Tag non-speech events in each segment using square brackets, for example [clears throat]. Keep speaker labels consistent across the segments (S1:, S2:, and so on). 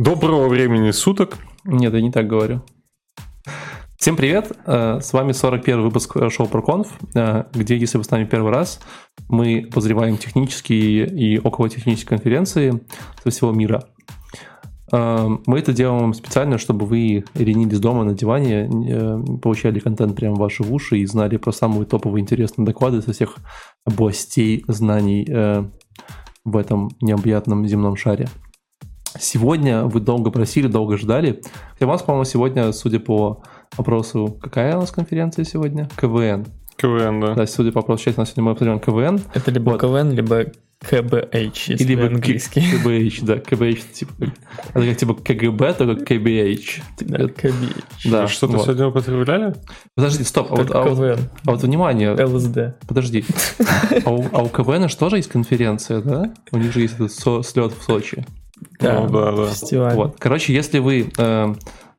S1: Доброго времени суток.
S2: Нет, я не так говорю. Всем привет, э, с вами 41 выпуск шоу ProConf, э, где, если вы с нами первый раз, мы позреваем технические и околотехнические конференции со всего мира. Э, мы это делаем специально, чтобы вы ленились дома на диване, получали контент прямо в ваши уши и знали про самые топовые интересные доклады со всех областей знаний в этом необъятном земном шаре. Сегодня вы долго просили, долго ждали. Хотя у вас, по-моему, сегодня, судя по опросу, какая у нас конференция сегодня? КВН.
S1: КВН, да.
S2: Да, судя по опросу, сейчас у нас сегодня мы обсудим КВН.
S3: Это либо вот. КВН, либо КБХ, если
S2: либо
S3: английский.
S2: КБХ, да, КБХ, типа, это как типа КГБ, только КБХ.
S3: Да, КБХ.
S2: Да,
S1: Что-то вот. сегодня употребляли?
S2: Подожди, стоп, а вот, а, вот, а вот внимание.
S3: ЛСД.
S2: Подожди. А у, а у КВН же тоже есть конференция, да? У них же есть этот со, слет в Сочи.
S1: Да, ну, да, да.
S3: Фестиваль.
S2: Вот. Короче, если вы... Э,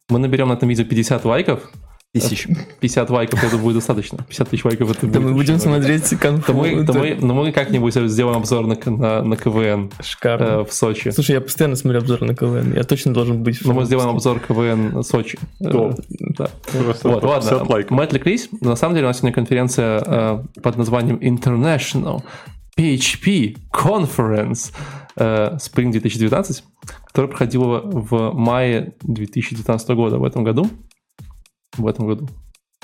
S2: мы наберем на этом видео 50 лайков,
S3: Тысяч.
S2: 50 лайков это будет достаточно. 50 тысяч лайков это будет.
S3: Да мы будем смотреть конфу.
S2: То мы, то мы, но мы как-нибудь сделаем обзор на, на, на КВН
S3: Шикарно.
S2: Э, в Сочи.
S3: Слушай, я постоянно смотрю обзор на КВН. Я точно должен быть.
S2: Но мы сделаем обзор КВН Сочи.
S1: Топ.
S2: Э, да. Вот, ладно. Мы отвлеклись. На самом деле у нас сегодня конференция э, под названием International PHP Conference э, Spring 2019, которая проходила в мае 2019 года, в этом году. В этом году.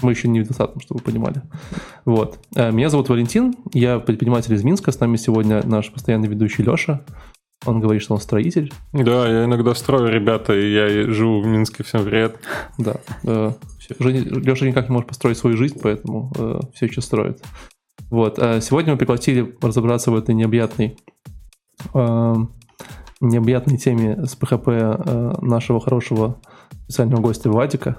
S2: Мы еще не в 20 чтобы вы понимали. Вот. Э, меня зовут Валентин, я предприниматель из Минска. С нами сегодня наш постоянный ведущий Леша. Он говорит, что он строитель.
S1: Да, я иногда строю, ребята, и я живу в Минске, всем привет.
S2: Да. Э, Леша никак не может построить свою жизнь, поэтому все еще строит. Вот. А сегодня мы пригласили разобраться в этой необъятной, э, необъятной теме с PHP э, нашего хорошего специального гостя Вадика,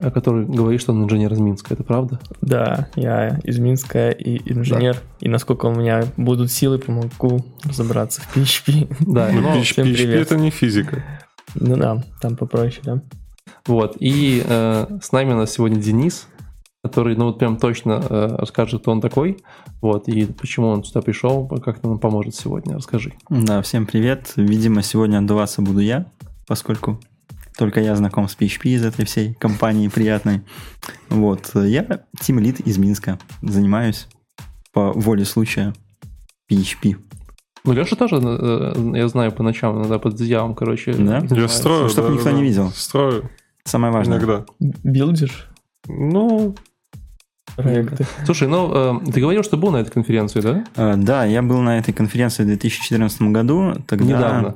S2: который говорит, что он инженер из Минска. Это правда?
S3: Да, я из Минска и инженер. Да. И насколько у меня будут силы, помогу разобраться в PHP. [laughs]
S2: Да,
S1: но PHP, PHP это не физика.
S3: Ну да, там попроще, да.
S2: Вот, и э, с нами у нас сегодня Денис, который, ну вот прям точно э, расскажет, кто он такой, вот, и почему он сюда пришел, как нам поможет сегодня, расскажи.
S4: Да, всем привет. Видимо, сегодня отдуваться буду я, поскольку только я знаком с PHP из этой всей компании приятной. Вот, я тим лид из Минска, занимаюсь по воле случая PHP.
S2: Ну, Леша тоже, э, я знаю, по ночам иногда под одеялом, короче.
S4: Да?
S1: Я строю,
S4: Чтобы
S1: да,
S4: никто
S1: да,
S4: не видел.
S1: Строю.
S4: Самое важное.
S1: Иногда.
S3: Билдишь?
S1: Ну,
S3: проекты.
S2: Слушай, ну ты говорил, что был на этой конференции, да?
S4: А, да, я был на этой конференции в 2014 году. Тогда...
S2: Недавно.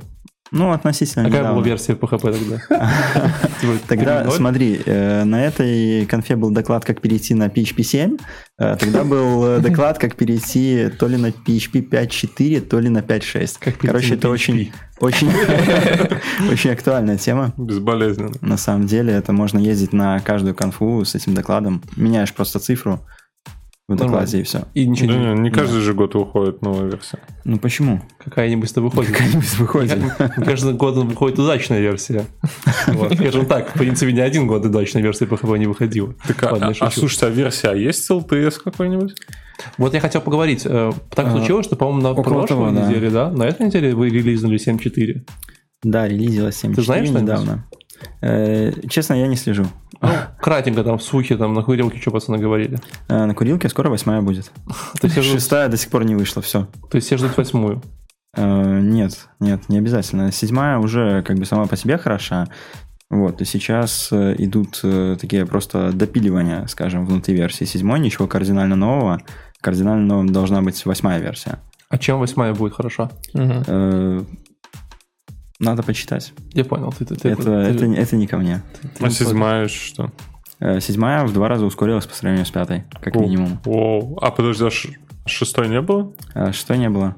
S4: Ну, относительно
S2: Какая
S4: недавно.
S2: была версия PHP тогда? [laughs]
S4: Тогда, смотри, э, на этой конфе был доклад, как перейти на PHP 7. Э, тогда [laughs] был э, доклад, как перейти то ли на PHP 5.4, то ли на 5.6. Короче, это очень, очень, [laughs] очень актуальная тема.
S1: Безболезненно.
S4: На самом деле, это можно ездить на каждую конфу с этим докладом. Меняешь просто цифру, в докладе и все.
S2: И ничего
S1: да,
S2: не...
S1: не, не каждый же год выходит новая версия.
S4: Ну почему?
S2: Какая-нибудь-то выходит.
S4: Какая-нибудь выходит.
S2: Каждый год выходит удачная версия. [laughs] Скажем так, в принципе, ни один год удачная версия PHP не выходила.
S1: А, а слушайте, а версия а есть LTS какой-нибудь?
S2: Вот я хотел поговорить. Так случилось, что, по-моему, на прошлой неделе, да. да, на этой неделе вы релизнули 7.4.
S4: Да, релизилась 7.4
S2: Ты знаешь,
S4: недавно. Э, честно, я не слежу.
S2: Ну, кратенько там в сухе, там на курилке что пацаны говорили.
S4: Э, на курилке скоро восьмая будет. [laughs] Шестая до сих пор не вышла, все.
S2: То есть все ждут восьмую?
S4: Э, нет, нет, не обязательно. Седьмая уже как бы сама по себе хороша. Вот, и сейчас идут такие просто допиливания, скажем, внутри версии седьмой, ничего кардинально нового. Кардинально новым должна быть восьмая версия.
S2: А чем восьмая будет хороша?
S4: Угу. Надо почитать.
S2: Я понял. Ты, ты, ты,
S4: это, ты, это, это не ко мне.
S1: Ты, а седьмая что?
S4: Седьмая в два раза ускорилась по сравнению с пятой, как минимум.
S1: О, а подожди, а шестой не было?
S4: Шестой не было.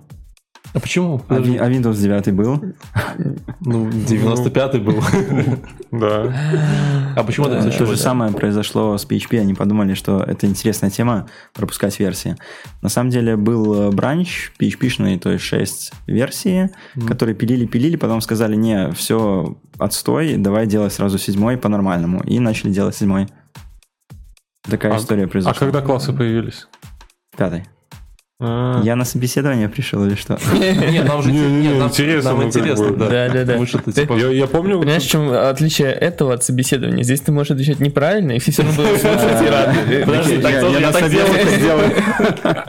S2: А почему?
S4: А, а Windows 9 был?
S2: Ну, 95-й был. [laughs]
S1: Да.
S2: А почему это
S4: То же самое произошло с PHP. Они подумали, что это интересная тема пропускать версии. На самом деле был бранч PHP-шный, то есть 6 версий, которые пилили-пилили, потом сказали, не, все, отстой, давай делать сразу седьмой по-нормальному. И начали делать седьмой. Такая история произошла.
S1: А когда классы появились?
S4: Пятый.
S1: А.
S4: Я на собеседование пришел или что? [laughs]
S2: Нет, нам же
S1: Не,
S2: нам-
S1: интересно,
S2: нам
S1: ну,
S2: интересно, да.
S3: Да, да,
S2: типа...
S1: Я, помню...
S3: Понимаешь, в чем отличие этого от собеседования? Здесь ты можешь отвечать неправильно, и все равно будут [laughs] слушать и рады.
S2: Подожди,
S4: Я-
S2: так сделаю. [laughs]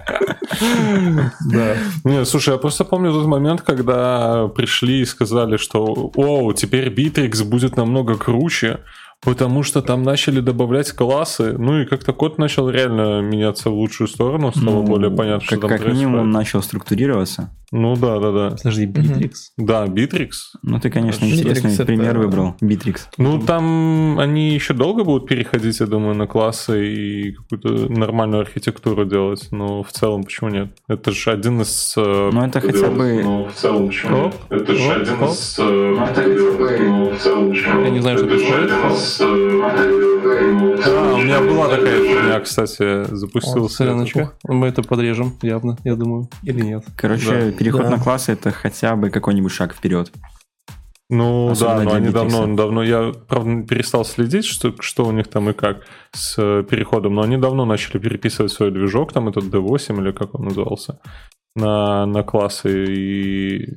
S2: Да.
S1: Не, слушай, я просто помню тот момент, когда пришли и сказали, что «Оу, теперь Битрикс будет намного круче», потому что там начали добавлять классы, ну и как-то код начал реально меняться в лучшую сторону, стало
S4: Ну,
S1: более понятно, что
S4: как,
S1: там
S4: как
S1: происходит.
S4: минимум начал структурироваться.
S1: Ну да, да, да.
S2: Подожди, Битрикс.
S1: Да, Битрикс.
S4: Ну, ты, конечно,
S3: Битрикс
S4: интересный
S3: это-
S4: пример выбрал. Битрикс.
S1: Ну, там они еще долго будут переходить, я думаю, на классы и какую-то нормальную архитектуру делать, но в целом почему нет? Это же один из... э,
S4: Ну, это хотя бы...
S1: Ну, в целом почему
S2: Оп,
S1: нет? Это же один
S2: оп.
S1: из... э, ну, в целом почему
S2: Я не знаю, что
S1: Это же
S2: происходит.
S1: один из, э, ну, А, у меня была такая фигня, кстати, запустился.
S2: Мы это подрежем явно, я думаю. Или нет.
S4: Короче, переход
S3: Да.
S4: на классы это хотя бы какой-нибудь шаг вперед.
S1: Ну
S4: Особенно
S1: да, но они давно, давно, я, правда, перестал следить, что, что у них там и как с э, переходом, но они давно начали переписывать свой движок, там этот D8 или как он назывался, на, на классы, и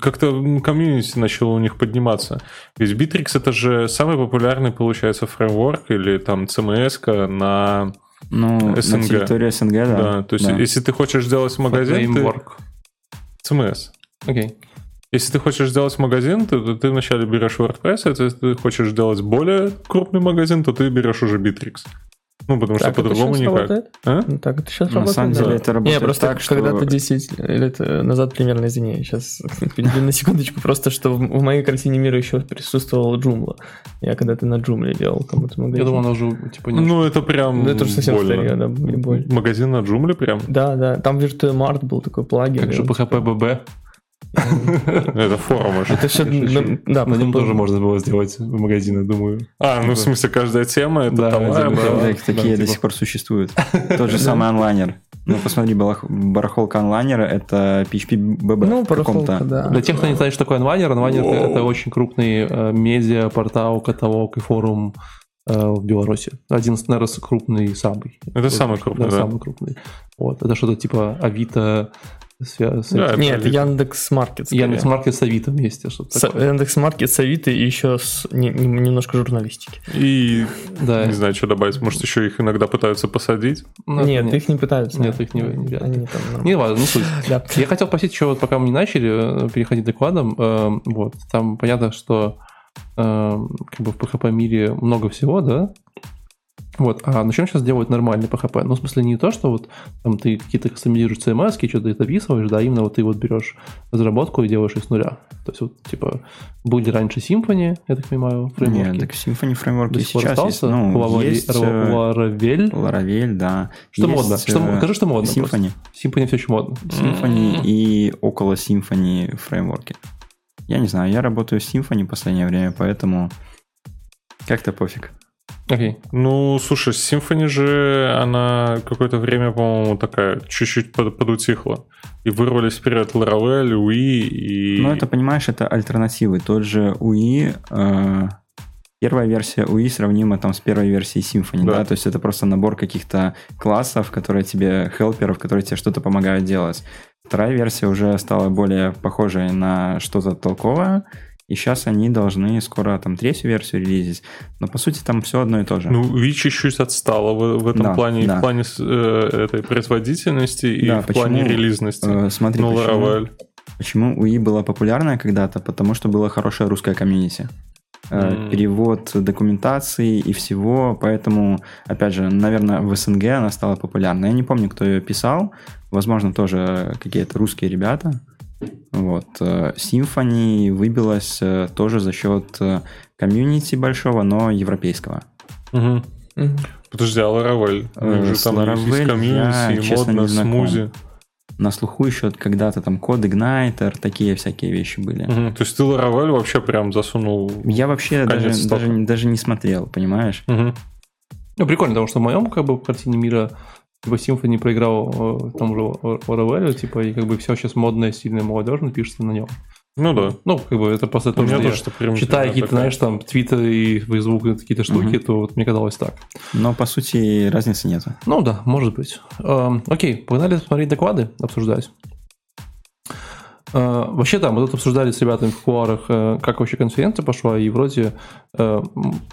S1: как-то комьюнити начало у них подниматься. Ведь Bittrex это же самый популярный, получается, фреймворк или там CMS на...
S4: Ну,
S1: СНГ.
S4: на территории СНГ, да.
S1: Да, то есть
S4: Да.
S1: если ты хочешь сделать магазин, ты...
S2: Фреймворк.
S1: CMS.
S2: Окей.
S1: Если ты хочешь сделать магазин, то, то ты вначале берешь WordPress, а если ты хочешь сделать более крупный магазин, то ты берешь уже Bittrex. Ну, потому что
S3: Так это
S1: по-другому
S3: щас
S1: никак.
S3: работает?
S1: А?
S3: Ну, Так это сейчас
S4: На
S3: работает.
S4: самом
S3: да.
S4: деле это работает
S3: Не, просто
S4: так, что...
S3: когда-то 10 лет э, назад примерно, извини, сейчас [laughs] на секундочку, просто что в, моей картине мира еще присутствовала Joomla. Я когда-то на Joomla делал кому-то магазин.
S2: Я думаю, она уже типа не
S1: Ну, это прям
S3: Ну, это уже совсем старье, да, боль.
S1: Магазин на Джумле прям?
S3: Да, да, там VirtueMart был такой плагин.
S2: Как же PHP BB.
S1: Это форум же.
S3: Это все, да,
S2: На нем тоже можно было сделать магазины, думаю.
S1: А, ну в смысле, каждая тема это
S2: Да,
S1: товар, да?
S4: Да, такие
S2: Да,
S4: до
S2: типа.
S4: сих пор существуют. Тот же самый онлайнер. Ну, посмотри, барах- барахолка онлайнера — это PHP BB
S3: Ну,
S4: в каком-то.
S3: парохолка, да.
S2: Для тех, кто не знает, что такое Анвайнер
S1: Воу.
S2: это очень крупный э, медиа, портал, каталог и форум э, в Беларуси. Один, из, наверное, крупный самый.
S1: Это самый крупный, да.
S2: самый крупный. Вот. Это что-то типа Авито, свя- с
S1: Да,
S2: этим.
S3: Нет, Яндекс Маркет. скорее.
S2: Яндекс.Маркет с Авито вместе. Что-то.
S3: Яндекс Маркет с Авито и еще с не- не- немножко журналистики.
S1: И
S2: Да.
S1: не знаю, что добавить. Может, еще их иногда пытаются посадить.
S2: Ну, это
S3: нет, их не пытаются.
S2: Нет, их не- не.
S3: Они там нормально.
S2: Не важно, не суть.
S3: Да.
S2: Я хотел спросить еще, вот пока мы не начали э, переходить к докладам, э, вот, там понятно, что э, как бы в PHP мире много всего, да? Вот, а на чем сейчас делают нормальный PHP? Ну, в смысле, не то, что вот там ты какие-то кастомизируешь CMS, что-то это описываешь, да, именно вот ты вот берешь разработку и делаешь ее с нуля. То есть вот, типа, были раньше Symfony, я так понимаю, фреймворки.
S4: Нет, так Symfony фреймворк
S2: До
S4: и
S2: сих пор
S4: сейчас есть.
S2: остался?
S4: Ну,
S2: Laravel-
S4: есть
S2: Laravel.
S4: Laravel, да.
S2: Что
S4: Есть,
S2: модно? Что,
S4: э,
S2: скажи, что модно
S4: Symfony.
S2: просто. Symfony все еще модно.
S4: Symfony и около Symfony фреймворки. Я не знаю, я работаю с Symfony в последнее время, поэтому как-то пофиг.
S2: Окей.
S1: Ну, слушай, Symfony же, она какое-то время, по-моему, такая чуть-чуть под- подутихла. И вырвались вперед Laravel, UI и...
S4: Ну, это, понимаешь, это альтернативы. Тот же UI, э, первая версия UI сравнима там с первой версией Symfony,
S1: Да.
S4: да. То есть это просто набор каких-то классов, которые тебе, хелперов, которые тебе что-то помогают делать. Вторая версия уже стала более похожей на что-то толковое, и сейчас они должны скоро там третью версию релизить. Но по сути там все одно и то же.
S1: Ну, Ви чуть-чуть отстала в, в этом
S4: Да,
S1: плане, и
S4: да.
S1: в плане э, этой производительности, и
S4: Да,
S1: в плане
S4: почему?
S1: релизности.
S4: Э, смотри,
S1: ну,
S4: почему,
S1: Laravel.
S4: почему UI была популярная когда-то? Потому что было хорошее русское комьюнити.
S1: М.
S4: Перевод документации и всего, поэтому, опять же, наверное, в СНГ она стала популярной. Я не помню, кто ее писал, возможно, тоже какие-то русские ребята. Вот. э, Symfony выбилась э, тоже за счет э, комьюнити большого, но европейского.
S1: Мгм. Подожди, а Laravel?
S4: С
S1: там
S4: Laravel
S1: есть
S4: я,
S1: комьюнити,
S4: честно, не
S1: модно,
S4: знаком.
S1: смузи.
S4: На слуху еще когда-то там код Igniter, такие всякие вещи были.
S1: Мгм. То есть ты Laravel вообще прям засунул...
S4: Я вообще
S1: Конец
S4: даже, даже, даже не смотрел, понимаешь?
S1: Мгм.
S2: Ну, прикольно, потому что в моем как бы картине мира типа Symfony проиграл э, тому же Laravel, типа, и как бы все сейчас модное, сильное, молодежное пишется на нем.
S1: Ну да.
S2: Ну, как бы это просто то, что я
S1: тоже что примерно
S2: читая какие-то,
S1: такая.
S2: знаешь, там, Твиттер и Фейсбук, какие-то штуки, то вот мне казалось так.
S4: Но по сути разницы нету.
S2: Ну да, может быть. Эм, окей, погнали смотреть доклады, обсуждать. Э, вообще, да, мы тут обсуждали с ребятами в кулуарах, э, как вообще конференция пошла, и вроде э,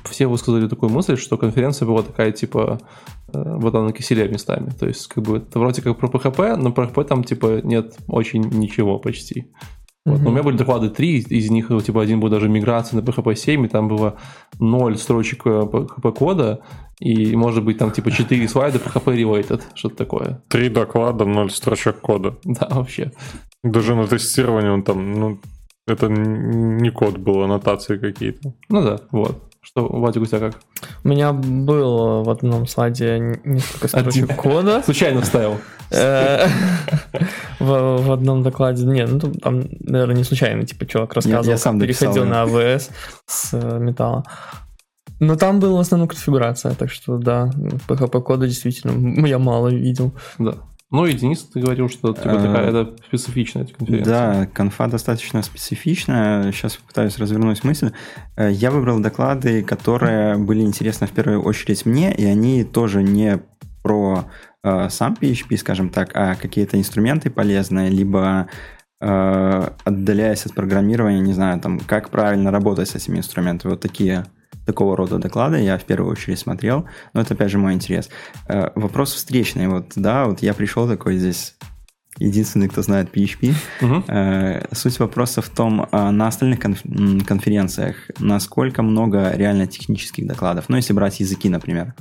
S2: все высказали такую мысль, что конференция была такая, типа, она на киселе местами. То есть, как бы, это вроде как про PHP, но про PHP там, типа, нет очень ничего почти. Вот. Но у меня были доклады три, из них, вот, типа, один был даже миграция на PHP 7, и там было ноль строчек э, PHP кода, и, может быть, там, типа, 4 слайда PHP related, что-то такое.
S1: Три доклада, ноль строчек кода. [laughs]
S2: Да, вообще.
S1: Даже на тестировании он там, ну, это не код был, аннотации какие-то.
S2: Ну да, вот. Что, Вадик, у тебя как?
S3: У меня был в одном слайде несколько строчек кода. [laughs]
S2: Случайно вставил.
S3: Э, [laughs] В одном докладе, не, ну там- наверное, не случайно, типа, чувак рассказывал, как переходил на AWS с э, металла. Но там была в основном конфигурация, так что да, PHP кода действительно я мало видел.
S2: Да. Ну и Денис, ты говорил, что типа, такая это специфичная эта конференция.
S4: Да, конфа достаточно специфичная. Сейчас попытаюсь развернуть мысль. Э, Я выбрал доклады, которые были интересны в первую очередь мне, и они тоже не про э, сам PHP, скажем так, а какие-то инструменты полезные, либо э, отдаляясь от программирования, не знаю, там, как правильно работать с этими инструментами. Вот такие такого рода доклады я в первую очередь смотрел, но это опять же мой интерес. Э, Вопрос встречный, вот, да, вот я пришел такой здесь единственный, кто знает PHP.
S2: Мгм.
S4: Э, Суть вопроса в том, а на остальных конференциях насколько много реально технических докладов, ну, если брать языки, например.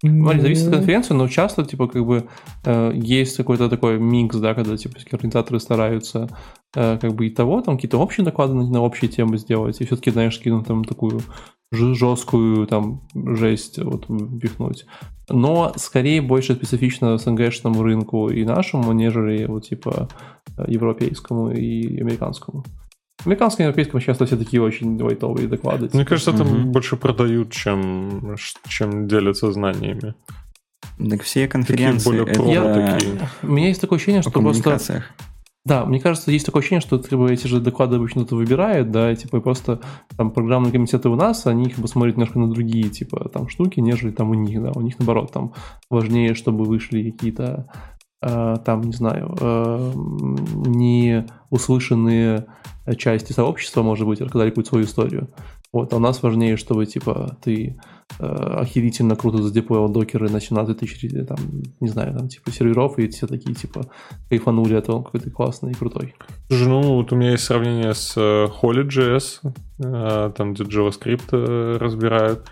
S2: Смотри, зависит от конференции, но часто, типа, как бы э, есть какой-то такой микс, да, когда, типа, организаторы стараются как бы и того, там, какие-то общие доклады на, на общие темы сделать, и все-таки, знаешь, кинуть там такую жесткую там жесть вот впихнуть. Но скорее больше специфично СНГшному рынку и нашему, нежели вот типа э, европейскому и американскому. Американском и европейском часто все такие очень лайтовые доклады.
S1: Мне кажется, там
S4: Мгм.
S1: больше продают, чем, чем делятся знаниями.
S4: Так все
S1: Такие
S4: конференции
S1: более про
S4: это
S1: такие.
S2: У меня есть такое ощущение, что просто... Да, мне кажется, есть такое ощущение, что бы, эти же доклады обычно кто выбирает, да, типа и просто там программные комитеты у нас, они как бы смотрят немножко на другие, типа, там штуки, нежели там у них, да, у них наоборот там важнее, чтобы вышли какие-то э, там, не знаю, э, не услышанные части сообщества, может быть, рассказали какую-то свою историю. Вот, а у нас важнее, чтобы, типа, ты охерительно круто задеплоил докеры на 17 тысяч, там, не знаю, там, типа, серверов, и все такие, типа, кайфанули от того, какой ты классный и крутой.
S1: Слушай, ну вот у меня есть сравнение с э, Holy.js, э, там где JavaScript э, разбирают.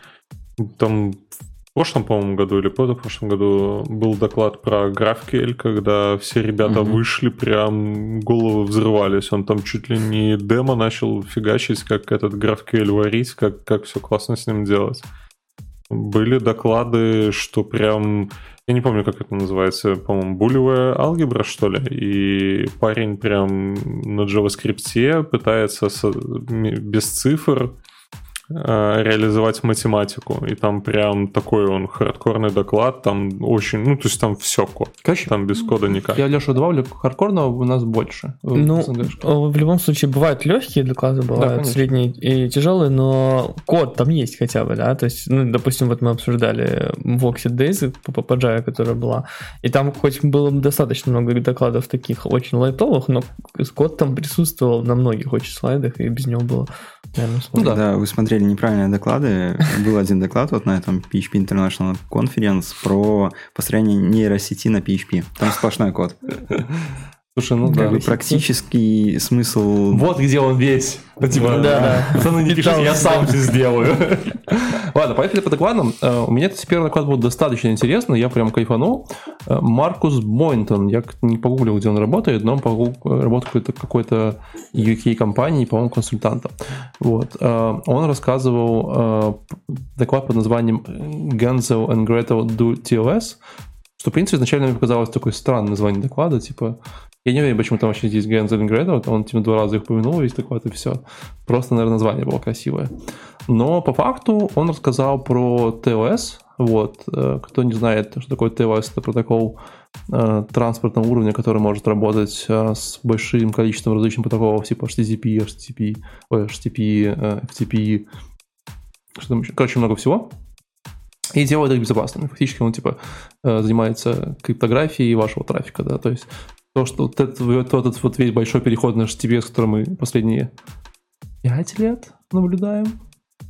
S1: Там в прошлом, по-моему, году или позапрошлом году был доклад про GraphQL, когда все ребята
S4: Мгм.
S1: вышли, прям головы взрывались. Он там чуть ли не демо начал фигачить, как этот GraphQL варить, как, как все классно с ним делать. Были доклады, что прям... Я не помню, как это называется, по-моему, булевая алгебра, что ли, и парень прям на JavaScript пытается без цифр реализовать математику, и там прям такой он хардкорный доклад, там очень, ну, то есть там все код,
S2: Короче,
S1: там без кода никак.
S2: я Леша добавлю, хардкорного у нас больше. э,
S3: Ну,
S2: СНГшки.
S3: э, в любом случае, бывают легкие доклады, бывают
S2: конечно.
S3: средние и тяжелые, но код там есть хотя бы, да, то есть, ну, допустим, вот мы обсуждали Voxit Days по, по, по Java, которая была, и там хоть было достаточно много докладов таких очень лайтовых, но код там присутствовал на многих очень слайдах, и без него было, наверное,
S2: Ну
S3: сложно.
S2: да.
S4: Когда вы смотрели неправильные доклады, [laughs] был один доклад вот на этом PHP International Conference про построение нейросети на PHP. Там сплошной код. [laughs]
S2: Слушай, ну
S3: Как
S2: да.
S4: Бы практический смысл...
S2: Вот где он весь. Ну, Типа,
S3: Да-да.
S2: Пацаны, не пишите, я сам все сделаю. Ладно, поехали по докладам. Э, У меня этот первый доклад был достаточно интересный, я прям кайфанул. Э, Маркус Бойнтон, я не погуглил, где он работает, но он погу- работает в какой-то, UK-компании, по-моему, консультантом. Вот. Э, Он рассказывал доклад под названием Genzel and Gretel do TLS, что, в принципе, изначально мне показалось такое странное название доклада, типа, я не уверен, почему там вообще здесь Гензель и Гретел, он типа два раза их упомянул, весь и все. Просто, наверное, название было красивое. Но по факту он рассказал про TOS, Вот. Э, кто не знает, что такое TLS, это протокол э, транспортного уровня, который может работать э, с большим количеством различных протоколов, типа HTTP, HTTP, ой, HTTP, э, FTP, что там еще, короче, много всего. И делает их безопасными. Фактически он, типа, э, занимается криптографией вашего трафика, да, то есть то, что вот этот, вот этот вот весь большой переход на HTTPS, который мы последние 5 лет наблюдаем,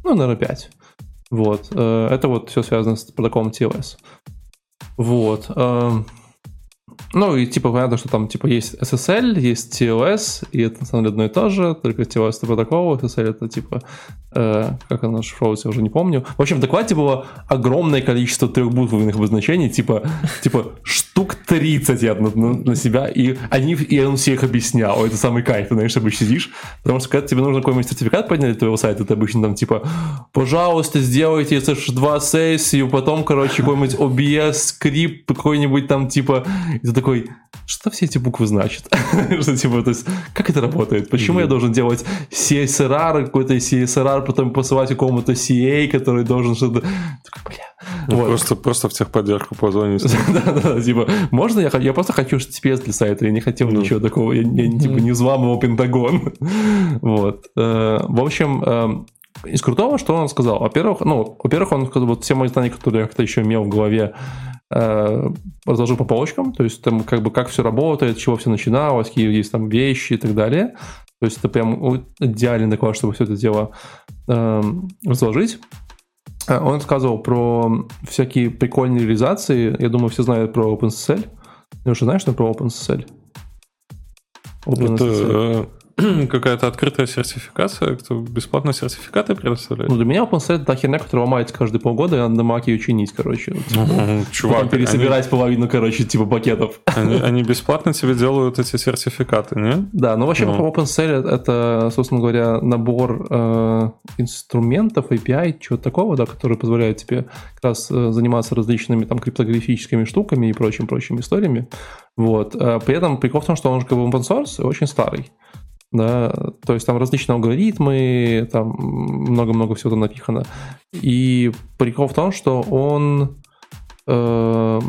S2: ну, наверное, 5. Вот. Э, это вот все связано с протоколом TLS. Вот. Ну и типа понятно, что там типа есть SSL, есть TLS, и это на самом деле одно и то же, только TLS это протокол, SSL это типа, э, как оно шифровывается, я уже не помню. В общем, в докладе было огромное количество трехбуквенных обозначений, типа, [laughs] типа штук 30 я на, на, на себя, и они, и он всех объяснял. Это самый кайф, ты, знаешь, обычно сидишь, потому что когда тебе нужно какой-нибудь сертификат поднять для твоего сайта, ты обычно там типа, пожалуйста, сделайте SH2 сессию, потом, короче, какой-нибудь OBS скрипт, какой-нибудь там типа, и ты такой, что все эти буквы значат? [laughs] что типа, то есть, как это работает? Почему я должен делать CSRR, какой-то CSRR, потом посылать какому-то CA, который должен что-то... Такой, бля.
S1: Ну, вот. Просто, просто в техподдержку позвонить. [laughs]
S2: Да-да, типа, можно я, я просто хочу HTTPS для сайта, я не хотел ну. ничего такого, я, я типа не взламывал Пентагон. [laughs] вот. Э, в общем, э, из крутого, что он сказал? Во-первых, ну, во-первых, он сказал, вот все мои знания, которые я как-то еще имел в голове, э, разложил по полочкам, то есть там как бы как все работает, чего все начиналось, какие есть там вещи и так далее. То есть это прям идеальный доклад, чтобы все это дело э, разложить. А, он рассказывал про всякие прикольные реализации. Я думаю, все знают про OpenSSL. Ты уже знаешь, что про OpenSSL?
S1: OpenSSL. Это [clears throat] какая-то открытая сертификация, кто бесплатно сертификаты предоставляет?
S2: Ну, для меня OpenSet это та херня, которая ломается каждый полгода, и надо на маке ее чинить, короче.
S1: Ну, чувак,
S2: пересобирать они... половину, короче, типа пакетов.
S1: Они, [laughs] они бесплатно тебе делают эти сертификаты, не?
S2: Да, ну вообще ну. OpenSet это, собственно говоря, набор э, инструментов, API, чего-то такого, да, который позволяет тебе как раз э, заниматься различными там криптографическими штуками и прочим-прочими историями. Вот. Э, при этом прикол в том, что он же как бы open source и очень старый да, то есть там различные алгоритмы, там много-много всего там напихано. И прикол в том, что он э,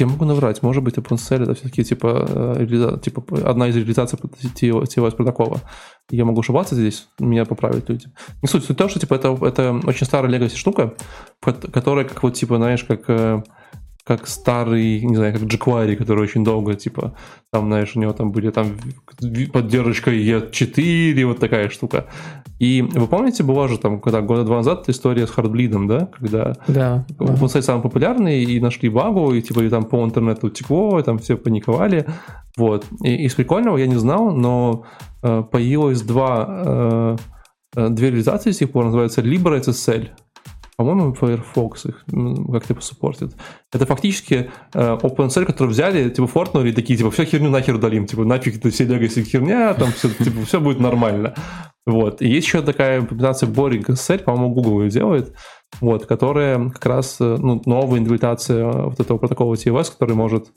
S2: я могу наврать, может быть, OpenCell это все-таки типа, э, типа одна из реализаций TLS протокола. Я могу ошибаться здесь, меня поправят люди. Не суть, суть в том, что типа это, это очень старая legacy штука, которая как вот типа, знаешь, как э, как старый, не знаю, как jQuery, который очень долго, типа, там, знаешь, у него там были там поддержка E4, вот такая штука. И вы помните, была же там, когда года два назад история с хардблидом, да? Когда
S3: да,
S2: OpenSite самый популярный, и нашли багу, и типа и там по интернету текло, и там все паниковали. Вот. И из прикольного я не знал, но э, появилось два, э, э две реализации с тех пор, называется LibreSSL по-моему, Firefox их как-то посуппортит. Это фактически э, OpenSL, который взяли, типа, фортнули, такие, типа, все херню нахер удалим, типа, нафиг это все legacy херня, там все, типа, все будет нормально. Вот. И есть еще такая имплементация Boring SSL, по-моему, Google ее делает, вот, которая как раз, э, ну, новая имплементация вот этого протокола TLS, который может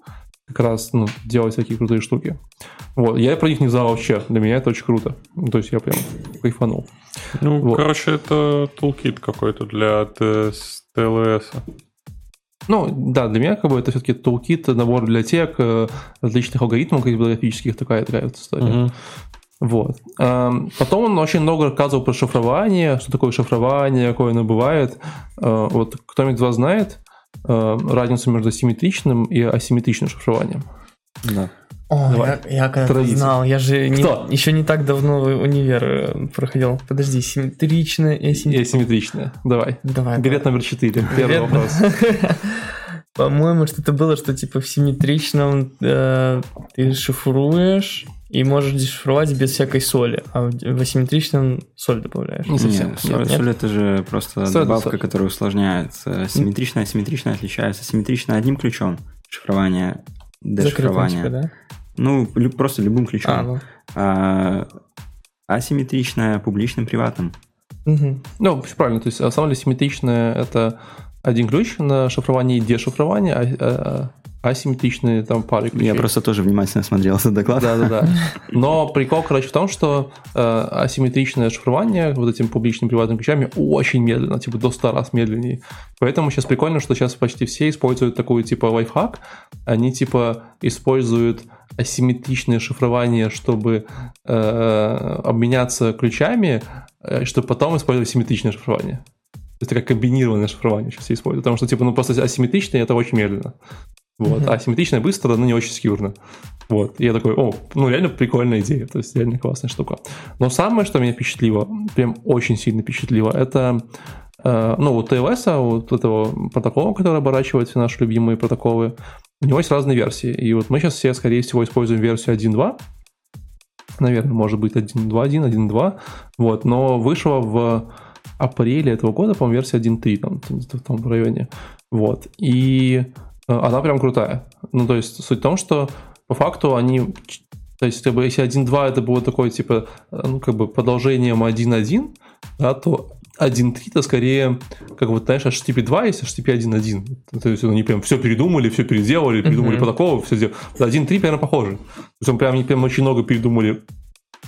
S2: как раз ну, делать такие крутые штуки. Вот. Я про них не знал вообще. Для меня это очень круто. Ну, то есть я прям кайфанул.
S1: Ну, вот. короче, это toolkit какой-то для TLS.
S2: Ну, да, для меня как бы это все-таки toolkit, набор библиотек, э, различных алгоритмов криптографических, такая, такая вот история. Uh-huh. Вот. Потом он очень много рассказывал про шифрование, что такое шифрование, какое оно бывает. Э, вот кто-нибудь из вас знает? Э, разницу между симметричным и асимметричным шифрованием.
S3: Да. О, Давай. я, я когда знал, я же не, еще не так давно универ э, проходил. Подожди, симметричное и асимметричное.
S2: И асимметричное. Давай.
S3: Давай.
S2: Билет номер четыре. Первый вопрос. [laughs]
S3: По-моему, что-то было, что типа в симметричном э, ты шифруешь и можешь дешифровать без всякой соли, а в асимметричном соль добавляешь.
S4: Не совсем. Нет, соль, соль это же просто соль добавка, соль. которая усложняет. Симметричная, асимметричная отличается. Симметричная одним ключом шифрование, дешифрование. да? Ну, просто любым ключом. А, ну. а, асимметричная публичным, приватным.
S2: Угу. Ну, все правильно. То есть, самое симметричное это один ключ на шифрование и дешифрование, а, а асимметричные там пары ключей.
S4: Я просто тоже внимательно смотрел этот доклад.
S2: Да-да-да. [laughs] Но прикол, короче, в том, что э, асимметричное шифрование вот этими публичными приватными ключами очень медленно, типа до 100 раз медленнее. Поэтому сейчас прикольно, что сейчас почти все используют такую типа лайфхак. Они типа используют асимметричное шифрование, чтобы э, обменяться ключами, э, чтобы потом использовать симметричное шифрование. Это как комбинированное шифрование сейчас используют. Потому что, типа, ну просто асимметричное это очень медленно. Вот. А асимметричное быстро, но не очень секьюрно. Вот. И я такой, о, ну реально прикольная идея, то есть реально классная штука. Но самое, что меня впечатлило, прям очень сильно впечатлило, это э, ну, у TLS, а вот этого протокола, который оборачивает все наши любимые протоколы, у него есть разные версии. И вот мы сейчас все, скорее всего, используем версию 1.2. Наверное, может быть 1.2.1, 1.2. Вот. Но вышла в апреле этого года, по-моему, версия 1.3 там, в том районе. Вот. И она прям крутая. Ну, то есть суть в том, что по факту они то есть, как бы, если 1.2 это было такое, типа, э, ну, как бы продолжением 1.1, да, то 1.3 это скорее, как вот, знаешь, HTTP 2 есть HTTP 1.1. То есть они прям все передумали, все переделали, передумали uh-huh. протоколы, все сделали. 1.3 примерно похоже. То есть он прям, они прям очень много передумали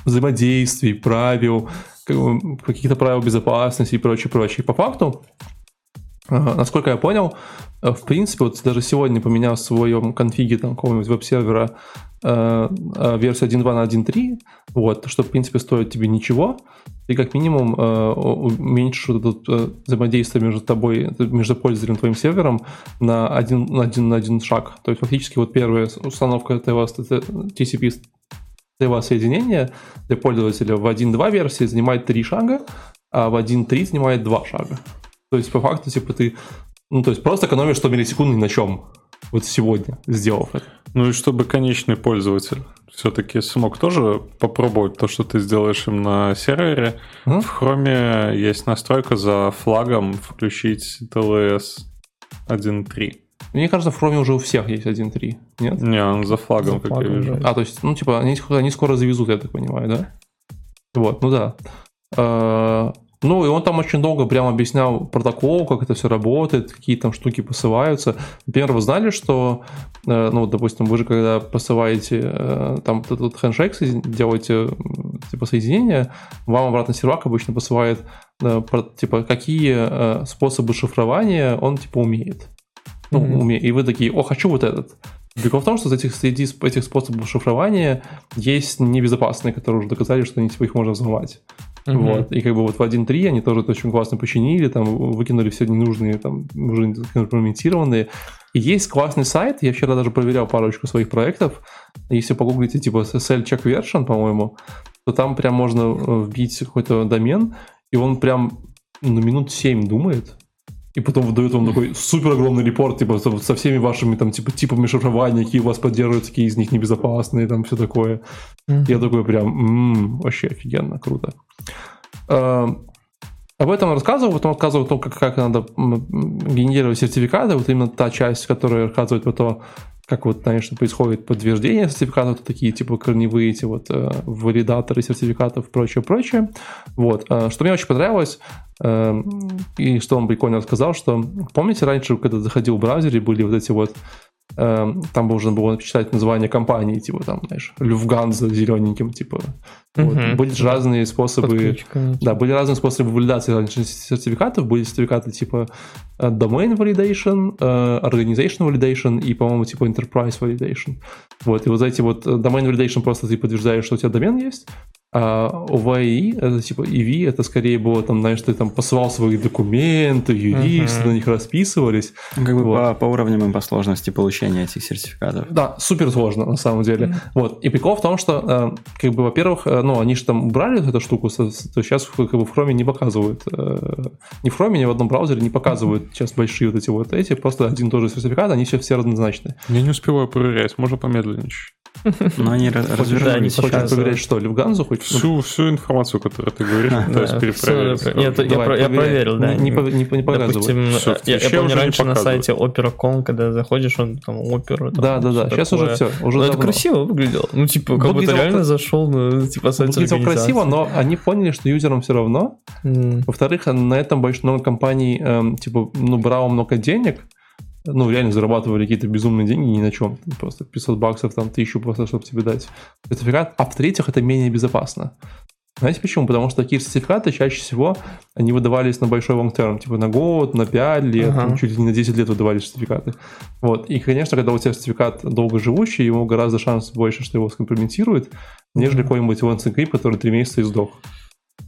S2: взаимодействий, правил, каких-то правил безопасности и прочее, прочее. По факту, э, насколько я понял, Э, в принципе, вот даже сегодня поменял в своем конфиге там какого-нибудь веб-сервера э, э, версию 1.2 на 1.3, вот, что, в принципе, стоит тебе ничего, ты как минимум э, уменьшишь вот это э, взаимодействие между тобой, между пользователем твоим сервером на один, на один, на один шаг. То есть, фактически, вот первая установка TCP TLS соединения для пользователя в 1.2 версии занимает 3 шага, а в 1.3 занимает 2 шага. То есть, по факту, типа, ты ну, то есть просто экономишь 100 миллисекунд ни на чем. Вот сегодня, сделав это.
S1: Ну и чтобы конечный пользователь все-таки смог тоже попробовать то, что ты сделаешь им на сервере. Mm? В Chrome есть настройка за флагом включить TLS 1.3.
S2: Мне кажется, в Chrome уже у всех есть 1.3, нет?
S1: Не, он за флагом, за как флагом, я вижу.
S2: Да. А, то есть, ну, типа, они, они скоро завезут, я так понимаю, да? Вот, ну да. Ну, и он там очень долго прям объяснял протокол, как это все работает, какие там штуки посылаются. Например, вы знали, что, э, ну, допустим, вы же когда посылаете э, там этот хендшейк, делаете типа соединение, вам обратно сервак обычно посылает э, типа какие способы шифрования он типа умеет. Ну, mm-hmm. умеет. И вы такие, о, хочу вот этот. Прикол в том, что из этих, среди этих способов шифрования есть небезопасные, которые уже доказали, что они, типа, их можно взломать. Uh-huh. Вот. И как бы вот в 1.3 они тоже это очень классно починили, там выкинули все ненужные, там уже имплементированные. И есть классный сайт, я вчера даже проверял парочку своих проектов. Если погуглите типа SSL Check Version, по-моему, то там прям можно э, вбить какой-то домен, и он прям на минут 7 думает, и потом выдает вам такой супер огромный репорт, типа, со всеми вашими там, типа, типами шифрования, какие у вас поддерживаются, какие из них небезопасные, там, все такое. Mm-hmm. Я такой прям, м-м, вообще офигенно, круто. Э, об этом рассказывал, потом рассказывал о том, как, как надо генерировать сертификаты, вот именно та часть, которая рассказывает про то, как вот, конечно, происходит подтверждение сертификатов, это такие типа корневые эти вот э, валидаторы сертификатов, прочее, прочее. Вот. Э, что мне очень понравилось, э, и что он прикольно рассказал, что помните раньше, когда заходил в браузере, были вот эти вот там можно было написать название компании, типа там, знаешь, Люфганза зелененьким, типа. Угу. Вот. Были же разные способы. Да, были разные способы валидации сертификатов. Были сертификаты типа э, Domain Validation, э, Organization Validation и, по-моему, типа Enterprise Validation. Вот, и вот эти вот э, Domain Validation просто ты подтверждаешь, что у тебя домен есть, а OVI, это типа EV, это скорее было там, знаешь, ты там посылал свои документы, юристы uh-huh. на них расписывались.
S4: Как бы вот. по, по уровням и по сложности получения этих сертификатов.
S2: Да, супер сложно на самом деле. Uh-huh. Вот. И прикол в том, что, э, как бы, во-первых, э, ну, они же там убрали эту штуку, то сейчас как бы в Chrome не показывают, э, ни в Chrome, ни в одном браузере не показывают сейчас большие вот эти вот эти, просто один тоже сертификат, они все все разнозначные.
S1: Я не успеваю проверять, можно помедленнее
S4: но они развернули.
S2: Хочешь проверять что, Люфганзу хоть?
S1: Всю, всю информацию, которую ты говоришь, [laughs] пытаюсь перепроверить.
S3: Я проверил, да.
S2: Не показывай.
S3: Я помню раньше на сайте Opera.com, когда заходишь, он там Opera.
S2: Да, да, да, сейчас уже все.
S3: Но это красиво выглядело. Ну, типа, как будто реально зашел на типа сайт
S2: Выглядело красиво, но они поняли, что юзерам все равно. Во-вторых, на этом больше много компаний, типа, ну, брало много денег, ну, реально зарабатывали какие-то безумные деньги ни на чем. Просто 500 баксов, там, тысячу просто, чтобы тебе дать сертификат. А в-третьих, это менее безопасно. Знаете почему? Потому что такие сертификаты чаще всего они выдавались на большой long term, типа на год, на 5 лет, ага. там, чуть ли не на 10 лет выдавались сертификаты. Вот. И, конечно, когда у тебя сертификат долгоживущий, ему гораздо шанс больше, что его скомпрометируют, нежели mm какой-нибудь Encrypt, который 3 месяца и сдох.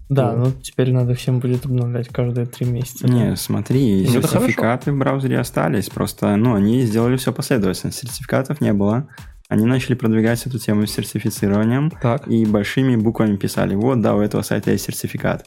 S3: Да, ну теперь надо всем будет обновлять каждые три месяца.
S4: Не, да. смотри, ну, сертификаты в браузере остались, просто, ну, они сделали все последовательно, сертификатов не было, они начали продвигать эту тему с сертифицированием так. и большими буквами писали, вот, да, у этого сайта есть сертификат.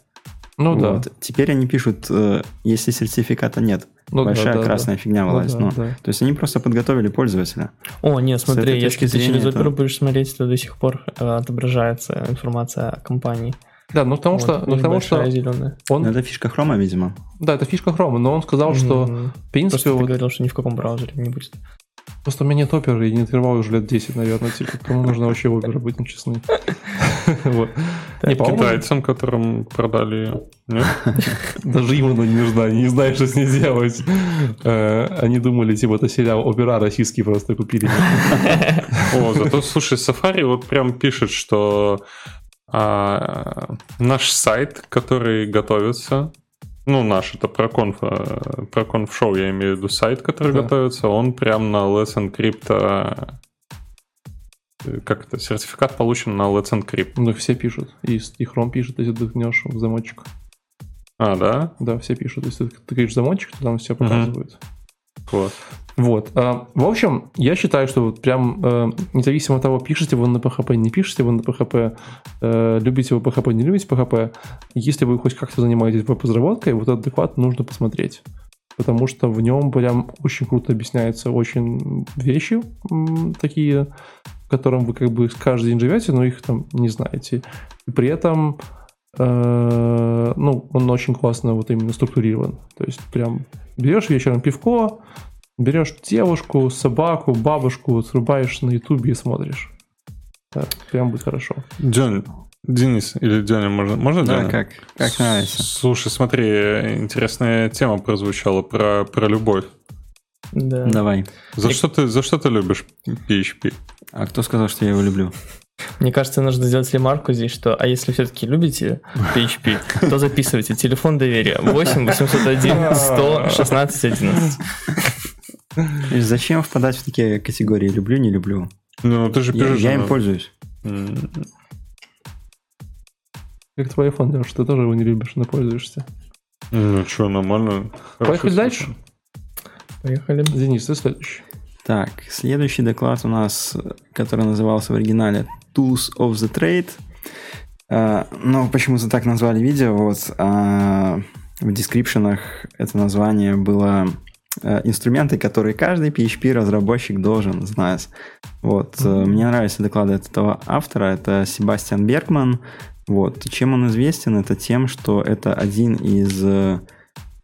S4: Ну вот. да. Теперь они пишут, э, если сертификата нет. Ну, Большая да, красная да. фигня вылазит. Ну, да, ну, да. То есть они просто подготовили пользователя.
S3: О, нет, смотри, если ты через это... будешь смотреть, то до сих пор э, отображается информация о компании.
S2: Да, ну потому вот, что, ну, потому что
S3: зеленая.
S4: он... Ну, это фишка хрома, видимо.
S2: Да, это фишка хрома, но он сказал, mm-hmm. что в принципе...
S3: Просто вот... ты говорил, что ни в каком браузере не будет.
S2: Просто у меня нет оперы, и не открывал уже лет 10, наверное. Типа, кому нужно вообще опера, будем честны. [laughs]
S1: Не китайцам, которым продали ее. [laughs]
S2: Даже им она не нужна, не знаю, что с ней делать. Э, они думали, типа, это сериал опера российский просто купили. [laughs]
S1: О, зато, слушай, Safari вот прям пишет, что а, наш сайт, который готовится, ну, наш, это проконф, э, проконф шоу, я имею в виду сайт, который да. готовится, он прям на Let's Encrypt, э, как это, сертификат получен на Let's Encrypt.
S2: Ну, все пишут, и, и Chrome пишет, если ты ткнешь в замочек.
S1: А, да?
S2: Да, все пишут. Если ты тыкаешь замочек, то там все показывают. Угу.
S1: Вот.
S2: Вот. А, в общем, я считаю, что вот прям э, независимо от того, пишете вы на PHP, не пишете вы на PHP, э, любите вы PHP, не любите PHP, если вы хоть как-то занимаетесь веб-разработкой, вот этот доклад нужно посмотреть. Потому что в нем прям очень круто объясняются очень вещи такие, в котором вы как бы каждый день живете, но их там не знаете. И при этом э, ну, он очень классно вот именно структурирован. То есть прям берешь вечером пивко, берешь девушку, собаку, бабушку, срубаешь на ютубе и смотришь. Так, прям будет хорошо.
S1: Джон, Денис или Дёня, можно, можно
S4: да, Дёня? как, как нравится.
S1: Слушай, смотри, интересная тема прозвучала про, про любовь.
S3: Да.
S4: Давай.
S1: За, И... что ты, за что ты любишь PHP?
S4: А кто сказал, что я его люблю?
S3: Мне кажется, нужно сделать ремарку здесь, что а если все-таки любите PHP, то записывайте телефон доверия 8 801 100 16 11.
S4: Зачем впадать в такие категории «люблю, не люблю»?
S1: Ну, ты же
S4: пишешь... Я, я им пользуюсь.
S2: Как твой iPhone, Леш, ты тоже его не любишь, но пользуешься.
S1: Ну, что, нормально.
S2: Поехали дальше?
S3: Поехали.
S2: Денис, ты следующий.
S4: Так, следующий доклад у нас, который назывался в оригинале Tools of the Trade. Uh, ну, почему-то так назвали видео. Вот uh, в дескрипшенах это название было инструменты, которые каждый PHP-разработчик должен знать. Вот. Mm-hmm. Мне нравятся доклады этого автора. Это Себастьян Бергман. Вот. Чем он известен? Это тем, что это один из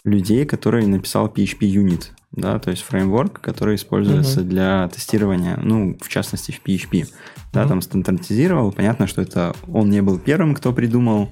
S4: людей, который написал PHP Unit да, то есть фреймворк, который используется uh-huh. для тестирования, ну, в частности, в PHP. Да, uh-huh. там стандартизировал. Понятно, что это он не был первым, кто придумал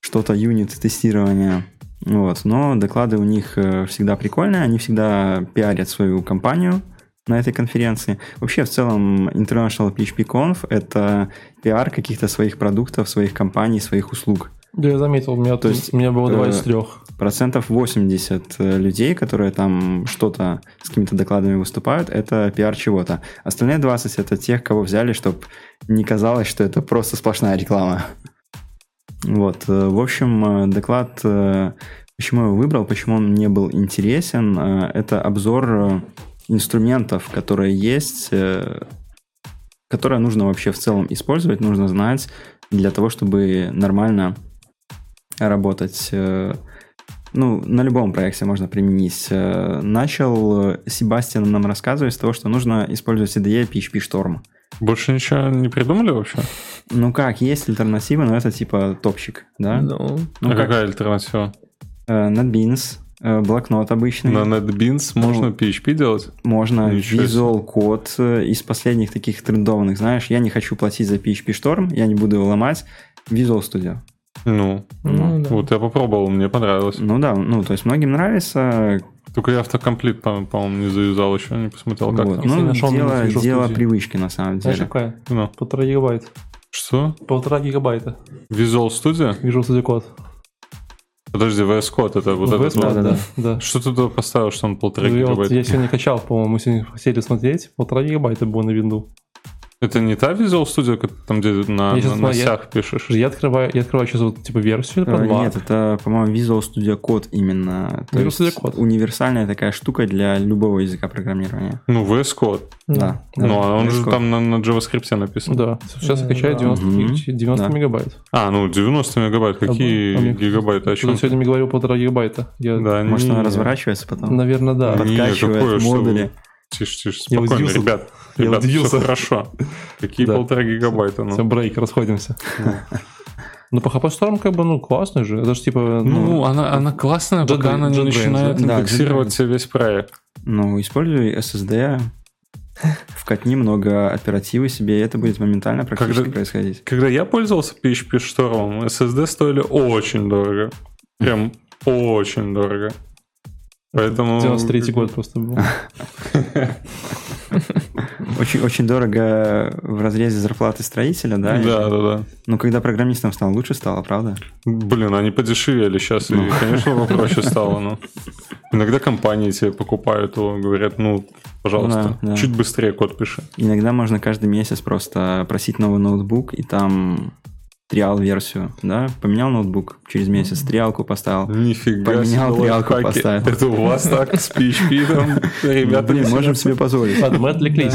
S4: что-то юнит тестирования. Вот, но доклады у них э, всегда прикольные, они всегда пиарят свою компанию на этой конференции. Вообще, в целом, International PHP Conf — это пиар каких-то своих продуктов, своих компаний, своих услуг.
S2: Да, я заметил, у меня, то есть, у меня было два из э, трех.
S4: Процентов 80 э, людей, которые там что-то с какими-то докладами выступают, это пиар чего-то. Остальные 20 это тех, кого взяли, чтобы не казалось, что это просто сплошная реклама. Вот, э, в общем, доклад, почему я его выбрал, почему он мне был интересен, это обзор инструментов, которые есть, которые нужно вообще в целом использовать, нужно знать для того, чтобы нормально работать. Э, ну, на любом проекте можно применить. Э, начал Себастьян нам рассказывать с того, что нужно использовать IDE PHP Storm.
S1: Больше ничего не придумали вообще?
S4: Ну как, есть альтернатива, но это типа топчик, да?
S3: Ну,
S1: ну а как? какая альтернатива?
S4: Uh, NetBeans, uh, блокнот обычный.
S1: На NetBeans ну, можно PHP делать?
S4: Можно. Ничего Visual Code из последних таких трендованных, знаешь, я не хочу платить за PHP Storm, я не буду его ломать. Visual Studio.
S1: Ну, ну да. вот я попробовал, мне понравилось.
S4: Ну да, ну то есть многим нравится.
S1: Только я автокомплит, по- по-моему, не завязал еще, не посмотрел, как
S4: Вот.
S1: там.
S2: Если
S4: Ну,
S2: нашел
S4: дело, дело привычки, на самом
S2: Знаешь,
S4: деле.
S2: какая?
S1: Ну,
S2: Полтора гигабайта.
S1: что?
S2: Полтора гигабайта.
S1: Visual Studio?
S2: Visual Studio Code.
S1: Подожди, VS Code, это вот
S2: VS
S1: этот вот.
S2: Code,
S4: да,
S2: да, да.
S1: Что ты туда поставил, что он полтора
S2: Ну, вот-
S1: гигабайта?
S2: я сегодня качал, по-моему, мы сегодня хотели смотреть. Полтора гигабайта было на винду.
S1: Это не та Visual Studio, как- там, где на,
S2: Я
S1: на
S2: я-
S1: носях пишешь?
S2: Я открываю, я открываю сейчас вот типа версию два.
S4: Нет, это, по-моему, Visual Studio Code именно. То
S2: Visual Studio Code.
S4: универсальная такая штука для любого языка программирования.
S1: Ну, VS Code.
S4: Да.
S1: Ну, а он
S4: VS
S1: же
S4: Code.
S1: там на, на JavaScript написан.
S2: Да, сейчас я
S3: Да.
S2: качаю 90,
S4: Мгм.
S2: 90
S4: Да.
S2: мегабайт.
S1: А, ну, 90 мегабайт. Какие
S2: А
S1: гигабайты? О
S2: Ты
S1: чем?
S2: сегодня мне говорил полтора гигабайта. Я,
S1: Да,
S4: Может,
S1: не-
S4: она разворачивается потом?
S2: наверное, да.
S4: Подкачивает модули.
S1: Тише, тише, спокойно,
S2: удивился.
S1: Ребят.
S2: Я
S1: Ребят,
S2: удивился.
S1: все хорошо. Какие
S2: Да.
S1: полтора гигабайта?
S2: Все,
S1: Ну,
S2: брейк, расходимся. Ну, по Storm как бы, ну, классный же. Это же типа, ну,
S1: ну она, она классная,
S2: JetBrains,
S1: пока она не начинает
S4: да?
S1: Индексировать весь проект.
S4: Ну, используй SSD, вкатни много оперативы себе, и это будет моментально практически
S1: Когда-
S4: происходить.
S1: Когда я пользовался PHP Storm, SSD стоили очень дорого. Прям очень дорого. Поэтому...
S2: 93 год просто был. [laughs]
S4: Очень, очень дорого в разрезе зарплаты строителя, да?
S1: Да, да, да.
S4: Но когда программистом стал, лучше стало, правда?
S1: Блин, они подешевели сейчас, и,
S4: Ну.
S1: конечно, попроще [laughs] стало. Но. Иногда компании тебе покупают его, говорят, ну, пожалуйста,
S4: Да, да.
S1: чуть быстрее код пиши.
S4: Иногда можно каждый месяц просто просить новый ноутбук, и там триал-версию, да? Поменял ноутбук, через месяц триалку поставил.
S1: Нифига
S4: Поменял,
S1: себе
S4: триалку
S1: лайфхаки.
S4: поставил.
S1: Это у вас так с PHP [laughs] там, ребята,
S4: Блин,
S1: не
S4: можем себе позволить.
S2: Ладно, мы отвлеклись.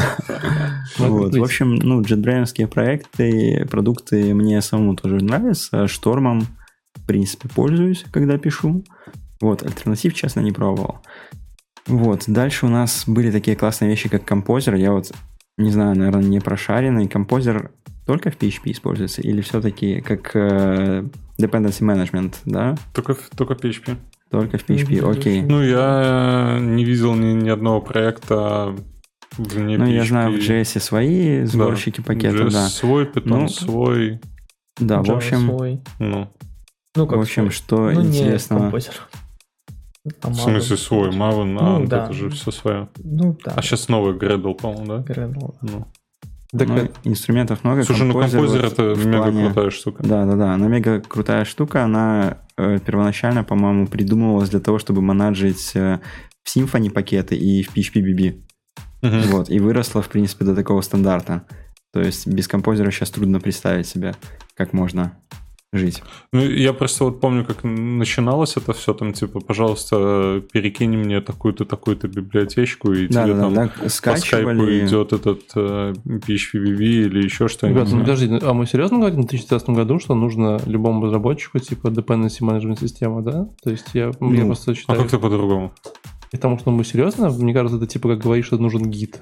S4: Вот, в общем, ну, JetBrains проекты, продукты мне самому тоже нравятся. Штормом, в принципе, пользуюсь, когда пишу. Вот, альтернатив, честно, не пробовал. Вот, дальше у нас были такие классные вещи, как композер. Я вот, не знаю, наверное, не прошаренный. Композер только в PHP используется или все-таки как э, dependency management, да?
S1: Только, только PHP.
S4: Только в PHP,
S3: Мгм.
S4: окей.
S1: Ну, я не видел ни, ни одного проекта вне
S4: Ну,
S1: PHP.
S4: я знаю, в JS свои сборщики пакета,
S1: JS
S4: да.
S1: свой, Python
S4: Ну,
S1: свой.
S4: Да, в
S3: Java
S4: общем,
S3: свой.
S1: Ну,
S3: ну, как
S4: в общем,
S3: свой.
S4: что
S3: ну,
S4: интересного.
S3: А
S1: в смысле свой, Maven, а,
S3: Ну,
S1: вот
S3: да.
S1: это же все свое.
S3: Ну, да.
S1: А сейчас новый Gradle, по-моему, да?
S3: Gradle.
S1: Ну.
S2: Так,
S4: Ну,
S2: э,
S4: инструментов много.
S1: Слушай, ну
S4: композер
S1: это
S4: в
S1: мега
S4: плане-
S1: крутая штука.
S4: Да, да, да. Она мега крутая штука. Она э, первоначально, по-моему, придумывалась для того, чтобы менеджить э, в Symfony пакеты и в PHP-BB.
S1: Мгм.
S4: Вот. И выросла, в принципе, до такого стандарта. То есть без композера сейчас трудно представить себе, как можно жить.
S1: Ну, я просто вот помню, как начиналось это все, там, типа, пожалуйста, перекинь мне такую-то, такую-то библиотечку, и
S4: Да,
S1: тебе
S4: да,
S1: там
S4: да,
S1: по скайпу
S4: Скачивали.
S1: идет этот э, PHP-VV или еще что-нибудь.
S2: Ребята, ну подожди, а мы серьезно говорим в 2019 году, что нужно любому разработчику типа dependency management система, да? То есть я, я
S4: Ну,
S2: просто
S1: А
S2: считаю,
S1: как-то по-другому.
S2: потому что мы серьезно, мне кажется, это типа как говоришь, что нужен гид.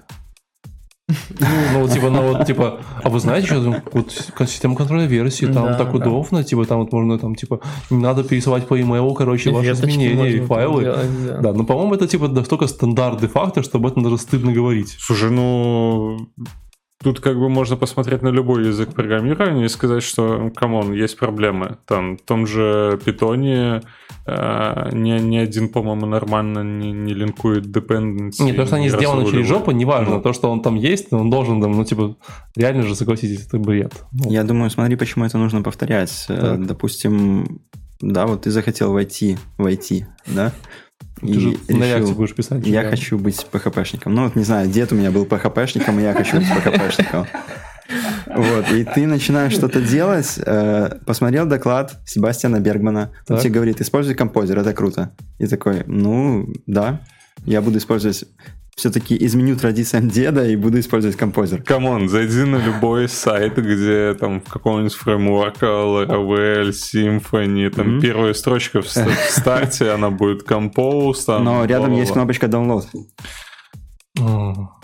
S2: Ну, ну, вот, типа, ну, вот, типа, а вы знаете, что там, вот, система контроля версии, там
S3: Да,
S2: так
S3: да.
S2: удобно, типа, там вот можно, там, типа, не надо пересылать по e-mail, короче, ваши
S3: Веточки
S2: изменения и файлы.
S3: делать, да.
S2: Да, ну, по-моему, это, типа, настолько стандарт де-факто, что об этом даже стыдно говорить.
S1: Слушай, ну, тут как бы можно посмотреть на любой язык программирования и сказать, что, come on, есть проблемы. Там, в том же питоне э, ни, ни один, по-моему, нормально не, не линкует dependency.
S2: Нет, то, что они
S1: не
S2: сделаны через жопу, неважно.
S1: Ну.
S2: То, что он там есть, он должен там, ну, типа, реально же, согласитесь, это бред. Ну,
S4: Я думаю, смотри, почему это нужно повторять. Э,
S2: Так.
S4: Допустим, да, вот ты захотел войти, войти, да?
S2: Ты же
S4: И
S2: на
S4: решил,
S2: будешь писать.
S4: я
S2: да.
S4: хочу быть PHP-шником. Ну, вот не знаю, дед у меня был PHP-шником, и я хочу быть PHP-шником. Вот, и ты начинаешь что-то делать, э, посмотрел доклад Себастьяна Бергмана, он
S2: Так.
S4: тебе говорит, используй Composer, это круто. И такой, ну, да, я буду использовать, все-таки изменю традициям деда и буду использовать композер.
S1: Come on, зайди на любой сайт, где там в каком-нибудь фреймворке Laravel, Symfony, там
S4: Мгм.
S1: первая строчка в, ст- в старте, она будет Compose, там,
S4: Но рядом есть кнопочка download.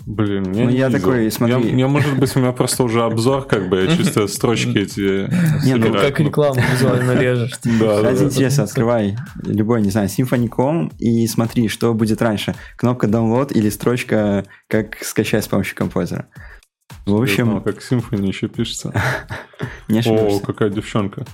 S1: Блин, я
S4: Ну,
S1: не
S4: я
S1: видел.
S4: такой, смотри.
S1: Я, я, может быть, у меня просто уже обзор, как бы, я чисто строчки эти
S4: Не, ну.
S3: Как рекламу визуально режешь.
S4: Ради [laughs]
S1: да.
S4: интереса открывай любой, не знаю, Symfony.com и смотри, что будет раньше. Кнопка download или строчка, как скачать с помощью композера. В общем,
S1: как Symfony еще пишется. [laughs]
S4: не
S1: О, какая девчонка.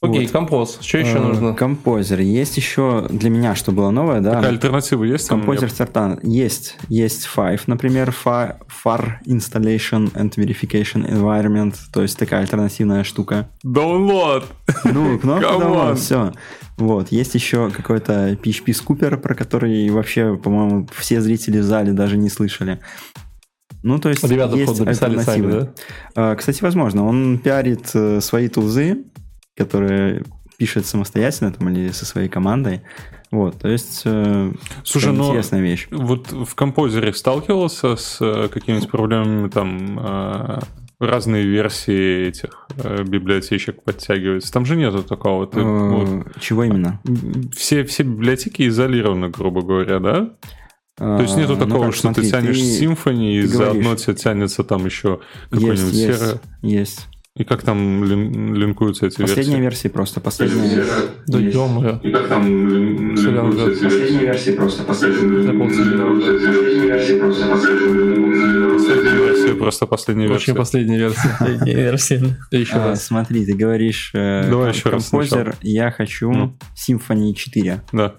S2: Окей,
S4: Вот.
S2: композ. Что еще
S4: Э,
S2: нужно?
S4: Композер. Есть еще для меня, что было новое, да?
S1: Такая альтернатива есть?
S4: Композер Certan. Есть. Есть Five, например, Fa- FAR Installation and Verification Environment. То есть такая альтернативная штука.
S1: Download!
S4: Ну, кнопка [laughs]
S1: on.
S4: все. Вот, есть еще какой-то PHP Scooper, про который вообще, по-моему, все зрители в зале даже не слышали. Ну, то есть
S2: Ребята,
S4: есть
S2: написали сами,
S4: альтернативы.
S2: да?
S4: А, Кстати, возможно, он пиарит э, свои тулзы, которые пишет самостоятельно там, или со своей командой. Вот, то есть э,
S1: Слушай, ну,
S4: интересная вещь.
S1: Вот в композере сталкивался с э, какими-нибудь проблемами там э, разные версии этих э, библиотечек подтягиваются. Там же нету такого. Ты, вот,
S4: Чего именно?
S1: все, все библиотеки изолированы, грубо говоря, да? То есть нету
S4: ну
S1: такого,
S4: как,
S1: что
S4: смотри,
S1: ты тянешь
S4: ты-
S1: Symfony, и
S4: ты
S1: заодно
S4: говоришь-
S1: тебе тянется там еще какой-нибудь
S4: есть,
S1: серый.
S4: есть.
S1: И как там лин- линкуются эти
S4: Последняя
S1: версии?
S4: версия просто, последняя.
S2: Да ё-моё.
S1: И как там лин- линкуются эти
S4: Последняя
S1: версии?
S4: версия просто, последняя. Версия просто,
S1: Последняя версия, просто последняя
S2: Очень
S1: версия.
S2: последняя версия.
S3: Последняя версия.
S2: Еще
S4: А,
S2: раз.
S4: смотри, ты говоришь, э,
S1: Давай еще раз
S4: композер, я хочу
S1: Ну.
S4: Symfony 4.
S1: Да.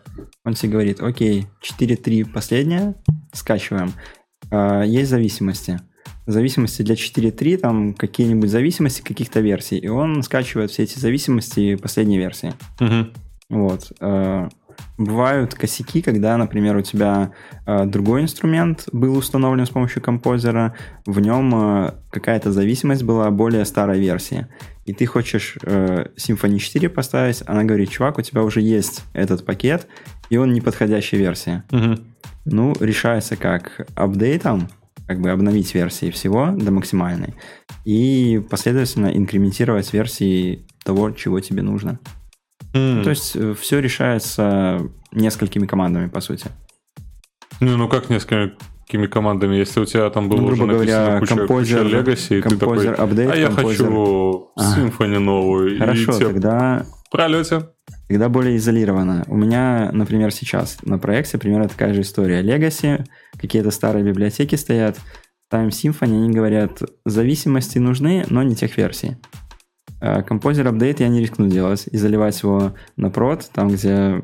S4: Он тебе говорит, окей, 4.3 последняя, скачиваем. А, есть зависимости. Зависимости для 4.3, там какие-нибудь зависимости каких-то версий. И он скачивает все эти зависимости последней версии.
S1: Мгм.
S4: Вот. Э, Бывают косяки, когда, например, у тебя э, другой инструмент был установлен с помощью композера, в нем э, какая-то зависимость была более старой версии. И ты хочешь Symfony 4 поставить, она говорит, чувак, у тебя уже есть этот пакет, и он неподходящая версия.
S1: Мгм.
S4: Ну, решается как апдейтом, как бы обновить версии всего до максимальной, и последовательно инкрементировать версии того, чего тебе нужно.
S1: М.
S4: То есть все решается несколькими командами, по сути.
S1: Ну, ну как несколькими командами, если у тебя там было
S4: Ну,
S1: уже
S4: грубо
S1: написано
S4: говоря,
S1: куча,
S4: композер,
S1: куча Legacy, и ты такой,
S4: композер апдейт,
S1: а я
S4: композер.
S1: хочу
S4: Ага.
S1: Symfony новую.
S4: Хорошо,
S1: и тебе
S4: тогда,
S1: в пролете.
S4: Тогда более изолировано. У меня, например, сейчас на проекте примерно такая же история. Legacy, какие-то старые библиотеки стоят, ставим Symfony, они говорят, зависимости нужны, но не тех версий. А Композер апдейт я не рискну делать и заливать его на прод, там, где,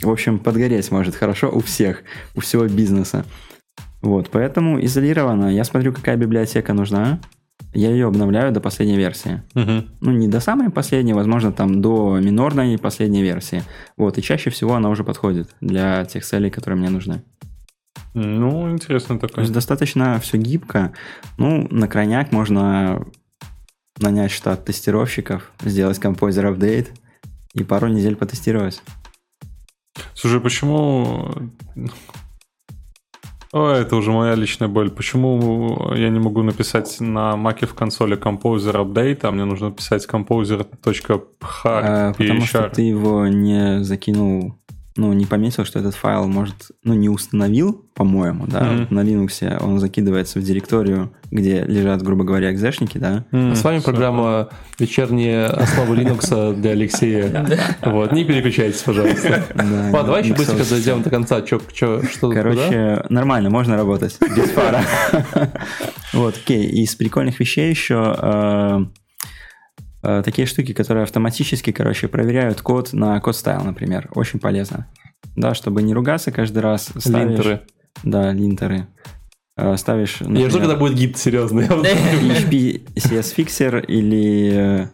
S4: в общем, подгореть может хорошо у всех, у всего бизнеса. Вот, поэтому изолированно. Я смотрю, какая библиотека нужна, я ее обновляю до последней версии.
S1: Мгм.
S4: Ну, не до самой последней, возможно, там до минорной последней версии. Вот, и чаще всего она уже подходит для тех целей, которые мне нужны.
S1: Ну, интересно
S4: То
S1: такое.
S4: есть достаточно все гибко. Ну, на крайняк можно нанять штат тестировщиков, сделать композер апдейт и пару недель потестировать.
S1: Слушай, почему... О, это уже моя личная боль. Почему я не могу написать на маке в консоли Composer Update, а мне нужно писать composer.phar
S4: А, потому что ты его не закинул, ну, не пометил, что этот файл может, ну, не установил, по-моему, да. Вот на Linux он закидывается в директорию, где лежат, грубо говоря, экзешники, да,
S2: А С вами программа «Вечерние основы Linux» для Алексея. Вот, не переключайтесь, пожалуйста. Ладно, давай еще быстренько дойдем до конца. Чё, чё, что?
S4: Короче, нормально, можно работать без фара. [laughs] Вот, окей. Из прикольных вещей еще э, э, такие штуки, которые автоматически, короче, проверяют код на код стайл, например. Очень полезно. Да, чтобы не ругаться каждый раз. ставишь-
S2: Линтеры.
S4: Да, линтеры. Э, Ставишь,
S2: Я жду,
S4: например,
S2: когда будет гид серьезный.
S4: PHP [laughs] CS Fixer или э,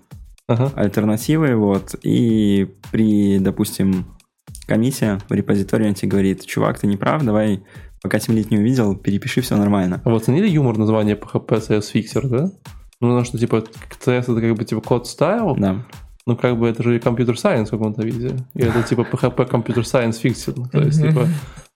S2: Ага.
S4: альтернативы, вот, и при, допустим, комиссия в репозитории он тебе говорит, чувак, ты не прав, давай, пока темлит не увидел, перепиши, все нормально.
S2: А вы оценили юмор названия PHP CS Fixer, да? Ну, потому что, типа, CS это как бы, типа, код стайл,
S4: Да.
S2: Ну, как бы это же и Computer Science в каком-то виде. И это, типа, PHP Computer Science Fixer. То есть, типа,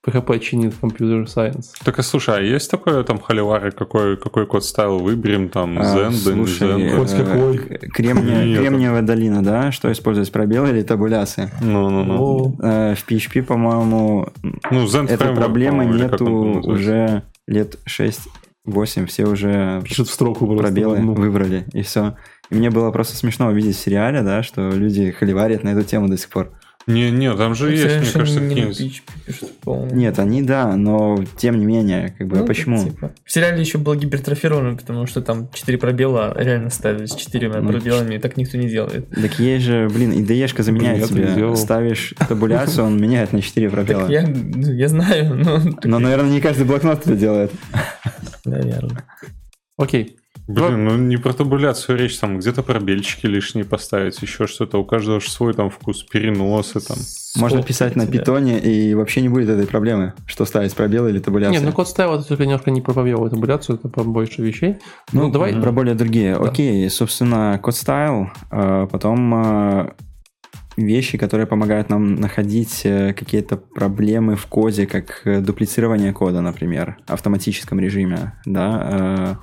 S2: PHP чинит Computer Science.
S1: Так, а слушай, а есть такое там холивары, какой, какой код стайл выберем, там,
S4: А,
S1: Zen,
S4: слушай,
S1: Zen?
S2: Хоть
S4: э,
S2: какой.
S4: к- кремния- кремниевая долина, да, что использовать, пробелы или табуляции?
S1: Ну-ну-ну.
S2: О,
S4: Э, В PHP, по-моему,
S1: Ну, Zen
S4: этой проблемы нету уже лет 6-8, все уже
S2: Пишет в строку просто.
S4: пробелы
S2: ну.
S4: выбрали, и все. И мне было просто смешно увидеть в сериале, да, что люди холиварят на эту тему до сих пор.
S1: Не, не, там же есть, мне кажется, какие-нибудь...
S4: Нет, они да, но тем не менее, как бы, а
S3: Ну,
S4: почему?
S3: типа. В сериале еще был гипертрофированный, потому что там 4 пробела реально ставили с 4
S4: Ну,
S3: пробелами, и так никто не делает.
S4: Так есть же, блин, IDE-шка заменяет
S2: я так
S4: тебе. Ставишь табуляцию, он меняет на 4 пробела.
S3: Так я, ну, я знаю, но...
S4: Но, [laughs] наверное, не каждый блокнот это делает.
S3: Наверное.
S2: Окей.
S1: Блин, ну не про табуляцию речь, там где-то пробельчики лишние поставить, еще что-то. У каждого же свой там вкус, переносы там.
S4: Можно писать на питоне, и вообще не будет этой проблемы, что ставить пробел или табуляцию.
S2: Нет, ну код стайл это только немножко не про побелую табуляцию, это про больше вещей. Ну, давай.
S4: Про более другие.
S2: Да.
S4: Окей, собственно, код стайл, э, потом э, вещи, которые помогают нам находить э, какие-то проблемы в коде, как э, дуплицирование кода, например, в автоматическом режиме, да, э,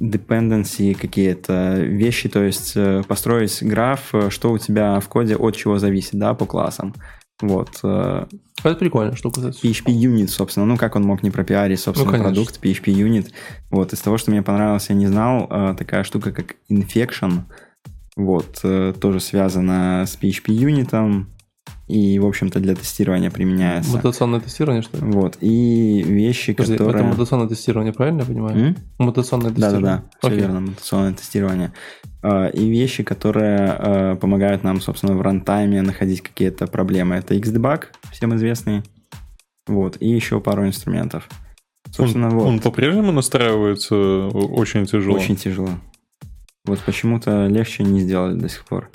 S4: dependency какие-то вещи, то есть э, построить граф, э, что у тебя в коде от чего зависит, да, по классам. Вот. э,
S2: Это прикольная штука.
S4: PHP Unit, собственно. Ну, как он мог не пропиарить, собственно,
S2: Ну, конечно.
S4: продукт PHP Unit. Вот, из того, что мне понравилось, я не знал, такая штука, как Infection. Вот, тоже связана с PHP Unit. И, в общем-то, для тестирования применяется.
S2: Мутационное тестирование, что ли?
S4: Вот, и вещи,
S2: Подожди, это
S4: которые...
S2: мутационное тестирование, правильно я понимаю?
S4: М?
S2: Мутационное тестирование.
S4: Да-да-да, все
S2: Окей.
S4: верно, мутационное тестирование. А, И вещи, которые э, помогают нам, собственно, в рантайме находить какие-то проблемы. Это Xdebug, всем известный. Вот, и еще пару инструментов. Собственно,
S1: он,
S4: вот.
S1: он по-прежнему настраивается э, очень тяжело.
S4: Очень тяжело. Вот почему-то легче не сделали до сих пор.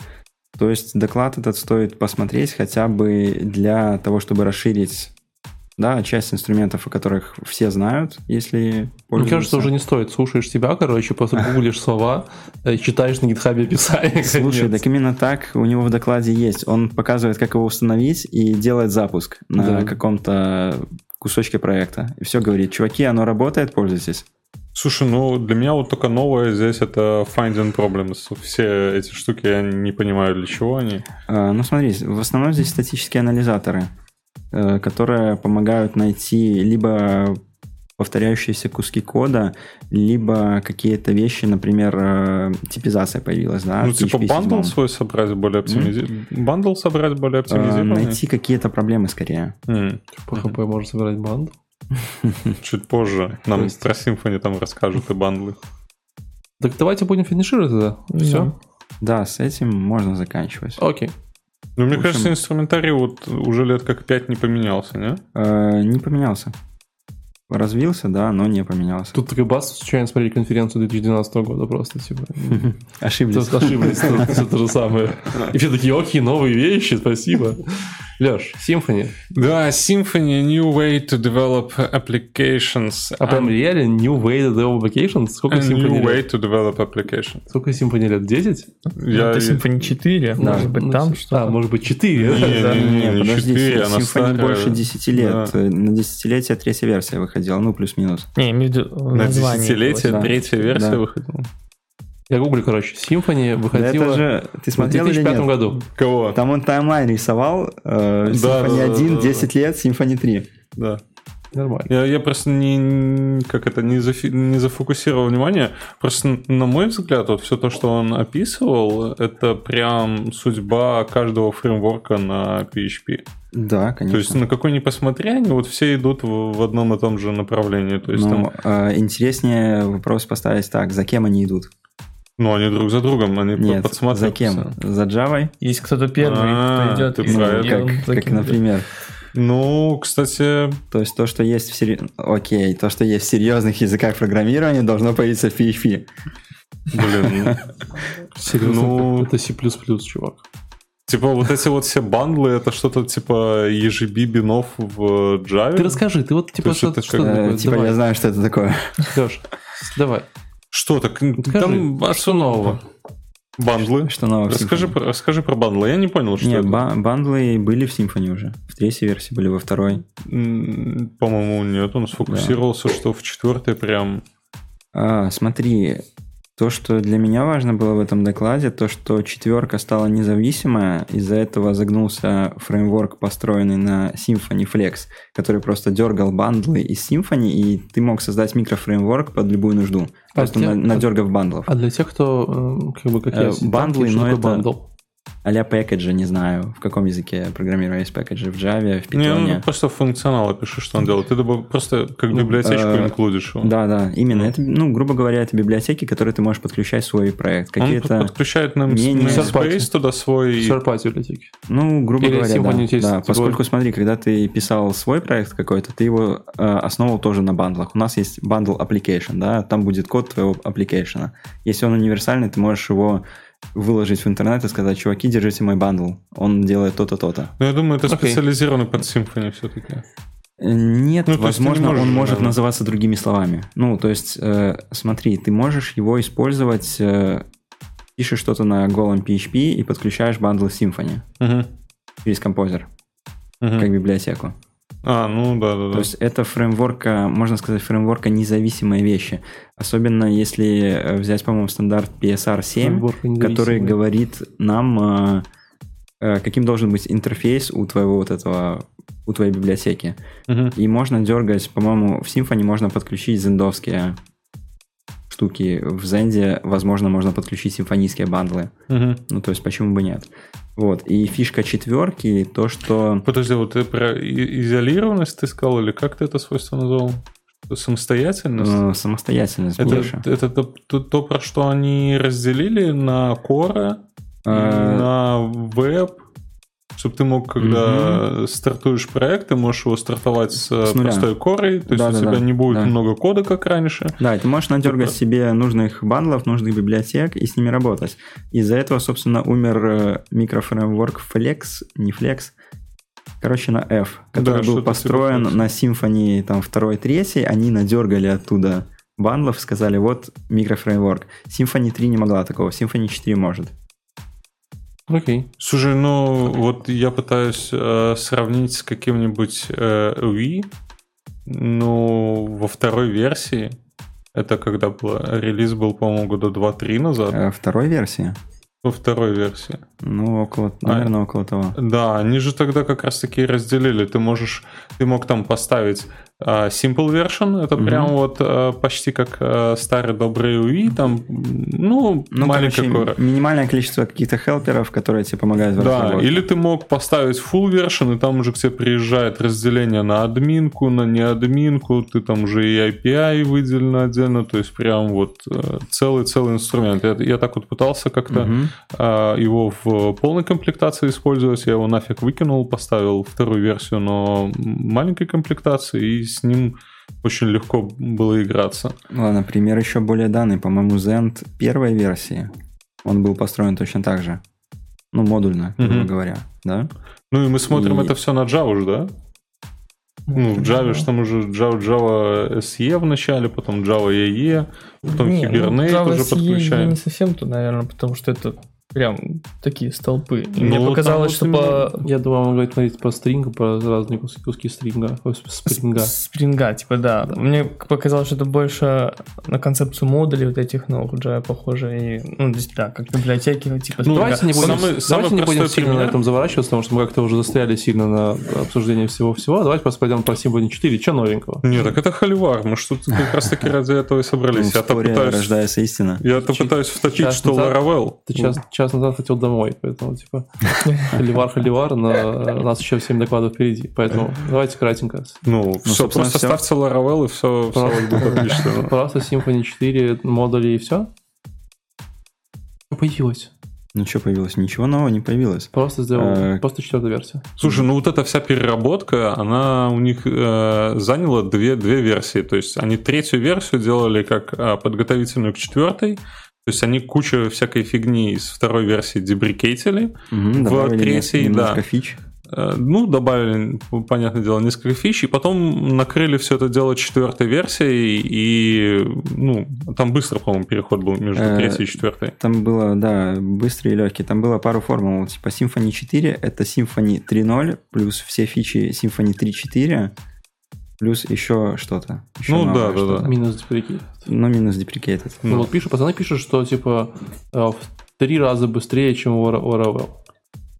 S4: То есть доклад этот стоит посмотреть хотя бы для того, чтобы расширить да, часть инструментов, о которых все знают, если
S2: Мне кажется, уже не стоит. Слушаешь себя, короче, просто [laughs] гуглишь слова, э, читаешь на гитхабе описание. [laughs]
S4: Слушай,
S2: конец.
S4: так именно так у него в докладе есть. Он показывает, как его установить и делает запуск на
S2: Да.
S4: каком-то кусочке проекта. И все говорит, чуваки, оно работает, пользуйтесь.
S1: Слушай, ну для меня вот только новое здесь это finding problems. Все эти штуки я не понимаю для чего они.
S4: А, Ну смотри, в основном здесь статические анализаторы, э, которые помогают найти либо повторяющиеся куски кода, либо какие-то вещи, например, э, типизация появилась, да?
S1: ну типа bundle
S4: 7.
S1: свой собрать более оптимизированный. Bundle собрать более
S4: Э,
S1: оптимизированный.
S4: Найти какие-то проблемы скорее.
S1: М,
S2: PHP может собирать банду. [laughs]
S1: Чуть позже нам
S2: есть-
S1: про Symfony там расскажут и бандлы.
S2: Так давайте будем финишировать тогда. Все?
S4: Да, с этим можно заканчивать.
S2: Окей.
S1: Ну, мне
S4: общем-
S1: кажется, инструментарий вот уже лет как пять не поменялся, не?
S4: Э, Не поменялся. Развился, да, но не поменялся.
S2: Тут такой бас, случайно смотрели конференцию 2012 года просто, типа. [laughs]
S4: Ошиблись.
S2: Ошиблись, всё то же самое. [laughs] И все такие, окей, новые вещи, спасибо. Леш, Symfony.
S1: Да, Symfony, new way to develop applications.
S2: А прям реально New Way to Develop Applications? Сколько
S1: new
S2: Symfony
S1: way
S2: лет?
S1: to develop application.
S2: Сколько Symfony лет? 10?
S1: Я-
S3: Это Symfony 4,
S2: Да,
S3: может быть,
S2: ну,
S3: там
S2: А,
S3: что-то.
S2: может быть, 4.
S1: Не, не, не,
S4: Не,
S1: не
S4: подожди,
S1: 4, она
S4: Symfony
S1: старая.
S4: больше 10 лет.
S1: Да.
S4: Э, На десятилетие третья версия выходила, ну, плюс-минус.
S3: Не, имею в виду
S1: На десятилетие третья версия
S4: Да.
S1: выходила.
S2: Я гуглю, короче. Symfony
S4: Да
S2: выходила
S4: это же, ты
S2: в
S4: смотрел или
S2: 2005
S4: нет?
S2: году.
S1: Кого?
S4: Там он таймлайн рисовал, э,
S1: Да,
S4: Symfony
S1: да, да,
S4: 1,
S1: да,
S4: 10 лет, Symfony 3.
S1: Да.
S2: Нормально.
S1: Я, я просто не, как это, не, зафи- не зафокусировал внимание. Просто, на мой взгляд, вот все то, что он описывал, это прям судьба каждого фреймворка на PHP.
S4: Да,
S1: То есть,
S4: конечно.
S1: на какой ни посмотри, они вот все идут в, в одном и том же направлении. То есть,
S4: Но
S1: там,
S4: э, интереснее вопрос поставить так, за кем они идут?
S1: Ну, они друг за другом, они
S4: Нет,
S1: подсматриваются.
S4: за кем? За Java?
S3: Есть кто-то первый,
S1: А,
S3: кто идет.
S1: ты
S3: и-
S1: про
S3: он
S4: Как, как, например.
S1: Ну, кстати,
S4: То есть то, что есть в сери... Окей, то, что есть в серьезных языках программирования, должно появиться в PHP.
S1: блин,
S2: Серьезно,
S1: Ну- [laughs]
S2: это C++, чувак.
S1: типа вот эти вот все бандлы, это что-то типа EGB бинов в Java.
S2: Ты расскажи, ты вот типа
S1: есть
S2: что,
S1: это
S2: что
S1: как-
S4: Э,
S2: такое?
S4: типа я знаю, что это такое.
S2: Лёш, давай.
S1: Что так?
S2: Скажи,
S1: Там а что нового? Бандлы.
S4: Что нового
S1: Расскажи, про, расскажи про бандлы. Я не понял, что
S4: Нет,
S1: это.
S4: ба- бандлы были в Symfony уже. В третьей версии были во второй.
S1: По-моему, нет. Он сфокусировался, что в четвертой прям...
S4: А, смотри, то, что для меня важно было в этом докладе, то, что четверка стала независимая, из-за этого загнулся фреймворк, построенный на Symfony Flex, который просто дергал bundle ы из Symfony, и ты мог создать микрофреймворк под любую нужду, просто
S2: те-
S4: на- надергав bundle ов.
S2: А для тех, кто, э, как бы, как
S4: Э,
S2: я,
S4: bundle
S2: ы,
S4: но это-
S2: bundle?
S4: А-ля package и, не знаю, в каком языке программирования есть package и, в Java, в
S1: Не,
S4: Python.
S1: ну, просто функционал пишешь, что он делает. Ты просто как
S4: Ну,
S1: библиотечку
S4: э,
S1: инклюдишь его.
S4: Да, да, именно. Это, ну, грубо говоря, это библиотеки, которые ты можешь подключать в свой проект.
S1: Он
S4: Какие-то,
S1: подключает нам
S4: не- не
S1: namespace туда свой...
S2: Third-party библиотеки.
S4: ну, грубо говоря, да.
S2: типа-
S4: Поскольку, смотри, когда ты писал свой проект какой-то, ты его э, основывал тоже на bundle ах. У нас есть bundle application, да, там будет код твоего application. Если он универсальный, ты можешь его выложить в интернет и сказать, чуваки, держите мой bundle, он делает то-то, то-то.
S1: Ну, я думаю, это
S2: Окей.
S1: специализированный под Symfony все-таки.
S4: Э, Нет,
S1: Ну, не
S4: возможно,
S1: можешь,
S4: он может
S1: наверное.
S4: называться другими словами. Ну, то есть, э, смотри, ты можешь его использовать, э, пишешь что-то на голом PHP и подключаешь bundle Symfony
S1: Мгм.
S4: через композер,
S1: Мгм.
S4: как библиотеку.
S1: А, ну да, да,
S4: То
S1: да.
S4: есть это фреймворка, можно сказать, фреймворка независимые вещи. Особенно если э, взять, по-моему, стандарт PSR7,
S2: Фреймворка
S4: который
S2: независимые.
S4: говорит нам, э, э, каким должен быть интерфейс у твоего вот этого, у твоей библиотеки.
S1: Мгм.
S4: И можно дергать, по-моему, в Symfony можно подключить зендовские штуки. В Zend, возможно, можно подключить симфонийские бандлы.
S1: Мгм.
S4: Ну, то есть, почему бы нет? Вот. И фишка четверки, то, что...
S1: Подожди, вот ты про изолированность ты сказал, или как ты это свойство назвал? Самостоятельность?
S4: э, самостоятельность
S1: Это,
S4: больше.
S1: это то, то- то, про что они разделили на Core, и
S4: Э,
S1: на веб, чтобы ты мог, когда стартуешь проект, ты можешь его стартовать с,
S4: С нуля.
S1: простой корой, то есть у
S4: Да-да-да,
S1: тебя не будет
S4: да.
S1: много кода, как раньше.
S4: Да, и ты можешь надергать
S1: Супер.
S4: себе нужных бандлов, нужных библиотек и с ними работать. Из-за этого, собственно, умер э, микрофреймворк Flex, не Flex, короче, на F, который
S1: Да,
S4: был построен
S1: типа Flex.
S4: на Symfony там, 2 3 они надергали оттуда бандлов, сказали, вот микрофреймворк. Symfony 3 не могла такого, Symfony 4 может.
S2: Окей.
S1: Слушай, ну вот я пытаюсь э, сравнить с каким-нибудь э, Wii, ну, во второй версии, это когда было, релиз был, по-моему, года 2-3 назад,
S4: Э, второй версии?
S1: во второй версии.
S4: Ну, около,
S1: А.
S4: наверное, около того.
S1: Да, они же тогда как раз таки разделили. Ты можешь, ты мог там поставить а, simple version, это
S4: Мгм.
S1: прям вот а, почти как а, старый добрый UI, там, ну,
S4: Ну,
S1: маленькая
S4: короче, минимальное количество каких-то хелперов, которые тебе помогают в
S1: Да,
S4: разработке.
S1: или ты мог поставить full version, и там уже к тебе приезжает разделение на админку, на неадминку, ты там уже и API выделено отдельно, то есть прям вот э, целый-целый инструмент. Я, я так вот пытался как-то
S4: Мгм.
S1: а, его в полной комплектации использовать. Я его нафиг выкинул, поставил вторую версию, но маленькой комплектации, и с ним очень легко было играться.
S4: Ладно, пример еще более данный. По-моему, Zend первой версии, он был построен точно так же. Ну, модульно, грубо
S1: Мгм.
S4: говоря, да?
S1: Ну и мы смотрим
S4: И-
S1: это все на Java же, да? Ну, в Java же там уже Java, Java SE в начале, потом Java EE, потом
S3: Не, ну,
S1: Hibernate
S3: Java
S1: уже
S3: SE
S1: подключаем.
S3: не совсем то, наверное, потому что это прям такие столпы. И
S1: Ну,
S3: мне показалось, что по
S2: Я думал, он говорит смотреть про стринг, про разные куски, куски стринга. Спринга.
S3: спринга, типа, да.
S2: Да.
S3: Мне показалось, что это больше на концепцию модулей вот этих новых Java похоже. И, ну, то есть, да, как библиотеки, ну, типа,
S1: Ну.
S2: Давайте не будем,
S1: Самый-
S2: давайте
S1: самый
S2: не будем сильно
S1: пример.
S2: на этом заворачиваться, потому что мы как-то уже застряли сильно на обсуждении всего-всего. Давайте просто пойдем по Symfony 4. Что новенького?
S1: Не, так это холивар, мы что тут как раз таки ради этого и
S4: Ну,
S1: собрались.
S4: в
S1: Я-то пытаюсь,
S4: рождается истина.
S1: я-то пытаюсь втопить,
S2: час
S1: что Laravel.
S2: Ты час, час назад хотел домой, поэтому, типа, [laughs] холивар, холивар, но [laughs] у нас еще 7 докладов впереди. Поэтому давайте кратенько.
S1: Ну, все,
S4: собственно,
S1: просто
S4: всё.
S1: ставьте Laravel и все, все будет отлично.
S2: Просто [laughs] Symfony 4 модули и все? Что появилось?
S4: Ну, что появилось? Ничего нового не появилось.
S2: Просто сделал,
S4: Э,
S2: просто четвертая версия.
S1: Слушай, ну вот эта вся переработка, она у них э, заняла две, две версии. То есть они третью версию делали как э, подготовительную к четвертой. То есть они кучу всякой фигни из второй версии дебрикейтили.
S4: Мгм,
S1: В третьей,
S4: немножко
S1: да.
S4: фич.
S1: Э, Ну, добавили, понятное дело, несколько фич, и потом накрыли все это дело четвертой версией, и, ну, там быстро, по-моему, переход был между
S4: Э,
S1: третьей и четвертой.
S4: Там было, да, быстрый и легкий. Там было пару формул. Типа Symfony 4 это Symfony 3.0 плюс все фичи Symfony 3.4 плюс еще что-то. Еще
S1: Ну, да, да,
S4: что-то.
S1: да.
S2: Минус деприкейт.
S4: Но минус.
S2: Ну,
S1: Ну.
S2: вот пишут, пацаны пишут, что типа э, в три раза быстрее, чем у Laravel.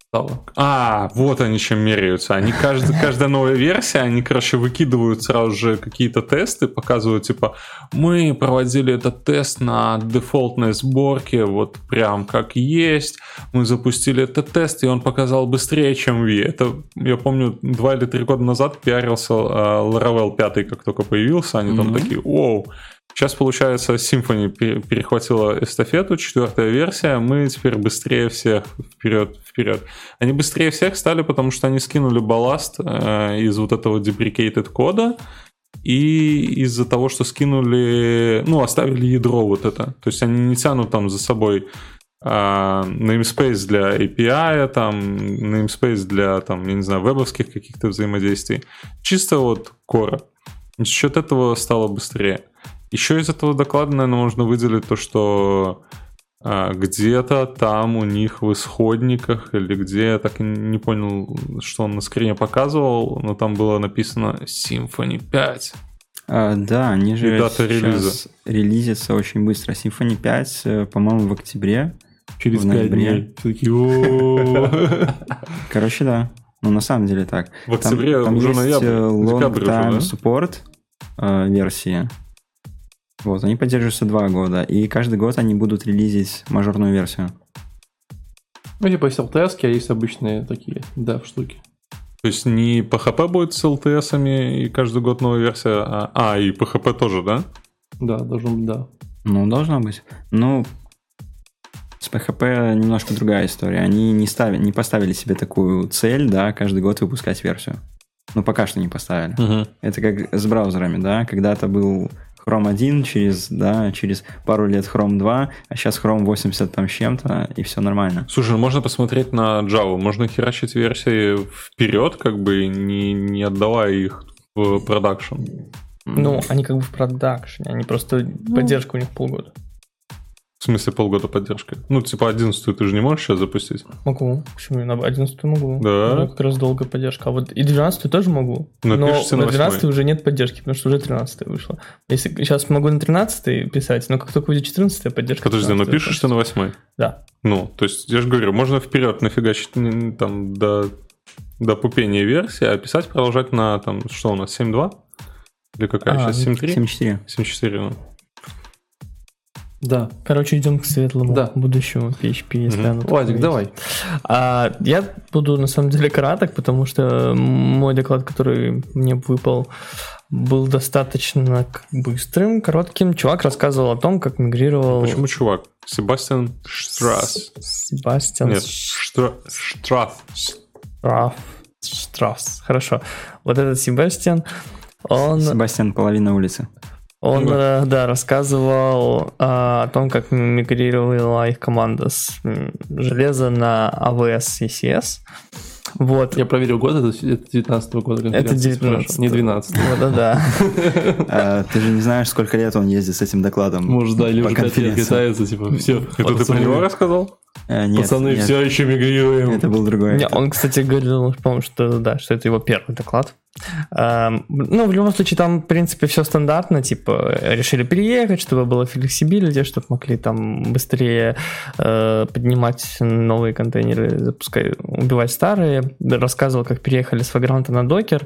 S2: Стало.
S1: А, вот они чем меряются. Они каждый, [laughs] каждая новая версия, они, короче, выкидывают сразу же какие-то тесты, показывают, типа, мы проводили этот тест на дефолтной сборке, вот прям как есть. Мы запустили этот тест, и он показал быстрее, чем V. Это, я помню, два или три года назад пиарился uh, Laravel 5, как только появился. Они mm-hmm. там такие, оу, Сейчас, получается, Symfony перехватила эстафету, четвертая версия, мы теперь быстрее всех вперед, вперед. Они быстрее всех стали, потому что они скинули балласт э, из вот этого deprecated кода, и из-за того, что скинули, ну, оставили ядро вот это. То есть они не тянут там за собой Uh, namespace для API, там, namespace для, там, я не знаю, вебовских каких-то взаимодействий. Чисто вот кора. За счет этого стало быстрее. Еще из этого доклада, наверное, можно выделить то, что а, где-то там у них в исходниках или где, я так и не понял, что он на скрине показывал, но там было написано Symfony 5.
S4: А, да, они же и дата релиза. релизятся очень быстро. Symfony 5, э, по-моему, в октябре.
S2: Через в 5 дней. [laughs]
S4: Короче, да. Ну, на самом деле так.
S1: В октябре там, там уже есть ноябрь,
S4: э, long time support э, версии. Вот, они поддерживаются два года, и каждый год они будут релизить мажорную версию.
S2: Ну, типа есть LTS, а есть обычные такие, да, штуки.
S1: То есть не PHP будет с LTS, и каждый год новая версия, а, а и PHP тоже, да?
S2: Да, должно быть, да.
S4: Ну, должно быть. Ну, с PHP немножко другая история. Они не, ставили, не поставили себе такую цель, да, каждый год выпускать версию. Ну, пока что не поставили. Угу. Это как с браузерами, да, когда-то был Chrome 1, через, да, через пару лет Chrome 2, а сейчас Chrome 80 там с чем-то, и все нормально.
S1: Слушай, ну можно посмотреть на Java, можно херачить версии вперед, как бы не, не отдавая их в продакшн.
S3: Ну, они как бы в продакшне, они просто ну, поддержка у них полгода.
S1: В смысле полгода поддержки? Ну, типа 11 ты же не можешь сейчас запустить?
S3: Могу. Почему? На 11 могу.
S1: Да.
S3: Ну, как раз долгая поддержка. А вот и 12 тоже могу. Но, но на 12 уже нет поддержки, потому что уже 13 вышло. Если сейчас могу на 13 писать, но как только будет 14 поддержка...
S1: Подожди, но пишешь ты на 8
S3: Да.
S1: Ну, то есть, я же говорю, можно вперед нафигачить там до, до пупения версии, а писать продолжать на там, что у нас, 7.2? Или какая а, сейчас? 7.3?
S4: 7.4.
S1: 7.4, ну.
S3: Да. Короче, идем к светлому да. будущему PHP, если
S2: оно Владик, давай.
S3: А, я буду на самом деле краток, потому что мой доклад, который мне выпал, был достаточно быстрым, коротким. Чувак рассказывал о том, как мигрировал...
S1: Почему чувак? Себастьян Штрасс.
S3: Себастьян...
S1: Нет, Штра... Штраф.
S3: Штраф. Штрафс. Хорошо. Вот этот Себастьян, он...
S4: Себастьян половина улицы.
S3: Он, ну, да. да, рассказывал а, о том, как мигрировала их команда с железа на AWS ECS. Вот.
S2: Я проверил год, это 19 -го года.
S3: Это 19
S2: Не 12
S3: года, да.
S4: А, [laughs] ты же не знаешь, сколько лет он ездит с этим докладом.
S2: Может, да, или уже 5 лет катается, типа, все.
S1: Это ты про него рассказал?
S2: А, нет, Пацаны, нет. все еще мигрируем.
S4: Это был другой.
S3: Не, он, кстати, говорил, по-моему, что да, что это его первый доклад. Эм, ну, в любом случае, там, в принципе, все стандартно, типа, решили переехать, чтобы было flexibility, чтобы могли там быстрее э, поднимать новые контейнеры, запускать, убивать старые. Рассказывал, как переехали с Vagrant на Docker,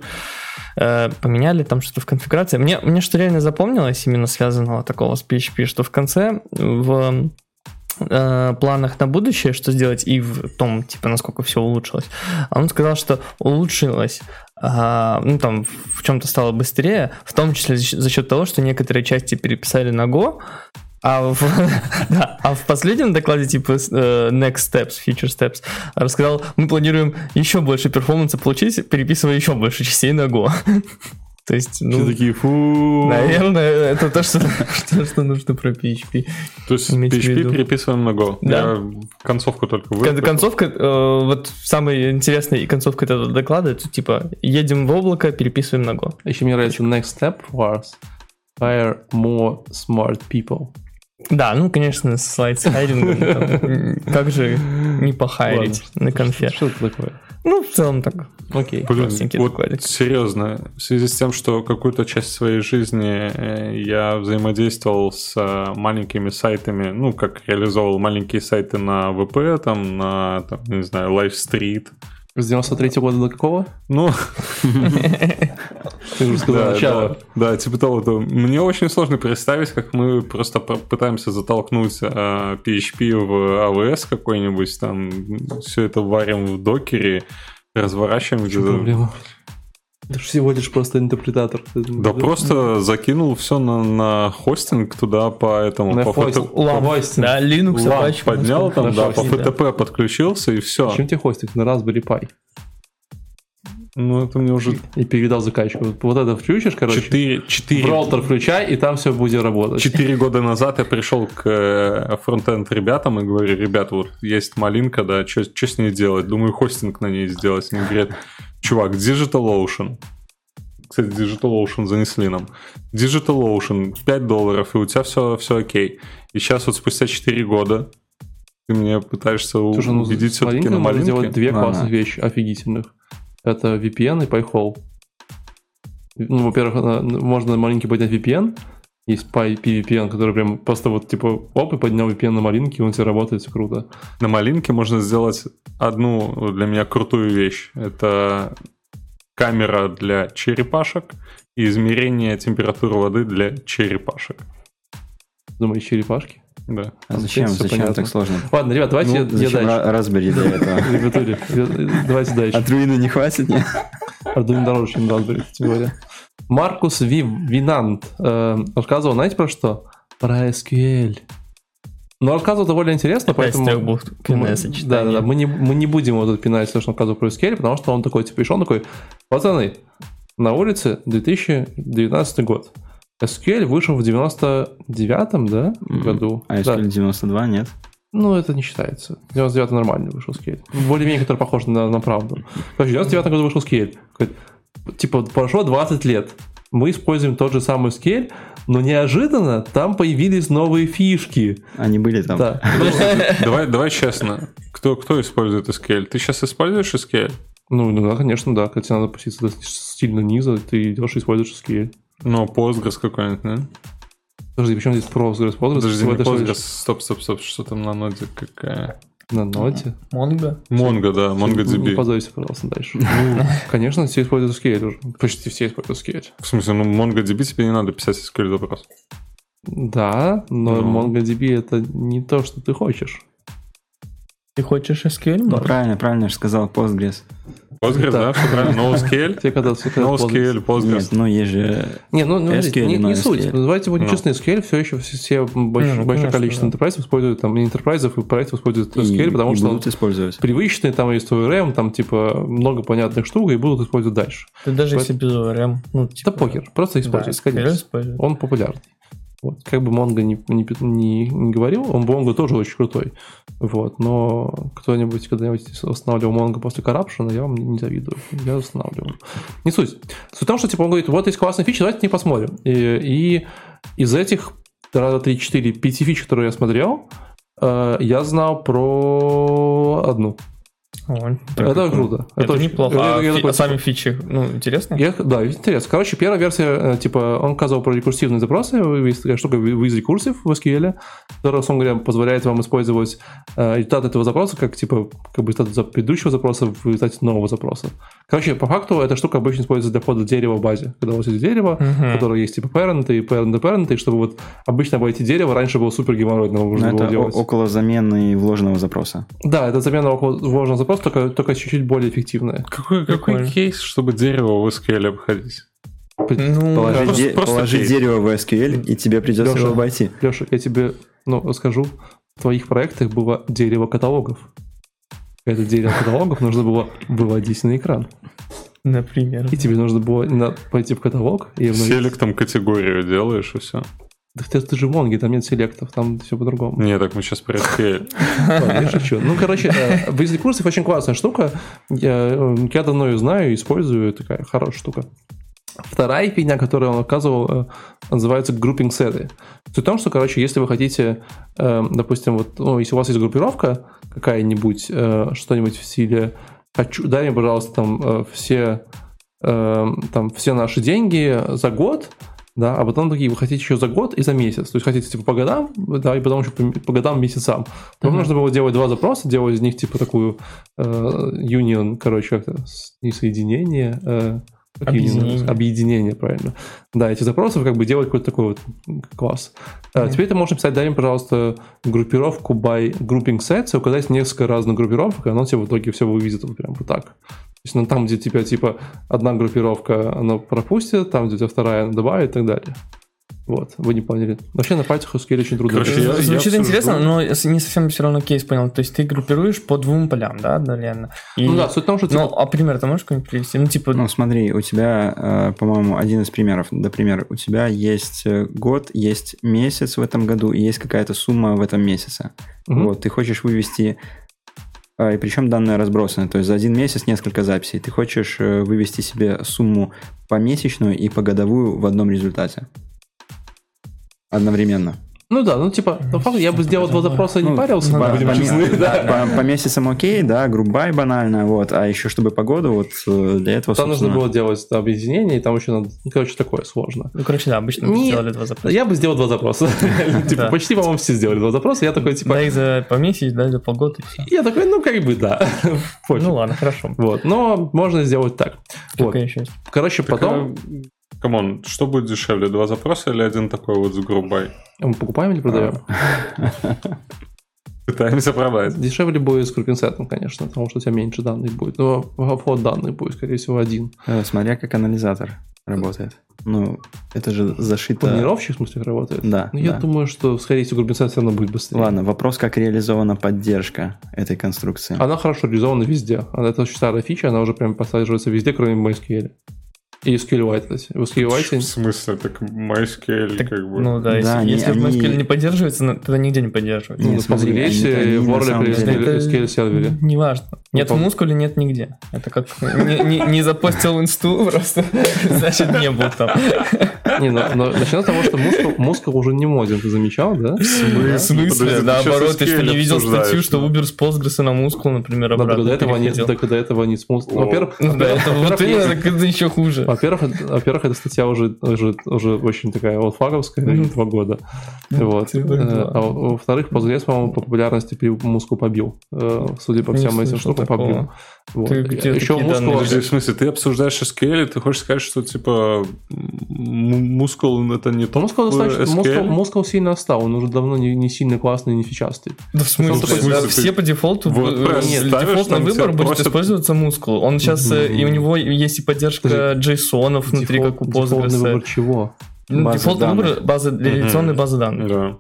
S3: э, поменяли там что-то в конфигурации. Мне, мне что реально запомнилось, именно связанного такого с PHP, что в конце в э, планах на будущее, что сделать, и в том, типа, насколько все улучшилось. А он сказал, что улучшилось а, ну, там, в чем-то стало быстрее, в том числе за счет того, что некоторые части переписали на Go, а в, [laughs] да, а в последнем докладе, типа uh, Next Steps, Future Steps, рассказал, мы планируем еще больше перформанса получить, переписывая еще больше частей на Go. [laughs] То есть,
S2: ну, Все такие, фу.
S3: Наверное, это то, что, что, что нужно про PHP.
S1: То есть PHP переписываем на Go. Да. Я концовку только
S3: выпустил. Концовка, э, вот самая интересная концовка этого доклада, это типа едем в облако, переписываем на Go.
S2: Еще мне нравится next step was hire more smart people.
S3: Да, ну, конечно, слайд с хайдингом. Как [laughs] же не похайрить на конфе.
S2: Что это такое?
S3: Ну, в целом так.
S2: Окей.
S1: Блин, вот
S3: кодик.
S1: серьезно, в связи с тем, что какую-то часть своей жизни э, я взаимодействовал с э, маленькими сайтами, ну, как реализовывал маленькие сайты на ВП, там, на, там, не знаю, Live Street.
S2: С 93 года до какого?
S1: Ну, [laughs] [laughs]
S2: Ты уже сказал
S1: да,
S2: начало.
S1: да, да, типа того. то Мне очень сложно представить, как мы просто пытаемся затолкнуть э, PHP в AWS какой-нибудь, там, все это варим в докере, разворачиваем
S2: В чем
S1: где-то.
S2: проблема? Ты же всего лишь просто интерпретатор.
S1: Да просто закинул все на, на хостинг туда по этому,
S2: На
S1: по
S2: хостинг.
S1: FTP
S2: Ламп. Хостинг.
S3: Да, Linux, Apache,
S1: поднял там, да, по
S3: хостинг, да.
S1: FTP подключился и все.
S2: Зачем тебе хостинг? На Raspberry Pi.
S1: Ну это мне уже
S2: И передал заказчику. Вот- Вот это включишь, короче.
S1: 4,
S2: В
S1: 4,
S2: роутер включай, и там все будет работать.
S1: 4 года назад я пришел к э, фронтенд ребятам и говорю, ребята, вот есть малинка, да, что с ней делать? Думаю, хостинг на ней сделать. Они говорят, чувак, DigitalOcean. Кстати, DigitalOcean занесли нам. DigitalOcean 5 долларов, и у тебя все, все окей. И сейчас вот спустя 4 года ты мне пытаешься
S2: Слушай, ну,
S1: убедить все-таки на малинке.
S2: сделать две классных вещи офигительных. Это VPN и PyHole. Ну, во-первых, можно маленький поднять VPN. Есть PyPVPN, который прям просто вот типа оп, и поднял VPN на малинке, и он тебе работает, все круто.
S1: На малинке можно сделать одну для меня крутую вещь. Это камера для черепашек и измерение температуры воды для черепашек.
S2: Думаешь, черепашки?
S1: Да.
S4: А зачем? Зачем
S2: понятно.
S4: так сложно?
S2: Ладно, ребят, давайте
S4: Ну,
S2: я, я дальше.
S4: Raspberry для [laughs] этого?
S2: Ребятули, давайте дальше.
S4: От руины не хватит, нет?
S2: Arduino дороже, чем Raspberry, кстати говоря. Маркус Ви- Винант э, рассказывал, знаете про что? Про SQL. Но рассказывал довольно интересно, поэтому... мы-. Да, да, да. Мы не, мы не будем его тут пинать, то, что он рассказывал про SQL, потому что он такой, типа, пришел, такой, пацаны, на улице 2019 год. SQL вышел в 99-м, да, году?
S4: А
S2: Да.
S4: SQL 92 нет?
S2: Ну, это не считается. 99 нормальный вышел скейл. Более-менее, который похож на, на правду. Короче, в 99 году вышел скейл. Говорит, Типа, прошло 20 лет. Мы используем тот же самый скейл, но неожиданно там появились новые фишки.
S4: Они были там?
S2: Да. [laughs]
S1: Давай, давай честно. Кто, кто использует SQL? Ты сейчас используешь SQL?
S2: Ну, ну да, конечно, да. Когда тебе надо опуститься до сильно низа, ты идешь и используешь скейл.
S1: Ну, Postgres какой-нибудь, да?
S2: Подожди, почему здесь Postgres? Postgres
S1: Подожди, не Postgres, стоп, стоп, стоп, что там на ноде какая?
S2: На ноте.
S3: Монго.
S1: Mongo, да, MongoDB.
S2: позорься, пожалуйста, дальше. Ну, конечно, все используют скейл уже. Почти все используют скейл.
S1: В смысле, ну MongoDB тебе не надо писать SQL запрос.
S2: Да, но
S1: Ну.
S2: MongoDB это не то, что ты хочешь.
S3: Ты хочешь SQL?
S4: Ну, правильно, правильно же сказал Postgres.
S1: Postgres,
S2: Да.
S1: все правильно. NoSQL?
S2: Те, когда, все когда
S1: NoSQL, Postgres.
S4: Нет, ну есть же...
S2: Не, ну, ну
S4: SQL,
S2: не, не суть.
S4: SQL.
S2: Давайте будем
S1: Ну.
S2: честны, SQL все еще все, все больш-
S3: Не, ну,
S2: большое количество enterprise используют, там, enterprise и проектов используют SQL,
S4: и-
S2: потому
S4: и
S2: что
S4: будут использовать.
S2: привычный, там есть ORM, там типа много понятных штук, и будут использовать дальше.
S3: Ты даже если без ORM. Ну,
S2: Да
S3: типа,
S2: покер, просто
S3: да,
S2: используется,
S3: SQL
S2: конечно.
S3: используют.
S2: Он популярный. Вот. Как бы Mongo не, не, не- не говорил, он Mongo тоже очень крутой. Вот. Но кто-нибудь когда-нибудь устанавливал Mongo после Corruption, я вам не завидую. Я устанавливал. Не суть. Суть в том, что типа он говорит, вот есть классная фича, давайте не посмотрим. И, и из этих раза 3, 4, 5 фич, которые я смотрел, э, я знал про одну.
S3: Ой,
S2: Это круто.
S3: Это,
S2: очень-
S3: неплохо.
S2: я-
S3: А,
S2: я
S3: фи-
S2: такой,
S3: а сами фичи, ну, интересно?
S2: я, да, интересно. Короче, первая версия, э, типа, он сказал про рекурсивные запросы, есть такая штука with recursive в SQL, которая, условно говоря, позволяет вам использовать э, результат этого запроса как, типа, как бы результат предыдущего запроса в результате нового запроса. Короче, по факту эта штука обычно используется для входа дерева в базе. Когда у вас есть дерево,
S3: Мгм.
S2: которое есть, типа, parent и parent и parent, и чтобы вот обычно обойти дерево раньше было супер геморройно,
S4: Но
S2: нужно было
S4: это
S2: делать.
S4: около замены вложенного запроса.
S2: Да, это замена около вложенного запроса, только, только чуть-чуть более эффективная.
S1: Какой, какой
S3: Прикольно.
S1: кейс, чтобы дерево в SQL обходить?
S3: Ну,
S4: Положи,
S1: просто-
S4: де-
S1: просто
S4: положи
S1: кейс.
S4: дерево в SQL, и тебе придется
S2: Леша.
S4: его обойти.
S2: Леша, я тебе ну, расскажу. В твоих проектах было дерево каталогов. Это дерево каталогов нужно было выводить на экран.
S3: например.
S2: И тебе нужно было на- пойти в каталог и.
S1: Селектом категорию делаешь и все.
S2: Да ты, ты же в Монге, там нет селектов, там все по-другому.
S1: Не, так мы сейчас про SQL.
S2: Ладно, я шучу. Ну, короче, э, в курсов очень классная штука. Я, э, я давно ее знаю, использую, такая хорошая штука. Вторая фигня, которую он оказывал, э, называется grouping сеты. Суть в том, что, короче, если вы хотите, допустим, вот, ну, если у вас есть группировка какая-нибудь, что-нибудь в стиле хочу, дай мне, пожалуйста, там все, там все наши деньги за год, да, а потом такие, вы хотите еще за год и за месяц, то есть хотите типа по годам, да, и потом еще по, по годам, месяцам. Потом
S3: Мгм.
S2: нужно было делать два запроса, делать из них типа такую э, union, короче, как-то не соединение, э,
S3: Объединение.
S2: объединение, правильно. Да, эти запросы как бы делать какой-то такой вот класс.
S3: Мгм.
S2: Теперь ты можешь написать, дай мне, пожалуйста, группировку by grouping sets и указать несколько разных группировок, и оно тебе в итоге все выведет вот прям вот так. То есть ну, там, где тебя типа одна группировка она пропустит, там, где у тебя вторая она добавит и так далее. Вот, вы не поняли. Вообще на пальцах SQL очень трудно.
S1: Короче, я-
S3: Звучит
S1: обсужду.
S3: интересно, но не совсем все равно кейс понял. То есть ты группируешь по двум полям, да, одновременно? И-
S2: Ну да, суть в том, что типа,
S3: Ну, а пример ты можешь какой-нибудь привести? Ну, типа,
S4: Ну, смотри, у тебя, э, по-моему, один из примеров, например, у тебя есть э, год, есть месяц в этом году и есть какая-то сумма в этом месяце.
S2: мгм.
S4: Вот, ты хочешь вывести, э, и причем данные разбросаны, то есть за один месяц несколько записей. Ты хочешь вывести себе сумму помесячную и погодовую в одном результате. Одновременно.
S2: Ну да, ну типа, по факту я бы сделал два запроса и не
S4: Ну,
S2: парился,
S3: ну
S2: бы,
S3: да,
S2: будем
S4: по,
S2: честны. да.
S4: по- [laughs] по месяцам окей, да, грубай банально, вот, а еще чтобы погоду, вот э, для этого,
S2: Там нужно
S4: собственно,
S2: было делать да, объединение, и там еще надо, ну, короче, такое сложно.
S3: ну, короче, да, обычно мы
S2: Не-
S3: сделали два запроса.
S2: Я бы сделал два запроса. [laughs] Типа,
S3: Да.
S2: почти, по-моему, все сделали два запроса. Я такой, типа,
S3: Дай за по месяц, дай за полгода и все.
S2: я такой, ну, как бы, да. [laughs]
S3: Ну ладно, хорошо.
S2: Вот, но можно сделать так. Короче, потом
S1: а, Come on, что будет дешевле, два запроса или один такой вот с group by?
S2: мы покупаем или продаем?
S1: Пытаемся продать.
S2: Дешевле будет с grouping set ом, конечно, потому что у тебя меньше данных будет. Но вход данных будет, скорее всего, один.
S4: э, смотря как анализатор работает. Ну, это же зашито...
S2: Планировщик, в смысле, работает?
S4: Да,
S2: Ну, я
S4: да.
S2: думаю, что, скорее всего, все равно будет быстрее.
S4: Ладно, вопрос, как реализована поддержка этой конструкции.
S2: Она хорошо реализована везде. Она, это очень старая фича, она уже прям подсаживается везде, кроме MySQL. И SQLite, кстати. В
S1: В
S2: SQLite
S1: смысле, так MySQL
S3: Так,
S1: как бы...
S3: Ну да, если,
S4: Да, они-
S3: если в
S4: они-
S3: MySQL не поддерживается, ну, тогда нигде не поддерживается.
S2: ну,
S4: Нет,
S2: в
S4: смотри, они
S2: в или
S4: деле-
S2: SQL сервере.
S3: Не важно. Нет
S2: Ну,
S3: в мускуле, нет нигде. Это как не, не- не запостил инсту [laughs] просто, значит не был там.
S2: Не, но, но начиная с того, что мускул, мускул уже не моден, ты замечал, да?
S3: В смысле? Наоборот, ты что,
S1: SQL
S3: не видел статью, что? Uber с Postgres на мускул, например, обратно
S2: до этого они,
S3: переходил?
S2: до, этого они с мускул.
S1: О.
S2: Во-первых,
S3: Ну это вот
S2: во-первых,
S3: именно,
S2: есть-
S3: это еще хуже.
S2: Во-первых, во-первых, эта статья уже, уже, уже очень такая олдфаговская,
S3: Мгм.
S2: два года. Вот.
S3: Говоришь,
S2: Э,
S3: да.
S2: А во- во-вторых, Postgres, по-моему, по популярности при мускул побил. Э, Судя по
S3: Не
S2: всем этим штукам, побил. Вот.
S3: Ты где
S2: Еще
S3: такие
S2: мускул...
S1: в смысле, ты обсуждаешь SQL, и ты хочешь сказать, что типа мускул это не то?
S2: Мускул достаточно, мускул, мускул сильно отстал, он уже давно не, не сильно классный, не фичастый.
S3: Да в смысле?
S2: Ну, в смысле,
S3: Да,
S1: ты
S3: все по дефолту,
S1: вот
S3: нет,
S1: ставишь,
S3: дефолтный
S1: там
S3: выбор будет
S1: просят-
S3: использоваться мускул. Он сейчас, э, и у него есть и поддержка. JSON внутри,
S2: Дефолт-
S3: как у
S2: дефолтный
S3: Postgres.
S2: выбор чего?
S3: Ну,
S4: Базы
S3: Дефолтный
S4: данных.
S3: выбор базы, реляционной базы данных.
S1: Да.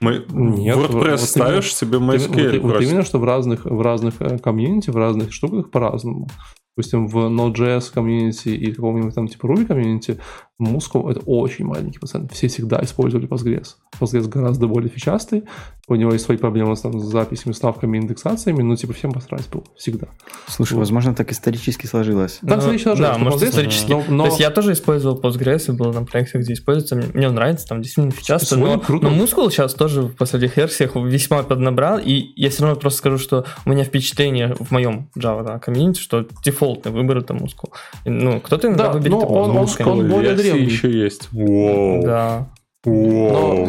S1: Мы
S2: Нет,
S1: WordPress
S2: вот
S1: ставишь себе MySQL
S2: вот- вот именно, что в разных, в разных э, community, в разных штуках по-разному. Допустим, в Node.js community и каком-нибудь там типа Ruby community мускул это очень маленький процент. Все всегда использовали Postgres. Postgres гораздо более фичастый. У него есть свои проблемы с, там, с записями, ставками, индексациями, но типа всем посрать было всегда.
S4: Слушай, возможно, так исторически сложилось.
S2: Так,
S3: Ну,
S2: смотри, что
S3: да, может,
S2: Postgres-
S3: исторически.
S2: но- но-
S3: То есть я тоже использовал Postgres и был на проектах, где используется. Мне, мне он нравится, там действительно фичасто.
S2: Сегодня
S3: Но,
S2: круто.
S3: но мускул сейчас тоже в последних версиях весьма поднабрал. И я все равно просто скажу, что у меня впечатление в моем Java да, комьюнити, что дефолтный выбор это мускул. Ну, кто-то иногда
S2: Да,
S3: выберет
S2: но он- он- он более Древний.
S1: еще есть. Воу.
S3: Да,
S1: Воу.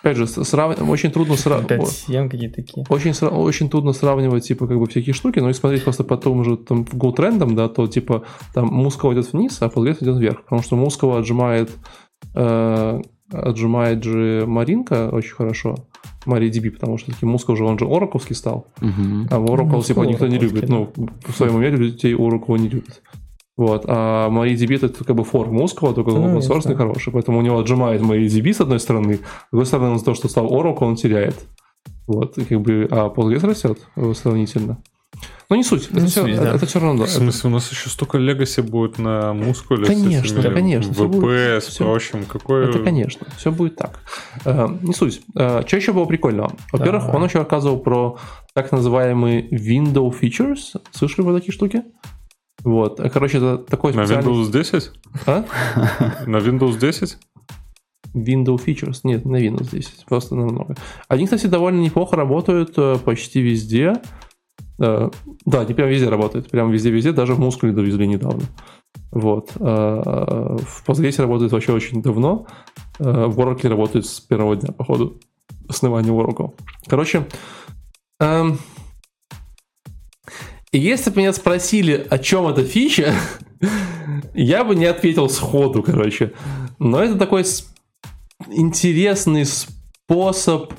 S2: Опять же, срав- очень трудно сравнивать.
S3: 5-7 какие-то такие.
S2: Очень, сра- очень трудно сравнивать, типа, как бы всякие штуки, но если смотреть просто по тому же там в Go трендам, да, то, типа, там мускул идет вниз, а Postgres идет вверх, потому что мускул отжимает, э, отжимает же Маринка очень хорошо, MariaDB, потому что таки мускул же, он же ораклский стал,
S4: Мгм.
S2: а Oracle,
S3: Мускул
S2: типа, никто не любит, ну, в своем уме людей Oracle не любят. Вот, а MariaDB это как бы фор мускула, только
S3: Ну,
S2: open source хороший, поэтому у него отжимает MariaDB с одной стороны, с другой стороны, он за то, что стал Oracle, он теряет. Вот, и как бы, а Postgres растет э, сравнительно. Но не суть, это,
S3: Не
S2: все,
S3: суть, да.
S2: это все равно.
S1: В смысле, у нас еще столько легаси будет на мускуле.
S2: Конечно,
S1: этими
S2: конечно,
S1: ВП,
S2: будет,
S1: с
S2: всё.
S1: прочим. Какой...
S2: Это, конечно, все будет так. Э, Не суть. Э, Что еще было прикольного? Во-первых,
S3: Да.
S2: он еще рассказывал про так называемые window features. Слышали вы такие штуки? Вот. Короче, это такой
S1: На
S2: специальный...
S1: Windows 10?
S2: А? [laughs]
S1: На Windows 10?
S2: Window Features. Нет, на Windows 10. Просто намного. Они, кстати, довольно неплохо работают э, почти везде. Э, да, они прям везде работают. Прям везде-везде, даже в мускуле довезли недавно. Вот. Э, в Postgres работает вообще очень давно. В Oracle работает с первого дня, походу, основания Oracle. Короче, эм, если бы меня спросили, о чем эта фича, [laughs] я бы не ответил сходу, короче. Но это такой интересный способ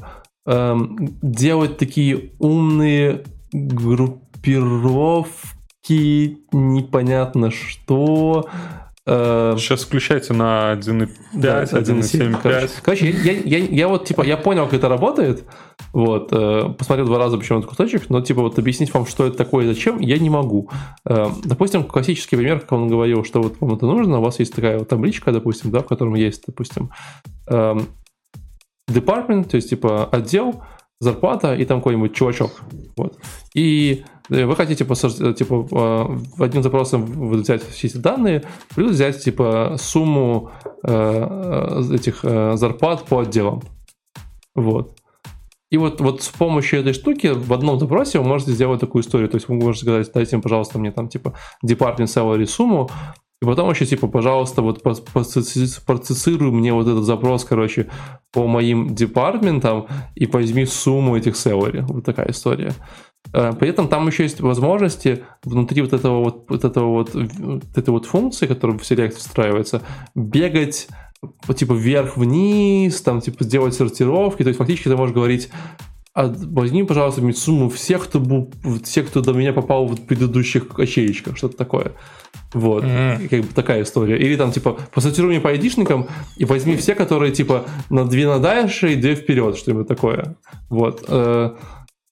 S2: эм, делать такие умные группировки, непонятно что.
S1: Э, Сейчас включайте на 1.5, 1.7.5.
S2: Короче, я, я, я вот, типа, я понял, как это работает, вот, э, посмотрел два раза почему этот кусочек, но, типа, вот объяснить вам, что это такое и зачем, я не могу. Э, допустим, классический пример, как он говорил, что вот вам это нужно, у вас есть такая вот табличка, допустим, да, в котором есть, допустим, эм, department, то есть, типа, отдел, зарплата и там какой-нибудь чувачок. Вот. И э, вы хотите типа, типа в одним запросом взять все эти данные, плюс взять типа сумму э, этих э, зарплат по отделам. Вот. И вот, вот с помощью этой штуки в одном запросе вы можете сделать такую историю. То есть вы можете сказать, дайте мне, пожалуйста, мне там типа department salary сумму, и потом еще, типа, пожалуйста, вот процессируй мне вот этот запрос, короче, по моим департментам и возьми сумму этих salary. Вот такая история. Э, при этом там еще есть возможности внутри вот этого вот, вот этого вот, вот этой вот функции, которая в Select встраивается, бегать типа вверх-вниз, там типа сделать сортировки. То есть фактически ты можешь говорить, возьми, пожалуйста, сумму всех, кто был, всех, кто до меня попал в предыдущих ячеечках, что-то такое. Вот, mm-hmm. как бы такая история. Или там, типа, посортируй мне по айдишникам и возьми все, которые, типа, на две на дальше и две вперед, что-нибудь такое. Вот. Э,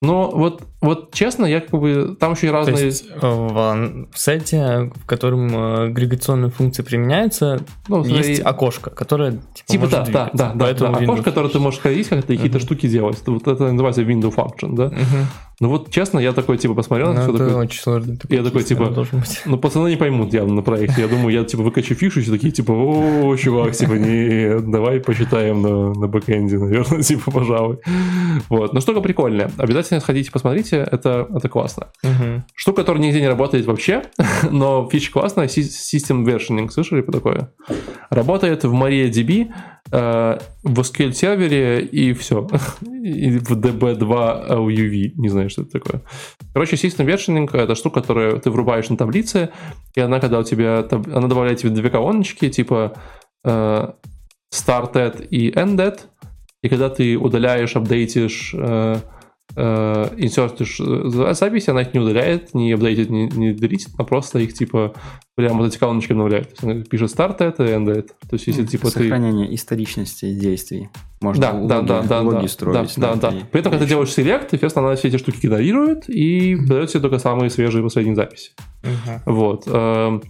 S2: но вот, вот честно, я как бы там еще и разные. То есть,
S3: э, в сете, в котором э, агрегационные функции применяются, ну, есть и... окошко, которое типа,
S2: типа может да, да, да, да, да. окошко, которое ты можешь ходить, как-то какие-то uh-huh. штуки делать. Вот это называется window function, да. Uh-huh. Ну вот честно, я такой типа посмотрел,
S3: ну,
S2: что такое.
S3: очень сложно.
S2: Я такой типа, ну пацаны не поймут явно на проекте. Я думаю, я типа выкачу фишу, и такие типа, о, чувак, типа, не, давай посчитаем на, на бэкэнде, наверное, [laughs] типа, пожалуй. Вот. Но штука прикольная. Обязательно сходите, посмотрите, это, это классно.
S3: Угу.
S2: Штука, которая нигде не работает вообще, [laughs] но фича классная, System Versioning, слышали про такое? Работает в MariaDB, э, в SQL сервере и все. [laughs] и в DB2 UV, не знаю, что это такое. Короче, System Versioning — это штука, которую ты врубаешь на таблице, и она, когда у тебя, она добавляет тебе две колоночки, типа э, started и ended, и когда ты удаляешь, апдейтишь э, инсертишь э, записи, она их не удаляет, не апдейтит, не, не делитит, она просто их типа прямо вот эти колоночки обновляет. То есть она пишет старт это и end это. То есть если типа
S4: Сохранение ты... историчности действий.
S2: Можно да, логи, да, да, да, логи да, строить. Да, да, да. При этом, когда ты делаешь селект, естественно, она все эти штуки генерирует и дает тебе только самые свежие последние записи. Uh-huh. Вот. Эм,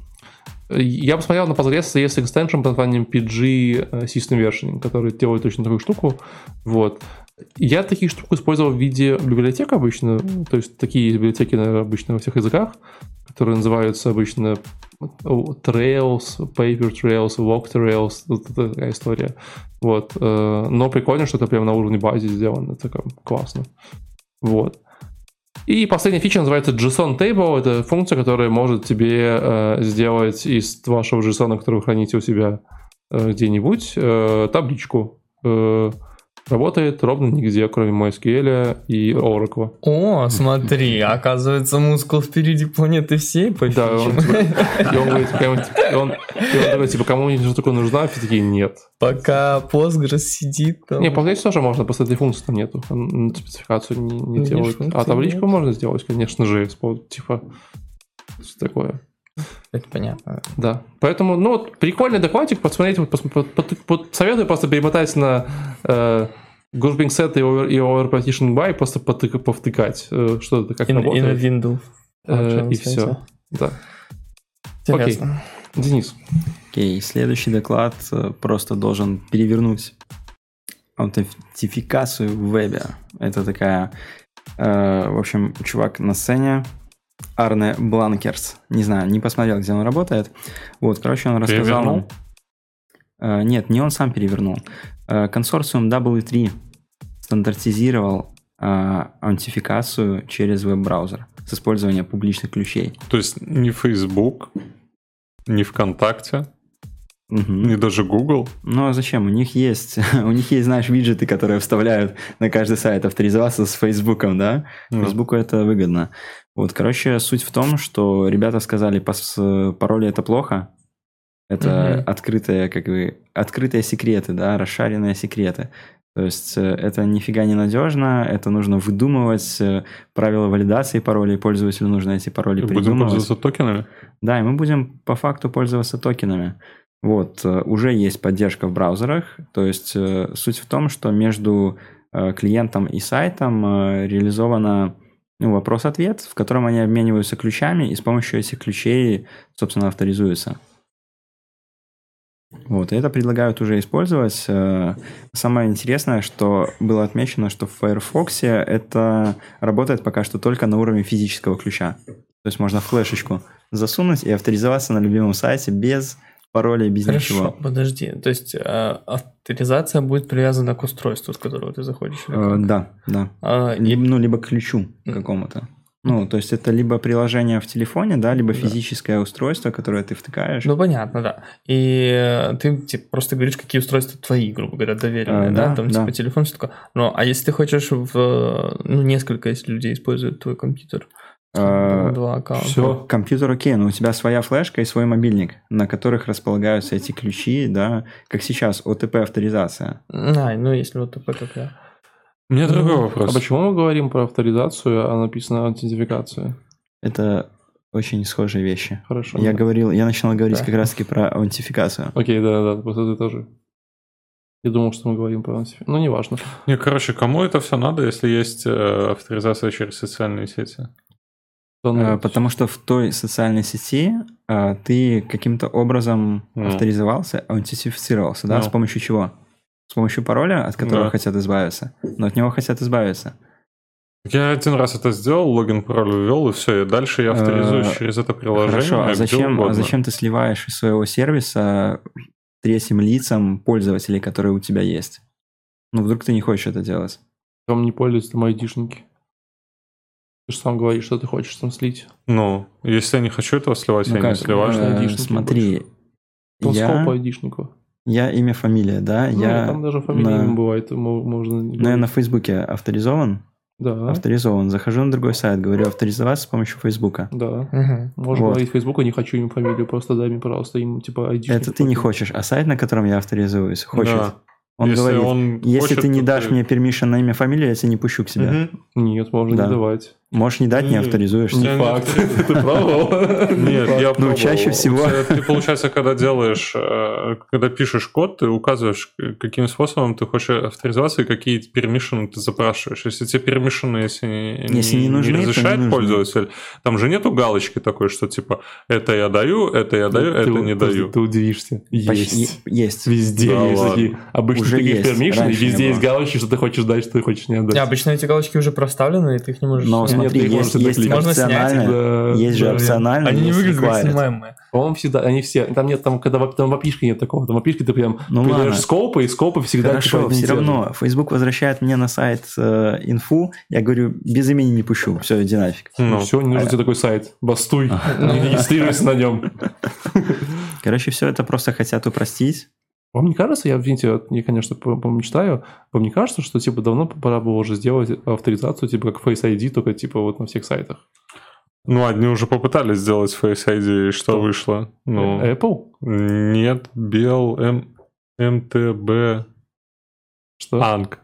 S2: я посмотрел на Postgres есть экстеншн под названием PG э, System Versioning, который делает точно такую штуку. Вот. Я таких штук использовал в виде библиотек обычно, то есть такие библиотеки, наверное, обычно во всех языках, которые называются обычно Trails, Paper Trails, Walk Trails, вот такая история. Вот. Э, но прикольно, что это прямо на уровне базы сделано, это классно. Вот. И последняя фича называется JSON Table. Это функция, которая может тебе э, сделать из вашего JSON, который вы храните у себя э, где-нибудь, э, табличку. Э, Работает ровно нигде, кроме MySQL и Oracle.
S3: О, смотри, оказывается, мускул впереди планеты всей по
S2: Да, он, типа, и он говорит, и он, и он такой, типа, кому-нибудь такое нужна? Все такие, нет.
S3: Пока Postgres сидит
S2: там. Не, Postgres тоже можно, просто этой функции там нету. Спецификацию не, не делает. А табличку нет. можно сделать, конечно же, типа, что такое.
S3: Это понятно.
S2: Да. Поэтому, ну, вот, прикольный докладик, посмотрите, вот, под, под, под, советую просто перемотать на э, grouping set и over, и over partition by, просто потык, повтыкать, э, что это, как in, работает.
S3: И на Windows.
S2: Э, и все. Да.
S3: Интересно.
S2: Окей. Денис.
S4: Окей, следующий доклад э, просто должен перевернуть аутентификацию в вебе. Это такая, э, в общем, чувак на сцене Арне Бланкерс. Не знаю, не посмотрел, где он работает. Вот, короче, он рассказал нам... Uh, нет, не он сам перевернул. Uh, консорциум W3 стандартизировал uh, аутентификацию через веб-браузер. с использованием публичных ключей.
S1: То есть ни Facebook, ни ВКонтакте,
S4: Мгм.
S1: ни даже Google.
S4: Ну а зачем? У них есть, [laughs] у них есть, знаешь, виджеты, которые вставляют на каждый сайт авторизоваться с Фейсбуком, да?
S1: Ну,
S4: Фейсбуку это выгодно. Вот, короче, суть в том, что ребята сказали, пароли это плохо. Это
S3: Мгм.
S4: открытые, как бы, открытые секреты, да, расшаренные секреты. То есть э, это нифига не надежно, это нужно выдумывать э, правила валидации паролей, пользователю нужно эти пароли
S1: Будем
S4: придумывать.
S1: пользоваться токенами?
S4: Да, и мы будем по факту пользоваться токенами. Вот, э, уже есть поддержка в браузерах, то есть суть в том, что между клиентом и сайтом реализовано ну, вопрос-ответ, в котором они обмениваются ключами и с помощью этих ключей, собственно, авторизуются. Вот, и это предлагают уже использовать. Э, Самое интересное, что было отмечено, что в Firefox это работает пока что только на уровне физического ключа. То есть можно флешечку засунуть и авторизоваться на любимом сайте без пароля, без
S3: Хорошо,
S4: ничего.
S3: подожди. То есть э, авторизация будет привязана к устройству, с которого ты заходишь?
S4: Э? Да, да.
S3: А, и-
S4: Либо, ну, либо к ключу
S3: Мгм.
S4: какому-то. Ну, то есть это либо приложение в телефоне, да, либо
S3: Да.
S4: физическое устройство, которое ты втыкаешь.
S3: Ну, понятно, да. И э, ты типа, просто говоришь, какие устройства твои, грубо говоря, доверенные,
S4: Э,
S3: да?
S4: да,
S3: Там,
S4: да.
S3: типа, телефон, все такое. Ну, а если ты хочешь в... э, Ну, несколько, если людей используют твой компьютер,
S4: Э,
S3: два аккаунта.
S2: Все.
S4: Компьютер окей, но у тебя своя флешка и свой мобильник, на которых располагаются эти ключи, да, как сейчас, ОТП-авторизация.
S3: А, ну, если вот такой, как я.
S1: У меня другой
S2: А
S1: вопрос.
S2: почему мы говорим про авторизацию, а написано аутентификация?
S4: Это очень схожие вещи.
S2: Хорошо.
S4: Я
S2: да.
S4: говорил, я начинал говорить
S3: Да.
S4: как раз-таки про аутентификацию.
S2: Окей, да, да, просто ты тоже. Я думал, что мы говорим про аутентификацию. Ну, неважно.
S1: Не, короче, кому это все надо, если есть э, авторизация через социальные сети?
S4: Э, Потому что в той социальной сети э, ты каким-то образом
S1: Ну.
S4: авторизовался, аутентифицировался, да,
S1: Ну.
S4: с помощью чего? С помощью пароля, от которого
S1: Да.
S4: хотят избавиться. Но от него хотят избавиться.
S1: Я один раз это сделал, логин, пароль ввел, и все, и дальше я авторизуюсь
S4: Э,
S1: через это приложение.
S4: Хорошо, а зачем, а зачем ты сливаешь из своего сервиса третьим лицам пользователей, которые у тебя есть? Ну, вдруг ты не хочешь это делать?
S2: Там не пользуются там айдишники. Ты же сам говоришь, что ты хочешь там слить.
S1: Ну, если я не хочу этого сливать,
S4: Ну
S1: я
S4: как,
S1: не сливаю.
S4: э, смотри, я,
S2: айдишников?
S4: я имя, фамилия, да,
S2: Ну,
S4: я,
S2: там даже фамилия
S4: на-
S2: имя бывает, мо- можно...
S4: ну, я на Фейсбуке авторизован,
S2: Да,
S4: авторизован, захожу на другой сайт, говорю авторизоваться с помощью Фейсбука.
S2: да.
S3: Мгм.
S2: Можно
S4: Вот.
S2: говорить в Фейсбуке, не хочу им фамилию, просто дай мне, пожалуйста, им типа айдишник.
S4: Это ты не хочешь, а сайт, на котором я авторизуюсь, хочет.
S1: Да.
S4: Он
S1: если
S4: говорит,
S1: он
S4: если
S1: хочет,
S4: ты не дашь
S1: ты-
S4: мне permission на имя, фамилию, я тебя не пущу к себе.
S1: Мгм.
S2: Нет, можно
S4: Да.
S2: не давать.
S4: Можешь не дать, не
S1: Не,
S4: авторизуешься.
S1: Я
S2: Не
S1: не
S2: факт. Ты пробовал? [laughs]
S1: Нет, я пробовал.
S4: Ну, чаще всего.
S1: Ты, получается, когда делаешь, э, когда пишешь код, ты указываешь, каким способом ты хочешь авторизоваться и какие пермишины ты запрашиваешь. Если тебе пермишины, если,
S4: Если не нужны, не
S1: разрешает
S4: нужны.
S1: пользователь, там же нету галочки такой, что типа это я даю, это я даю,
S2: Ты-
S1: это
S2: ты-
S1: не даю.
S2: Ты удивишься. Есть.
S4: Есть.
S2: Везде
S1: Да
S2: есть. Обычно
S4: Уже
S2: такие
S4: не
S2: везде есть галочки, что ты хочешь дать, что ты хочешь не отдать.
S3: Не, обычно эти галочки уже проставлены, и ты их не можешь...
S4: Смотри, есть, есть
S3: снять их,
S4: опциональное,
S2: Да,
S4: есть же
S2: да.
S4: опциональное,
S3: Они не
S4: есть
S3: выглядят как снимаемые.
S2: По-моему, всегда, они все, там нет, там, когда там в опишке нет такого, там в опишке ты прям
S4: Ну
S2: передаешь
S4: ладно.
S2: скопы, и скопы всегда
S4: Хорошо,
S2: типа,
S4: все равно Facebook возвращает мне на сайт э, инфу, я говорю, без имени не пущу, все, иди нафиг.
S2: Ну,
S1: Ну,
S2: все, не нужен тебе такой сайт. Бастуй, [laughs] не регистрируйся на нем.
S4: Короче, все это просто хотят упростить.
S2: Вам не кажется, я, видите, вот я, конечно, по- помечтаю, вам не кажется, что, типа, давно пора было уже сделать авторизацию, типа, как Face ID, только, типа, вот на всех сайтах?
S1: Ну, одни уже попытались сделать Face ID, и что
S2: Кто?
S1: вышло? Ну,
S2: Apple?
S1: нет, Бел, М, МТБ,
S2: Что?
S1: Анг.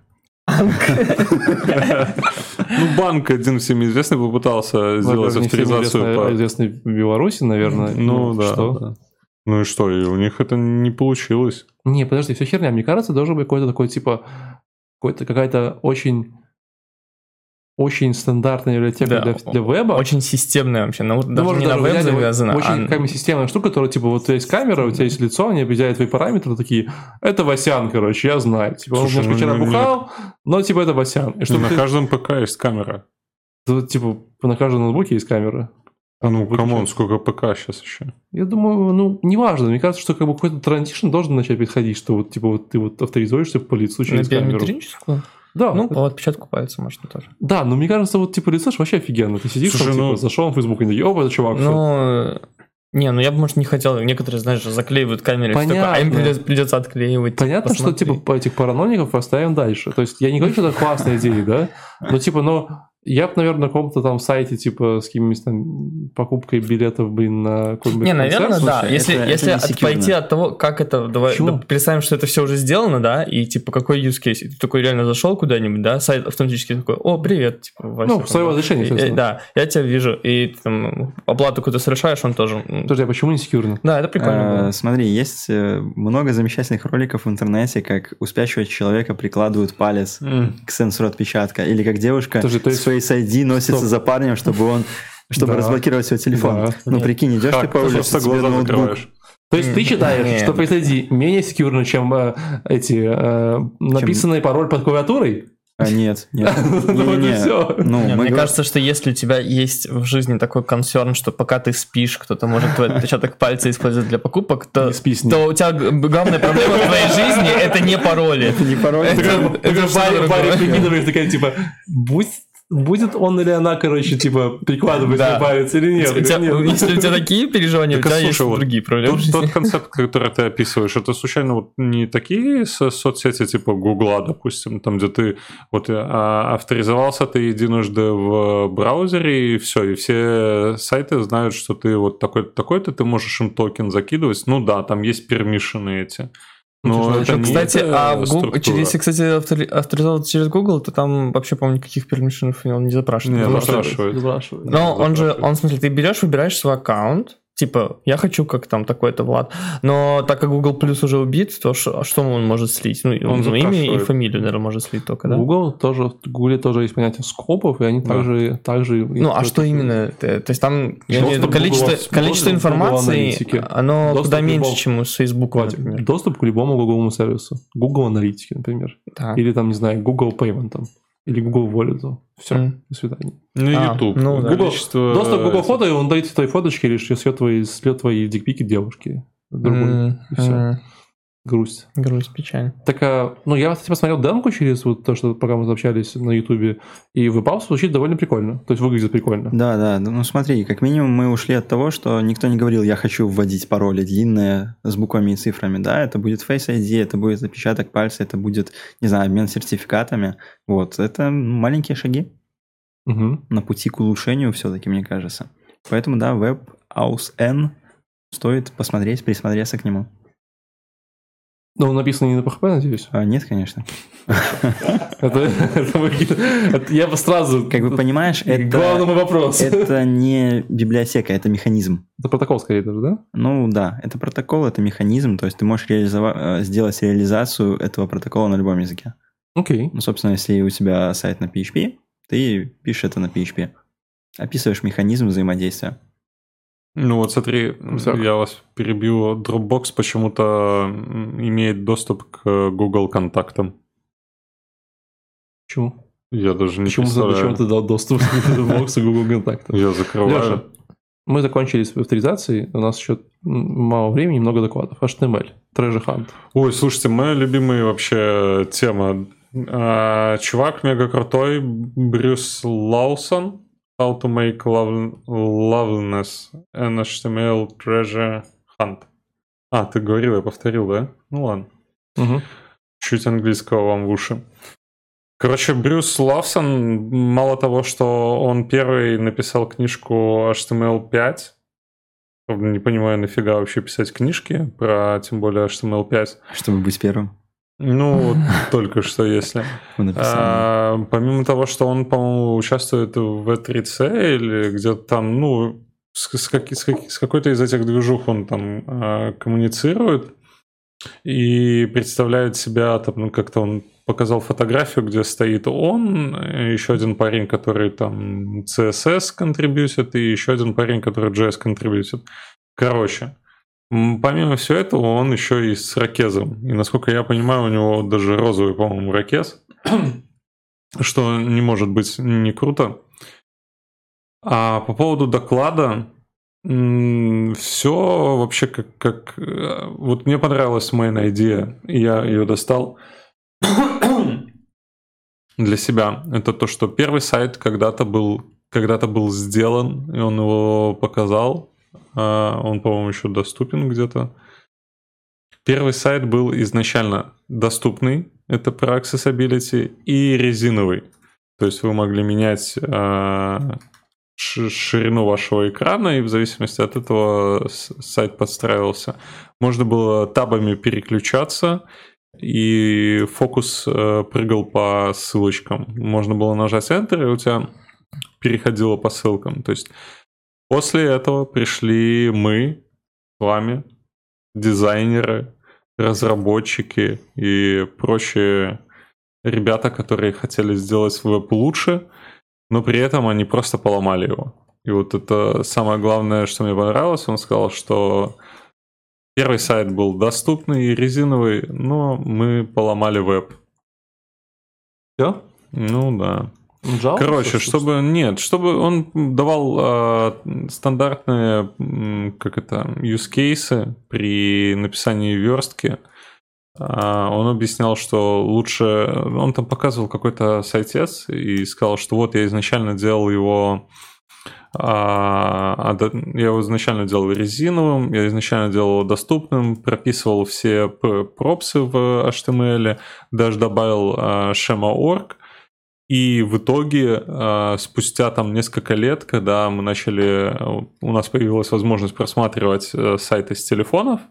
S1: Ну, банк один всем известный попытался
S2: Ну,
S1: сделать авторизацию
S2: известный в Беларуси, наверное.
S1: Ну, да,
S2: Что?
S1: Ну и что, и у них это не получилось.
S2: Не, подожди, все херня. Мне кажется, должен быть какой-то такой, типа, какой-то, какая-то очень очень стандартная библиотека
S3: Да,
S2: для, для веба.
S3: Очень системная вообще, на,
S2: Ну,
S3: даже
S2: может,
S3: не на
S2: даже
S3: веб
S2: взять
S3: завязана,
S2: Очень
S3: а-
S2: какая-нибудь системная штука, которая, типа, вот у тебя есть камера, у тебя есть лицо, они определяют твои параметры, такие, это Васян, короче, я знаю. Типа, он
S1: Слушай,
S2: немножко
S1: ну,
S2: вчера
S1: ну,
S2: бухал, но, типа, это Васян. И чтобы
S1: на
S2: ты-
S1: каждом ПК есть камера.
S2: Тут, типа, на каждом ноутбуке есть камера.
S1: А ну,
S2: come
S1: on, сколько ПК сейчас еще?
S2: Я думаю, ну, неважно. Мне кажется, что как бы какой-то transition должен начать происходить, что вот, типа, вот ты вот авторизуешься по лицу
S3: на
S2: через камеру.
S3: биометрическую?
S2: Да,
S3: Ну, по отпечатку пальца можно тоже.
S2: да, но мне кажется, вот типа research вообще офигенно. Ты сидишь,
S1: Слушай,
S2: там, типа,
S1: ну-
S2: зашел в Facebook и такие, опа, это чувак. всё».
S3: Ну, не, ну я бы, может, не хотел. Некоторые, знаешь, заклеивают камеры, всё такое, а им
S2: Понятно.
S3: придется, придется отклеивать.
S2: Понятно, что
S3: посмотри.
S2: типа по этих параноников оставим дальше. То есть я не говорю, что это классная идея, да? Но типа, но я бы, наверное, на каком-то там сайте, типа, с какими-нибудь там покупкой билетов, блин, на какой-нибудь
S3: Не, наверное,
S2: концерт,
S3: да.
S4: слушай,
S3: если
S4: это-
S3: если
S4: это
S3: от- пойти от того, как это, давай да, представим, что это все уже сделано, да, и типа какой use case, и ты такой реально зашел куда-нибудь, да, сайт автоматически такой, о, привет, типа, Вася,
S2: Ну, в
S3: и-
S2: естественно.
S3: и- Да, я тебя вижу, и ты там оплату какую-то совершаешь, он тоже.
S2: Подожди, а почему не секьюрно?
S3: Да, это прикольно
S4: А,
S3: было.
S4: Смотри, есть э, много замечательных роликов в интернете, как у спящего человека прикладывают палец
S1: М.
S4: к сенсору отпечатка, или как девушка
S2: Подожди, то есть-
S4: Face ID носится
S2: Стоп.
S4: за парнем, чтобы он чтобы
S2: Да.
S4: разблокировать свой телефон.
S2: Да.
S4: Ну,
S3: Нет.
S4: прикинь, идешь ты
S1: Как?
S4: по
S1: Ты
S4: улице,
S1: просто
S4: тебе
S1: глаза
S4: ноутбук.
S1: закрываешь.
S2: То есть ты считаешь,
S3: нет.
S2: что Face ID менее секьюрно, чем э, эти э, написанный пароль под клавиатурой?
S4: А, нет, нет. [laughs]
S2: Ну.
S4: Ну,
S3: мне
S4: говорим-
S3: кажется, что если у тебя есть в жизни такой консерн, что пока ты спишь, кто-то может твой отпечаток пальца использовать для покупок, то, то у тебя главная проблема в твоей жизни это не пароли.
S4: Это не пароль.
S3: Это-
S2: Ты ты
S3: это
S2: такая, типа, будь будет он или она, короче, типа, прикладывать
S3: Да.
S2: палец или нет?
S3: У тебя-
S2: Нет.
S3: Если у тебя такие переживания, у
S1: Так, а
S3: тебя есть
S1: слушай, вот
S3: другие проблемы.
S1: Тот, тот концепт, который ты описываешь, это случайно вот не такие со- соцсети типа Гугла, допустим, там, где ты вот а, авторизовался ты единожды в браузере, и все, и все сайты знают, что ты вот такой-то, такой-то, ты можешь им токен закидывать. Ну да, там есть пермишины эти. Но
S2: Слушай,
S1: это не
S3: Кстати, а через- если, кстати, автори- авторизоваться через Google, то там вообще, по-моему, никаких пермишенов он не запрашивает.
S1: Не, запрашивает.
S2: Запрашивает.
S3: Но он же, он, в смысле, ты берешь, выбираешь свой аккаунт, типа, я хочу как там такой-то Влад, но так как Google Plus уже убит, то а что он может слить? Ну,
S1: Он
S3: ну, имя и фамилию, наверное, может слить только, да?
S2: Google тоже, в Google тоже есть понятие скопов, и они
S1: Да.
S2: также, также...
S3: Ну, а что именно? То есть там я имею в виду, количество,
S2: Google-
S3: количество
S2: Google
S3: информации, оно
S2: Доступ
S3: куда
S2: к
S3: меньше,
S2: любому-
S3: чем с Facebook, например.
S2: Доступ к любому гугловому сервису. Google аналитики, например.
S3: Да.
S2: Или там, не знаю, Google Payment там. Или Google Wallet. Все,
S3: М.
S2: до свидания.
S1: Ну,
S3: А,
S1: YouTube.
S3: ну да.
S2: Google-
S1: Количество-
S2: Доступ к Google фото, и он дает твои фоточки, или шлет твои, шлет твои дикпики девушки. Другой.
S3: М,
S2: и всё.
S3: м,
S2: Грусть.
S3: Грусть, печаль.
S2: Так, а, ну, я, кстати, посмотрел демку через вот то, что пока мы общались на Ютубе, и выпал звучит довольно прикольно. То есть выглядит прикольно.
S4: Да, да, ну смотри, как минимум мы ушли от того, что никто не говорил, я хочу вводить пароли длинные с буквами и цифрами, да, это будет Face ID, это будет отпечаток пальца, это будет, не знаю, обмен сертификатами, вот, это маленькие шаги
S2: Мгм.
S4: на пути к улучшению все-таки, мне кажется. Поэтому, да, WebAuthn N стоит посмотреть, присмотреться к нему.
S2: Но он написан не на PHP, надеюсь.
S4: А, нет, конечно. [laughs]
S2: Это, это это я бы сразу...
S4: Как бы понимаешь, это,
S2: главному вопросу. Это,
S4: это не библиотека, это механизм.
S2: протокол скорее даже, да?
S4: Ну да, это протокол, это механизм, то есть ты можешь э, сделать реализацию этого протокола на любом языке.
S2: Окей.
S4: Ну, собственно, если у тебя сайт на PHP, ты пишешь это на PHP. Описываешь механизм взаимодействия.
S1: Ну вот смотри,
S2: Так.
S1: я вас перебью. Dropbox почему-то имеет доступ к Google контактам.
S2: Почему?
S1: Я даже не
S2: Почему,
S1: представляю.
S2: зачем ты дал доступ к боксу Google контактов?
S1: Я закрываю.
S2: Леша, мы закончили с авторизацией, у нас еще мало времени, много докладов. HTML, Treasure Hunt.
S1: Ой, слушайте, моя любимая вообще тема. А, чувак мега крутой, Брюс Лаусон. How to make love, loveliness and HTML treasure hunt. А, ты говорил, я повторил, да? Ну ладно.
S2: Мгм.
S1: Чуть английского вам в уши. Короче, Брюс Лавсон, мало того, что он первый написал книжку HTML5, не понимаю, нафига вообще писать книжки про, тем более, HTML5.
S4: Чтобы быть первым
S1: Ну, [laughs] только что, если. А, помимо того, что он, по-моему, участвует в V3C или где-то там, ну, с, с каки- с каки- с какой-то из этих движух он там а, коммуницирует и представляет себя, там, ну, как-то он показал фотографию, где стоит он, еще один парень, который там CSS контрибьютит, и еще один парень, который JS контрибьютит. Короче, помимо всего этого, он еще и с ракезом. И, насколько я понимаю, у него даже розовый, по-моему, ракез, [clears throat] что не может быть не круто. А по поводу доклада, все вообще как, как... э, Вот мне понравилась main idea, и я ее достал. [clears throat] для себя, это то, что первый сайт когда-то был, когда-то был сделан, и он его показал. А, он, по-моему, еще доступен где-то. Первый сайт был изначально доступный, это про accessibility, и резиновый. То есть вы могли менять а, ширину вашего экрана, и в зависимости от этого сайт подстраивался. Можно было табами переключаться, и фокус э, прыгал по ссылочкам. Можно было нажать Enter, и у тебя переходило по ссылкам. То есть после этого пришли мы с вами, дизайнеры, разработчики и прочие ребята, которые хотели сделать веб лучше, но при этом они просто поломали его. И вот это самое главное, что мне понравилось, он сказал, что первый сайт был доступный и резиновый, но мы поломали веб.
S2: Все?
S1: Ну да.
S2: Жалко,
S1: Короче, чтобы нет, чтобы он давал э, стандартные, как это, use cases при написании верстки. Э, он объяснял, что лучше, он там показывал какой-то сайтец и сказал, что вот я изначально делал его а, я его изначально делал резиновым, я изначально делал его доступным, прописывал все пропсы в HTML, даже добавил schema.org, и в итоге, а, спустя там несколько лет, когда мы начали, у нас появилась возможность просматривать э, сайты с телефонов,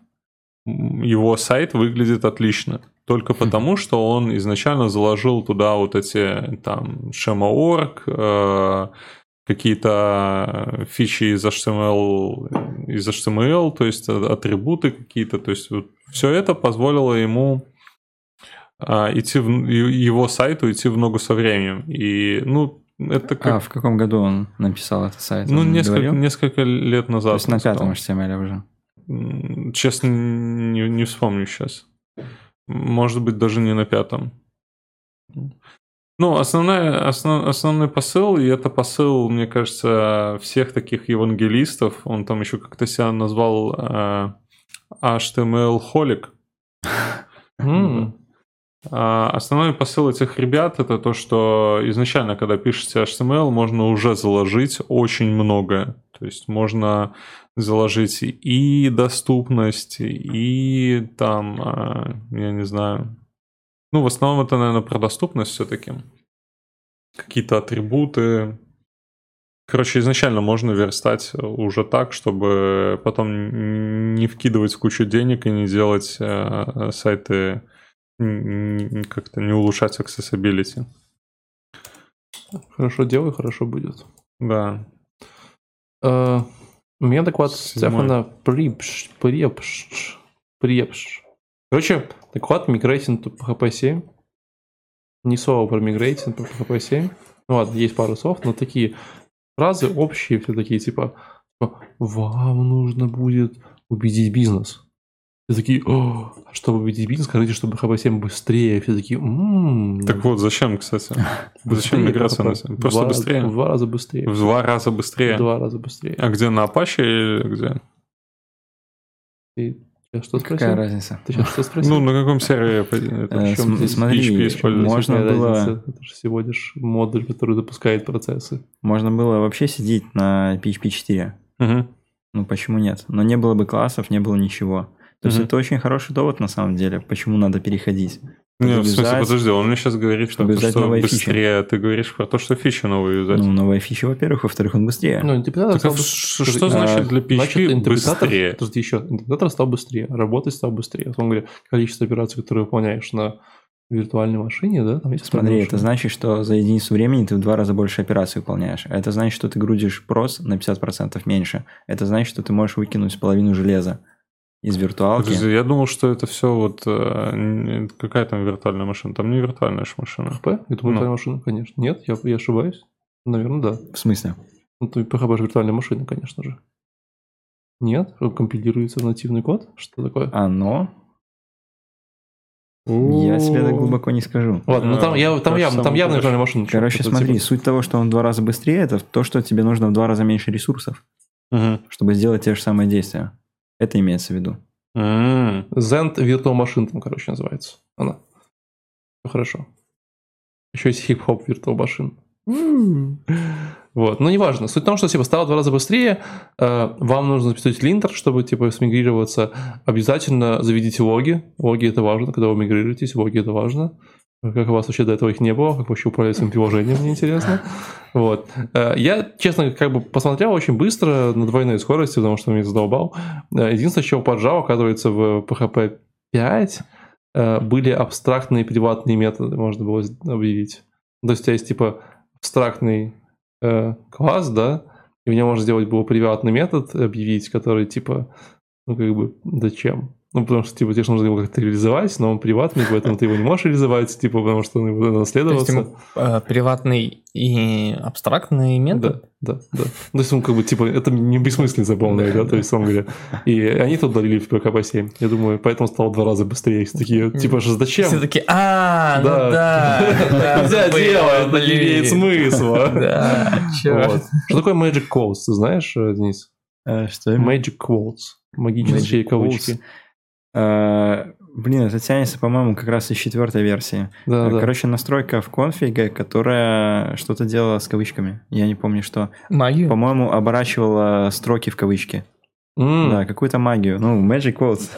S1: его сайт выглядит отлично. Только потому, что он изначально заложил туда вот эти там schema.org, э, какие-то фичи из HTML, из HTML, то есть атрибуты какие-то, то есть вот все это позволило ему идти в его сайту идти в ногу со временем. И, ну, это как...
S4: А в каком году он написал этот сайт?
S1: Ну, несколько, несколько лет назад. То
S4: есть на пятом HTML
S1: уже? Честно, не, не вспомню сейчас. Может быть, даже не на пятом. Ну, основная, основ, основной посыл, и это посыл, мне кажется, всех таких евангелистов, он там еще как-то себя назвал э, HTML-холик.
S2: Mm. [laughs]
S1: А, основной посыл этих ребят это то, что изначально, когда пишете HTML, можно уже заложить очень многое. То есть можно заложить и доступность, и там, а, я не знаю. Ну, в основном это, наверное, про доступность все-таки. Какие-то атрибуты. Короче, изначально можно верстать уже так, чтобы потом не вкидывать кучу денег и не делать э, сайты как-то не улучшать accessibility.
S2: Хорошо делай, хорошо будет.
S1: Да.
S2: Uh, у меня доклад Стефана Припш, Препш, Препш. Короче, доклад мигрейтинг по PHP 7. Не слово про мигрейтинг по PHP 7. Ну ладно, есть пару слов, но такие фразы общие, все такие, типа вам нужно будет убедить бизнес. Все такие, О, а чтобы победить бизнес, скажите, чтобы HB7 быстрее. Все такие, м-м-м.
S1: Так вот, зачем, кстати? [laughs] Зачем миграция? Просто
S2: два
S1: быстрее?
S2: Раза, в два раза быстрее.
S1: В два раза быстрее?
S2: В два раза быстрее.
S1: А где, на Apache или где?
S2: Ты что спросил?
S4: Какая разница?
S2: Ты сейчас что спросил?
S1: Ну, на каком сервере?
S4: Э, смотри, можно было...
S2: Это же всего лишь модуль, который запускает процессы.
S4: Можно было вообще сидеть на PHP 4.
S1: Угу.
S4: Ну, почему нет? Но не было бы классов, не было ничего. То есть это очень хороший довод на самом деле, почему надо переходить.
S1: Не, в смысле, подожди, он мне сейчас говорит, что, то, что быстрее, фичи. ты говоришь про то, что фичи новые юзать.
S4: Ну, новые фичи, во-первых, во-вторых, он быстрее.
S2: Ну, интерпретатор
S1: так, стал что, что значит для PHP значит, быстрее?
S2: Подожди, еще, интерпретатор стал быстрее, работать стал быстрее. Он говорит, количество операций, которые выполняешь на виртуальной машине, да? Там есть
S4: Смотри, это значит, что за единицу времени ты в два раза больше операций выполняешь. Это значит, что ты грудишь прос на 50% меньше. Это значит, что ты можешь выкинуть половину железа из виртуалки.
S1: Подожди, я думал, что это все вот э, какая там виртуальная машина. Там не виртуальная же машина.
S2: ХП? Это виртуальная ну. машина, конечно. Нет, я, я ошибаюсь. Наверное, да.
S4: В смысле?
S2: Ну, то PHP же виртуальная машина, конечно же. Нет, компилируется нативный код. Что такое?
S4: Оно? Я себе так глубоко не скажу.
S2: Ладно, ну там, я, там, явно, там явно виртуальная машина.
S4: Короче, смотри, суть того, что он в два раза быстрее, это то, что тебе нужно в два раза меньше ресурсов,
S1: угу.
S4: чтобы сделать те же самые действия. Это имеется в виду.
S1: Mm.
S2: Zend Virtual Machine там, короче, называется. Она. Хорошо. Еще есть хип-хоп Virtual машин. Вот, но неважно. Суть в том, что типа стало в два раза быстрее, э, вам нужно записать линтер, чтобы типа смигрироваться. Обязательно заведите логи. Логи это важно, когда вы мигрируетесь, логи это важно. Как у вас вообще до этого их не было, как вообще управлять своим приложением, мне интересно. Вот. Э, я, честно, как бы посмотрел очень быстро на двойной скорости, потому что меня задолбал. Э, единственное, чего поджал, оказывается, в PHP 5 э, были абстрактные приватные методы, можно было объявить. То есть у тебя есть типа абстрактный класс, да, и в нем можно сделать был приватный метод, объявить, который типа, ну как бы, зачем? Ну, потому что, типа, тебе нужно его как-то реализовать, но он приватный, поэтому ты его не можешь реализовать, типа, потому что он будет наследоваться. То есть,
S3: э, приватный и абстрактный метод?
S2: Да, да, да. То есть, он как бы, типа, это не бессмысленно заполнение, да, то есть, он говоря. И они тут удалили в PKP 7. Я думаю, поэтому стало в два раза быстрее. Все такие, типа, же зачем?
S3: Все такие, а, ну да. [laughs]
S2: Нельзя делать, это не имеет смысла. [laughs]
S3: Да,
S2: Что такое Magic Quotes, ты знаешь, Денис?
S4: Э, что?
S2: Magic Quotes. Магические кавычки.
S4: Э, блин, это тянется, по-моему, как раз из четвертой версии.
S2: Да,
S4: э, Короче, да. настройка в конфиге, которая что-то делала с кавычками. Я не помню, что.
S3: Магию?
S4: По-моему, оборачивала строки в кавычки.
S2: Mm.
S4: Да, какую-то магию. Ну, Magic Quotes.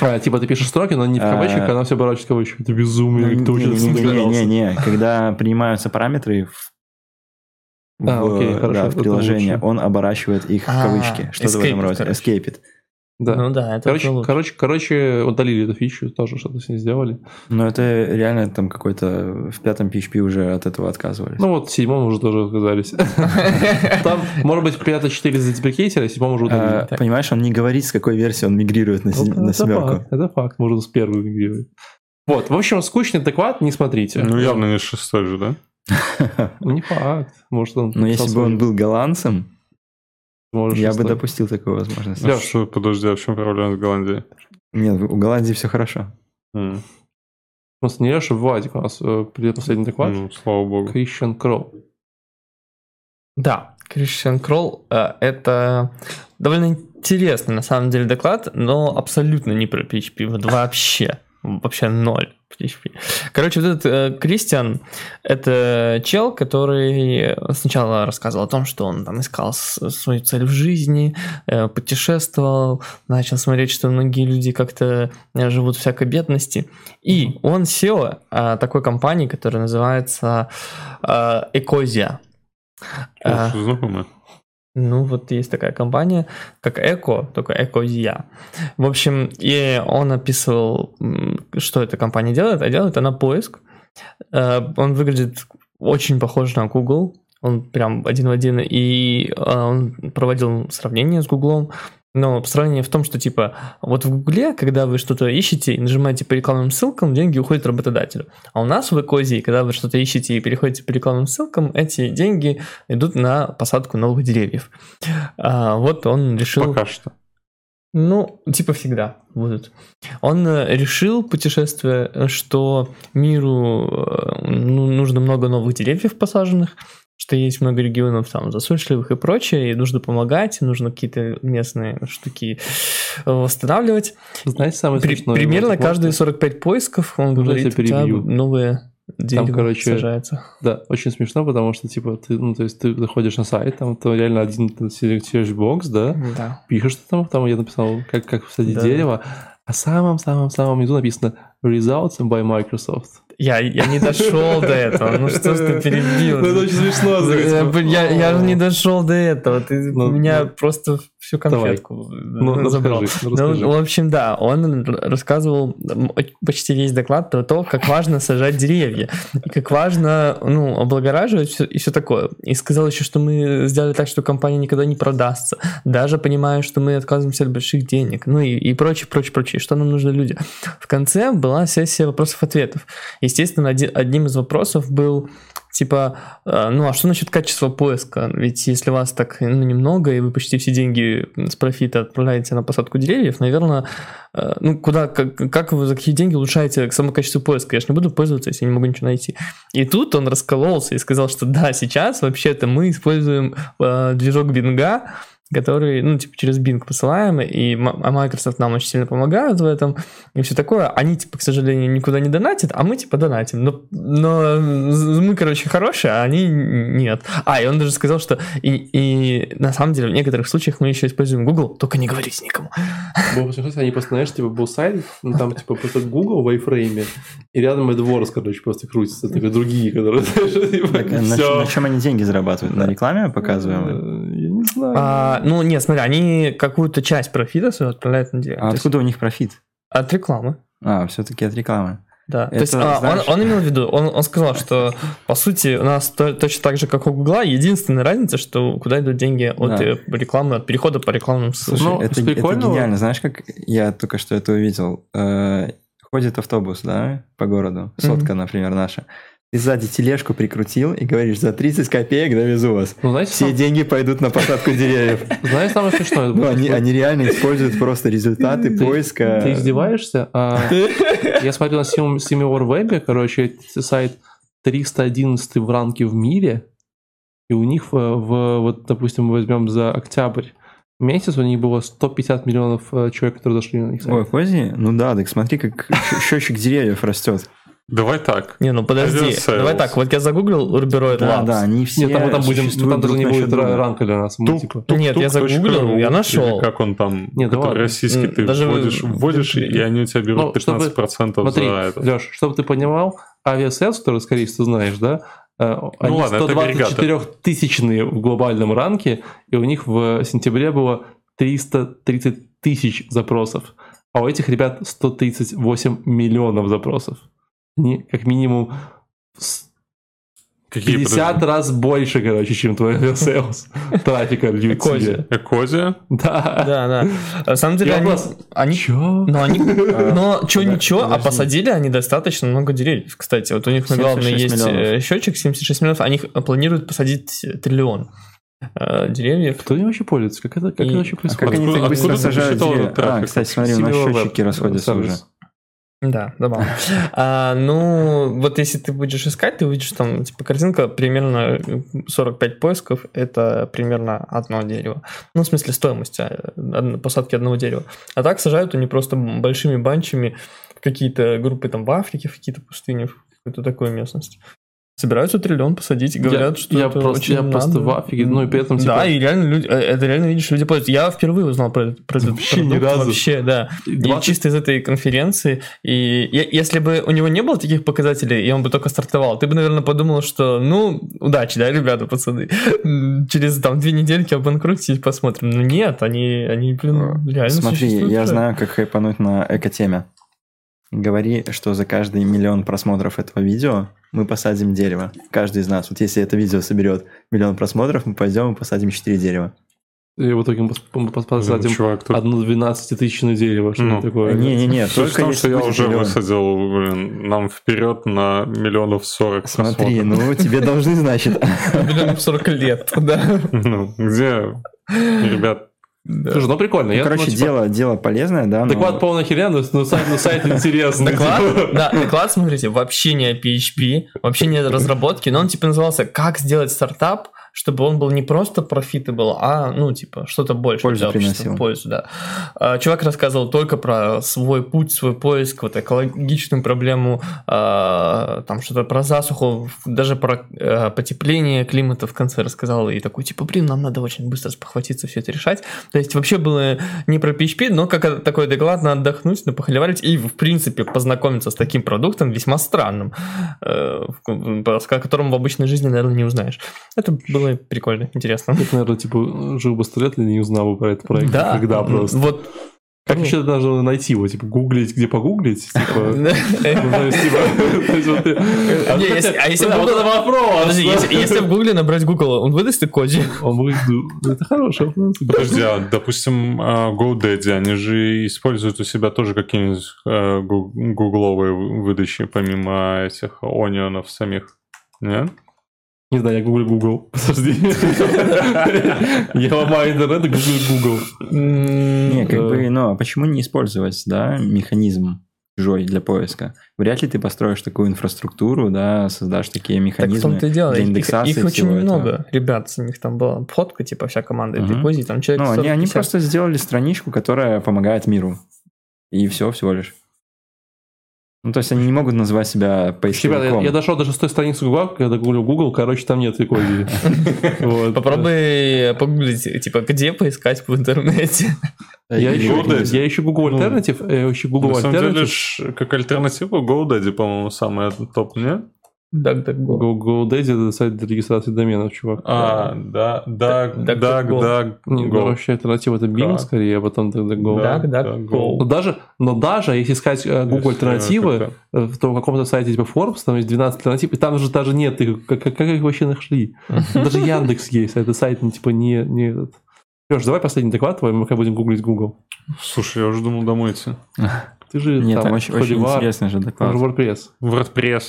S2: А, типа ты пишешь строки, но не в а, кавычках, она все оборачивает в кавычки. Это безумие,
S4: Не-не-не, когда принимаются параметры в, а, окей, хорошо, да, в приложение, он оборачивает их в а, кавычки. Что-то в этом роде. Escape
S2: да.
S3: Ну да, это
S2: короче, короче, короче, удалили эту фичу, тоже что-то с ней сделали.
S4: Но это реально там какой-то в пятом PHP уже от этого отказывались.
S2: Ну вот в седьмом уже тоже отказались. [laughs] Там, может быть, пятый 4 задеприкейтили, а седьмом уже удалили.
S4: А, понимаешь, он не говорит, с какой версии он мигрирует на семерку.
S2: Это факт, можно с первой мигрировать. Вот, в общем, скучный адекват не смотрите.
S1: Ну явно не шестой же, да?
S2: Не факт. Может, он...
S4: Но если бы он был голландцем, Можешь Я бы допустил такую возможность.
S1: Леш, что, подожди, а в чем проблема с Голландией?
S4: Нет, у Голландии все хорошо.
S1: Mm.
S2: У нас не Леша, Владик у нас э, придет последний доклад.
S1: Ну, слава богу.
S2: Кристиан Кролл.
S3: Да, Кристиан Кролл э, это довольно интересный на самом деле доклад, но абсолютно не про PHP, вот вообще вообще ноль PHP. Короче, вот этот э, Кристиан, это чел, который сначала рассказывал о том, что он там искал свою цель в жизни, э, путешествовал, начал смотреть, что многие люди как-то э, живут в всякой бедности. И он SEO э, такой компании, которая называется э, Экозия.
S1: Э, знакомая.
S3: Ну, вот есть такая компания, как Эко, только Экозия. В общем, и он описывал, что эта компания делает, а делает она поиск. Э, он выглядит очень похож на Google, он прям один в один, и э, он проводил сравнение с Google, но сравнение в том, что типа вот в Гугле, когда вы что-то ищете и нажимаете по рекламным ссылкам, деньги уходят работодателю. А у нас в Экозии, когда вы что-то ищете и переходите по рекламным ссылкам, эти деньги идут на посадку новых деревьев. А, вот он решил...
S1: Пока что.
S3: Ну, типа всегда будут. Он э, решил, путешествуя, что миру э, ну, нужно много новых деревьев посаженных, что есть много регионов там засушливых и прочее, и нужно помогать, нужно какие-то местные штуки восстанавливать.
S2: Знаете, самое
S3: При,
S2: смешное?
S3: Примерно вот, каждые 45 поисков он говорит,
S2: перебью.
S3: новые дерево
S2: там, короче,
S3: сажается.
S2: Да, очень смешно, потому что, типа, ты, ну, то есть ты заходишь на сайт, там то реально один search box, да,
S3: да.
S2: пишешь там, там я написал, как, как посадить да. дерево, а самом-самом-самом внизу написано Results by Microsoft.
S3: Я, я не дошел до этого. Ну что ж ты [laughs] перебил?
S2: Ну это очень смешно.
S3: Я, я же не дошел до этого. Ты ну, меня ну, просто всю конфетку ну, забрал. Расскажи, расскажи. В общем, да, он рассказывал почти весь доклад про то, как важно сажать деревья, и как важно ну, облагораживать все, и все такое. И сказал еще, что мы сделали так, что компания никогда не продастся, даже понимая, что мы отказываемся от больших денег, ну и, и прочее, прочее, прочее. Что нам нужны люди? В конце была сессия вопросов-ответов. Естественно, один, одним из вопросов был типа, э, ну а что насчет качества поиска? Ведь если вас так ну, немного, и вы почти все деньги с профита отправляете на посадку деревьев, наверное, э, ну куда, как, как вы за какие деньги улучшаете само качество поиска? Я же не буду пользоваться, если не могу ничего найти. И тут он раскололся и сказал, что да, сейчас вообще-то мы используем э, движок Бинга, который, ну, типа, через Bing посылаем, и а Microsoft нам очень сильно помогают в этом, и все такое. Они, типа, к сожалению, никуда не донатят, а мы, типа, донатим. Но, но мы, короче, хорошие, а они нет. А, и он даже сказал, что и, и на самом деле в некоторых случаях мы еще используем Google, только не говорите никому.
S2: Было бы смешно, они просто, знаешь, типа был сайт, ну, там типа просто Google в iFrame, и рядом AdWords, короче, просто крутится, такие другие, которые, знаешь, типа,
S4: Так, на, на чем они деньги зарабатывают? На рекламе показываем?
S2: Знаю.
S3: А, ну, нет, смотри, они какую-то часть профита свою отправляют на директ.
S4: А
S3: То есть
S4: откуда у них профит?
S3: От рекламы.
S4: А, все-таки от рекламы.
S3: Да. То
S4: Это,
S3: есть а,
S4: знаешь-
S3: он, он имел в виду, он, он сказал, что по сути у нас то- точно так же, как у Гугла, единственная разница, что куда идут деньги от
S4: Да.
S3: э, рекламы, от перехода по рекламным ссылкам.
S4: Слушай,
S2: Ну,
S4: это,
S2: с
S4: это гениально. Знаешь, как я только что это увидел? Э, ходит автобус, да, по городу, сотка, например, наша. Ты сзади тележку прикрутил и говоришь, за 30 копеек довезу вас.
S2: Ну, знаете,
S4: Все
S2: сам-
S4: деньги пойдут на посадку деревьев. [laughs]
S2: знаешь, самое смешное?
S4: Ну, они, они реально используют просто результаты
S2: Ты-
S4: поиска.
S2: Ты издеваешься? А, [laughs] я смотрел на Sim- SimilarWeb, короче, сайт 311 в ранке в мире, и у них, в, в- вот, допустим, мы возьмем за октябрь месяц, у них было 150 миллионов э, человек, которые зашли на их сайт.
S4: Ой, Ecosia, ну да, так смотри, как счетчик деревьев растет.
S1: Давай так.
S3: Не, ну подожди, давай так, вот я загуглил Ruberoid
S4: Да,
S3: Labs.
S4: да, они все
S2: Нет, там мы там будем, там даже не будет ранка для нас.
S1: Тук,
S2: типа,
S1: тук,
S3: Нет,
S1: тук
S3: я загуглил, я нашел.
S1: Как он там,
S2: Нет, да
S1: который российский, ты
S3: даже
S1: вводишь, вводишь, и они у тебя берут
S2: Ну, чтобы-
S1: 15%
S2: Смотри,
S1: за это.
S2: Леш, чтобы ты понимал, Aviasales, который, скорее всего, знаешь, да, э, они
S1: ладно, это
S2: 124 тысячные в глобальном ранке, и у них в сентябре было 330 тысяч запросов, а у этих ребят 138 миллионов запросов. Они как минимум с
S1: Какие
S2: 50 раз больше, короче, чем твой [laughs] Aviasales трафика льют
S3: Ecosia.
S2: себе.
S1: Ecosia?
S2: Да.
S3: Да, да. На самом деле
S2: Я
S3: они...
S2: просто-
S3: они...
S2: Чё? [laughs]
S3: Но они, но чё
S4: подо-
S3: ничего, а
S4: подожди.
S3: посадили они достаточно много деревьев, кстати. Вот у них на главной
S4: 76
S3: есть
S4: миллионов.
S3: э, счетчик 76 миллионов, они планируют посадить триллион э, деревьев.
S2: Кто им вообще пользуется? Как это, как
S3: И-
S2: это вообще
S4: А
S2: происходит?
S4: как они так быстро сажают деревья? А, кстати, смотри, у нас счетчики расходятся уже.
S3: Да, забавно. [laughs] А, ну, вот если ты будешь искать, ты увидишь там, типа, картинка примерно 45 поисков, это примерно одно дерево. Ну, в смысле, стоимость а, посадки одного дерева. А так сажают они просто большими банчами какие-то группы там в Африке, в какие-то пустыни, в какую-то такую местность. Собираются триллион посадить и говорят,
S2: Я-
S3: что
S2: я
S3: это
S2: просто-
S3: очень
S2: я просто
S3: надо.
S2: в афиге, ну и при этом, типа-
S3: Да, и реально люди, э, это реально видишь, люди пользуются. Я впервые узнал про, этот- про этот
S2: Вообще ни
S3: продукт
S2: разу.
S3: вообще, да. И
S2: 20
S3: чисто из этой конференции. И я- если бы у него не было таких показателей, и он бы только стартовал, ты бы, наверное, подумал, что, ну, удачи, да, ребята, пацаны. Через там две недельки обанкротитесь, посмотрим. Ну нет, они, они блин, реально
S4: Смотри, я знаю, как хайпануть на экотеме. Говори, что за каждый миллион просмотров этого видео мы посадим дерево. Каждый из нас. Вот если это видео соберет миллион просмотров, мы пойдем и посадим 4 дерева.
S2: И в итоге мы пос- мы пос- посадим
S1: Чувак, тут...
S2: одно 12-тысячное дерево, что
S1: Ну,
S2: такое.
S4: Не-не-не,
S1: Суть в
S4: только
S1: том, что я уже
S4: миллион.
S1: высадил блин, нам вперед на миллионов сорок
S4: Смотри,
S1: просмотров.
S4: ну тебе должны, значит. [laughs]
S3: Блин, 40 лет, да.
S1: Ну, где, ребят,
S3: Да.
S2: Слушай, ну прикольно.
S4: Ну,
S2: Я,
S4: короче,
S2: ну, типа,
S4: дело, дело полезное, да, но...
S2: Доклад полная херня, но, но сайт, но сайт интересный.
S3: Доклад,
S2: типа.
S3: да, доклад, смотрите, вообще не о PHP, вообще не о разработке, но он типа назывался «Как сделать стартап, чтобы он был не просто profitable, а, ну, типа, что-то больше
S4: Пользу приносил.
S3: пользу, да. А, Чувак рассказывал только про свой путь, свой поиск, вот экологичную проблему, а, там что-то про засуху, даже про э, потепление климата в конце рассказал, и такой, типа, блин, нам надо очень быстро спохватиться, все это решать. То есть вообще было не про PHP, но как такой доклад на отдохнуть, на похоливарить и, в принципе, познакомиться с таким продуктом весьма странным, э, о котором в обычной жизни, наверное, не узнаешь. Это было прикольно, интересно.
S2: Я, наверное, типа, жил бы сто лет и не узнал бы про этот проект.
S3: Да,
S2: Когда просто.
S3: Вот.
S2: Как еще даже найти его? Типа, гуглить, где погуглить? Типа, [laughs] ну, А
S3: если-
S2: вот это вопрос.
S3: Если, в гугле набрать Google, он выдаст и коди?
S2: Он будет, ну, это хороший вопрос.
S1: Подожди, а, допустим, а, GoDaddy, они же используют у себя тоже какие-нибудь э, гу- гугловые выдачи, помимо этих онионов самих? Нет?
S2: Не знаю, я гуглю Google. [laughs] Подожди. Я ломаю интернет и гуглю Google.
S4: Не, как бы, ну, а почему не использовать, да, механизм чужой для поиска. Вряд ли ты построишь такую инфраструктуру, да, создашь такие механизмы для
S3: Их,
S4: индексации
S3: их очень немного. Ребят, с них там была фотка, типа вся команда пози, там человек
S4: Ну, они, они
S3: 40-50.
S4: просто сделали страничку, которая помогает миру. И все, всего лишь. Ну, то есть они не могут называть себя
S2: Ребята,
S4: поисковиком.
S2: я, я дошел до шестой страницы Google, когда гуглю Google, короче, там нет. [laughs] Вот.
S3: Попробуй погуглить, типа, где поискать в интернете.
S2: Я ищу Google
S1: Ну,
S2: Alternative, я ищу Google
S1: На самом деле,
S2: Alternative.
S1: как альтернатива GoDaddy, по-моему, самый топ, не?
S3: DuckDuckGo.
S2: Go- GoDaddy это сайт для регистрации доменов, чувак.
S1: А, да, да, да, да, да,
S2: вообще альтернатива это Bing скорее, а потом тогда Go.
S1: Да.
S3: DuckDuckGo.
S2: Но даже, но даже если искать э, Google альтернативы,
S1: как-то.
S2: э, в том каком-то сайте типа Forbes, там есть 12 альтернатив, и там же даже нет, их. как, как- как их вообще нашли? [laughs] Даже Яндекс есть, а это сайт ну, типа не, не этот. Леш, давай последний доклад твой, мы пока будем гуглить Google.
S1: Слушай, я уже думал домой идти.
S2: Ты же
S4: Нет,
S2: там,
S4: там очень, очень интересный же доклад.
S2: WordPress.
S1: WordPress.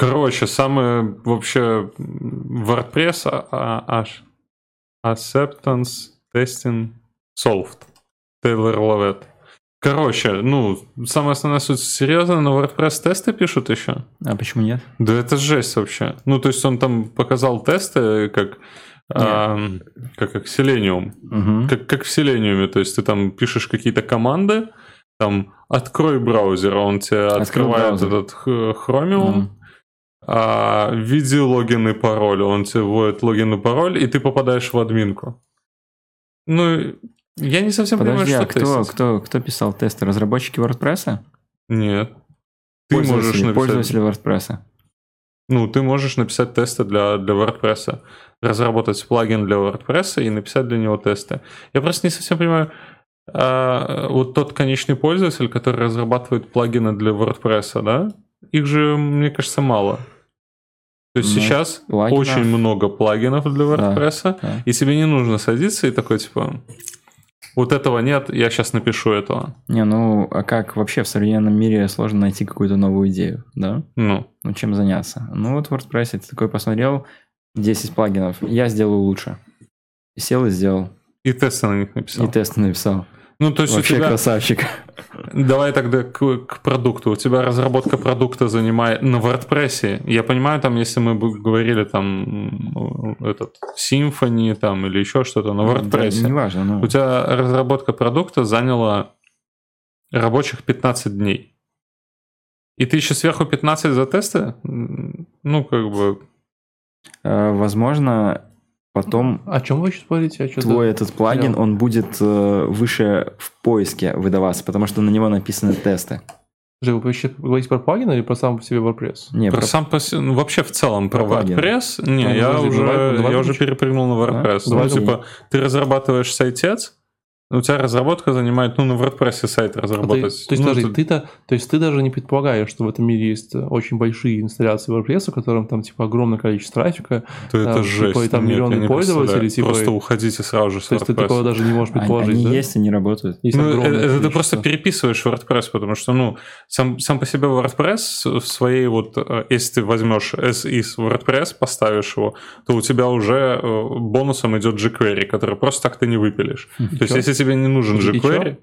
S1: Короче, самый вообще WordPress а- а- аж Acceptance Testing Solved. Тейлор Лавет. Короче, ну, самая основная суть серьезно, на WordPress тесты пишут еще.
S4: А почему нет?
S1: Да это жесть вообще. Ну, то есть он там показал тесты, как, а, как, как Selenium.
S4: Мгм.
S1: Как, как в Selenium, то есть ты там пишешь какие-то команды, там открой браузер, он тебе
S4: Открой
S1: открывает
S4: браузер.
S1: этот Chromium,
S4: Мгм.
S1: А, введи логин и пароль, он тебе вводит логин и пароль, и ты попадаешь в админку. Ну, я не совсем
S4: Подожди,
S1: понимаю,
S4: а
S1: что
S4: кто,
S1: тестить.
S4: кто, кто писал тесты? Разработчики WordPress?
S1: Нет. Ты можешь написать...
S4: пользователи WordPress.
S1: Ну, ты можешь написать тесты для, для WordPress, разработать плагин для WordPress и написать для него тесты. Я просто не совсем понимаю, а, вот тот конечный пользователь, который разрабатывает плагины для WordPress, да, их же, мне кажется, мало. То есть
S4: Ну,
S1: сейчас
S4: плагинов-
S1: очень много плагинов для WordPress,
S4: да.
S1: и тебе не нужно садиться и такой, типа, вот этого нет, я сейчас напишу этого.
S4: Не, ну, а как вообще в современном мире сложно найти какую-то новую идею, да?
S1: Ну,
S4: Ну, чем заняться? Ну, вот в WordPress ты такой посмотрел, 10 плагинов, я сделаю лучше. И сел и сделал.
S1: и тесты на них написал.
S4: И тесты написал.
S1: Ну, то есть
S4: Вообще
S1: у тебя...
S4: красавчик.
S1: Давай тогда к, к продукту. У тебя разработка продукта занимает на WordPress. Я понимаю, там, если мы бы говорили там этот Symfony там или еще что-то на WordPress.
S4: Да, неважно, ну.
S1: У тебя разработка продукта заняла рабочих 15 дней. И ты еще сверху 15 за тесты? Ну, как бы...
S4: Э, Возможно, потом
S2: О чем вы сейчас спорите? А что
S4: твой этот плагин, он будет э, выше в поиске выдаваться, потому что на него написаны тесты.
S2: Вы вообще говорите про плагин или про сам по себе WordPress?
S4: Не,
S1: Про
S4: про-
S1: сам по се- ну, вообще в целом про
S4: Про.
S1: WordPress. Не,
S2: Ну,
S1: я
S2: подожди,
S1: уже,
S2: давай- давай
S1: я уже перепрыгнул на WordPress.
S4: Да?
S1: Ну,
S4: Давай.
S1: типа, ты разрабатываешь сайтец, у тебя разработка занимает, ну, на WordPress сайт
S2: А ты-
S1: разработать.
S2: то есть,
S1: Ну,
S2: подожди,
S1: это-
S2: ты-то, то есть ты даже не предполагаешь, что в этом мире есть э, очень большие инсталляции WordPress, в котором там типа огромное количество трафика,
S1: то это
S2: там,
S1: жесть.
S2: типа, и там
S1: Нет,
S2: миллионы
S1: я не
S2: пользователей, типа,
S1: Просто
S2: и-
S1: уходите сразу же с
S2: то есть ты
S1: WordPress.
S2: такого даже не можешь предположить,
S4: они
S2: да?
S4: есть и не работают.
S2: Есть
S1: Ну,
S2: огромное
S1: это, ты просто переписываешь WordPress, потому что, ну, сам, сам по себе WordPress в своей вот, э, если ты возьмешь is WordPress, поставишь его, то у тебя уже э, бонусом идет jQuery, который просто так ты не выпилишь. То есть, если тебе не нужен jQuery,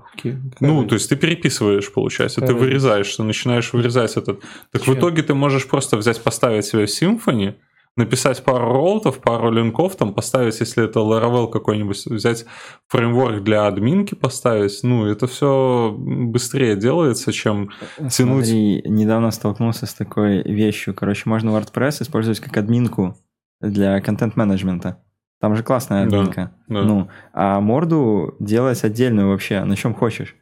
S1: Ну, то есть ты переписываешь, получается, ты
S2: Какая
S1: вырезаешь, ты начинаешь вырезать этот. Так в
S2: Зачем?
S1: итоге ты можешь просто взять, поставить себе в Symfony, написать пару роллтов, пару линков, там поставить, если это Laravel какой-нибудь, взять фреймворк для админки поставить. Ну, это все быстрее делается, чем тянуть.
S4: Смотри, недавно столкнулся с такой вещью. Короче, можно WordPress использовать как админку для контент-менеджмента. Там же классная
S1: Да,
S4: админка.
S1: да.
S4: Ну, а морду делать отдельную вообще, на чем хочешь.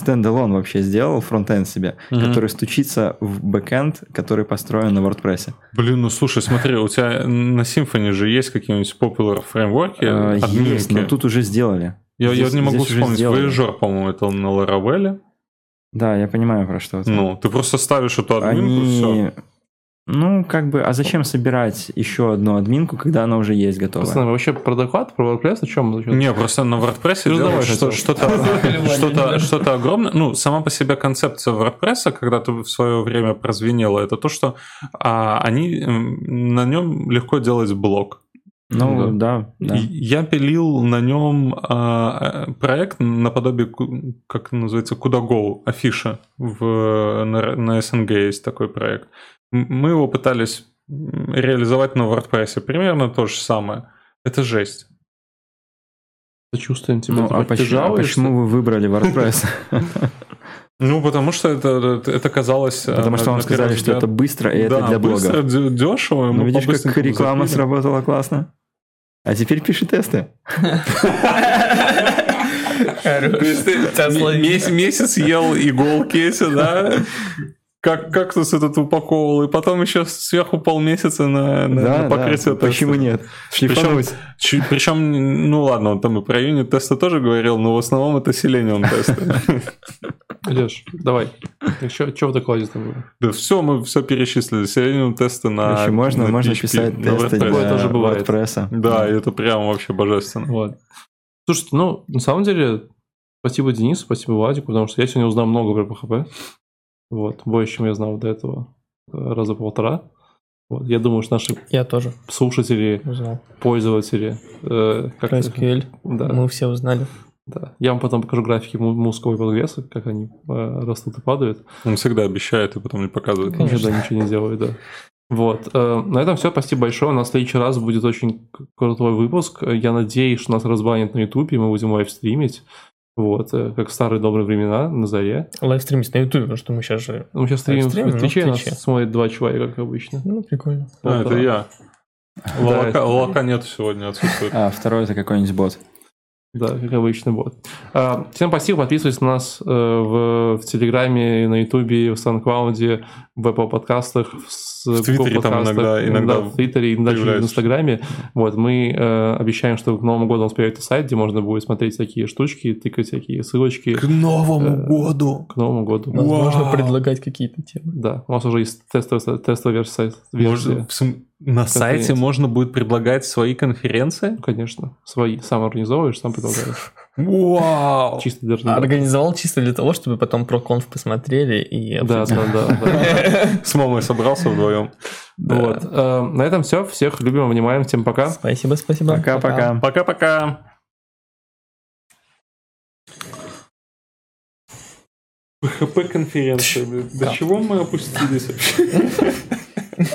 S4: Standalone вообще сделал фронтенд себе,
S1: Мгм.
S4: который стучится в бэкэнд, который построен на WordPress.
S1: Блин, ну слушай, смотри, у тебя на Symfony же есть какие-нибудь popular фреймворки, админки?
S4: Есть, но тут уже сделали.
S1: Я, я
S4: здесь-
S1: не могу вспомнить. Voyager, по-моему, это на Laravel.
S4: Да, я понимаю, про что это.
S1: Ну, ты просто ставишь эту админку, все.
S4: Ну, как бы, а зачем собирать еще одну админку, когда она уже есть готова?
S2: Пацаны, вообще про доклад, про WordPress, о чем?
S1: Не, просто на WordPress
S2: Ты же
S1: делаешь что- что-то, что-то, [laughs] что-то огромное. Ну, сама по себе концепция WordPress, когда то в свое время прозвенела, это то, что а, они на нем легко делать блог.
S4: Ну, да, да.
S1: Я пилил на нем а, э, проект наподобие, как называется, Куда Go, афиша. В, на, на СНГ есть такой проект. Мы его пытались реализовать на WordPress. Примерно то же самое. Это жесть.
S2: Чувствуем тебя.
S4: Ну, а почему, а почему вы выбрали WordPress? [laughs]
S1: Ну, потому что это, это казалось... э,
S4: Потому что вам сказали, что это быстро, и это для
S1: быстро,
S4: блога.
S1: дё- дешево.
S4: Ну, видишь, как реклама сработала классно. А теперь пиши тесты.
S1: Месяц, ел иголки да? Как кактус этот упаковывал, и потом еще сверху полмесяца на, на-
S4: Да,
S1: на
S4: да,
S1: покрытие теста.
S4: почему нет? Шлифануть.
S1: Чуть- Причем, ну ладно, он там и про юнит теста тоже говорил, но в основном это Selenium тесты.
S2: Леш, давай. Что в докладе там было?
S1: Да все, мы все перечислили. Selenium тесты на
S4: Короче, можно,
S1: на
S4: можно
S1: PHP,
S4: писать
S1: на
S4: тесты
S1: WordPress.
S2: Такое
S4: для
S2: тоже бывает.
S4: WordPress.
S1: Да, и это прям вообще божественно.
S2: Вот. Слушайте, ну, на самом деле, спасибо Денису, спасибо Владику, потому что я сегодня узнал много про PHP. Вот, больше, чем я знал до этого э, раза полтора. Вот, я думаю, что наши
S3: Я тоже
S2: слушатели,
S3: узнал.
S2: пользователи... э, как
S3: Про? SQL
S2: Да,
S3: мы все узнали.
S2: да. Я вам потом покажу графики му- мускулы прогресса, как они э, растут и падают.
S1: Он всегда обещает и потом не показывает.
S3: Конечно.
S2: Никогда ничего не делаю, да. Вот. э, На этом все. Спасибо большое. У нас в следующий раз будет очень крутой выпуск. Я надеюсь, что нас разбанят на YouTube, и мы будем live стримить. Вот, э, как в старые добрые времена, на заре.
S3: Live стримить на YouTube, потому что мы сейчас же...
S2: Ну, мы сейчас стримим в Твиче, нас
S3: Твиче.
S2: смотрит два человека, как обычно.
S3: Ну, прикольно.
S1: А, это
S2: да.
S1: я.
S2: Да,
S1: Лока,
S2: это-
S1: лока нет сегодня, отсутствует.
S4: А второй это какой-нибудь бот.
S2: Да, как обычно, вот. А, Всем спасибо, подписывайтесь на нас э, в, в Телеграме, на Ютубе, в SoundCloud е, в Apple подкастах, в,
S1: В Твиттере там
S2: подкастах,
S1: иногда- иногда
S2: в Твиттере, иногда в Инстаграме. Вот, мы э, обещаем, что к Новому году у нас появится сайт, где можно будет смотреть такие штучки, тыкать всякие ссылочки
S1: Новому
S2: Э,
S1: году.
S2: к Новому году.
S3: Возможно,
S1: Вау.
S3: предлагать какие-то темы.
S2: Да, у нас уже есть тестовая, тестовая версия. версия.
S1: Можно- в см- на сайте можно будет предлагать свои конференции?
S2: Конечно, свои. Сам организовываешь, сам предлагаешь.
S1: Вау!
S2: Чисто даже
S3: Организовал чисто для того, чтобы потом про конф посмотрели и...
S2: Да, да, да, да. [laughs]
S1: С мамой собрался вдвоем.
S2: Вот. Э, На этом все. Всех любим, обнимаем. Всем пока.
S3: Спасибо, спасибо.
S4: Пока-пока.
S1: Пока-пока. ПХП конференция. До чего мы опустились вообще? [laughs]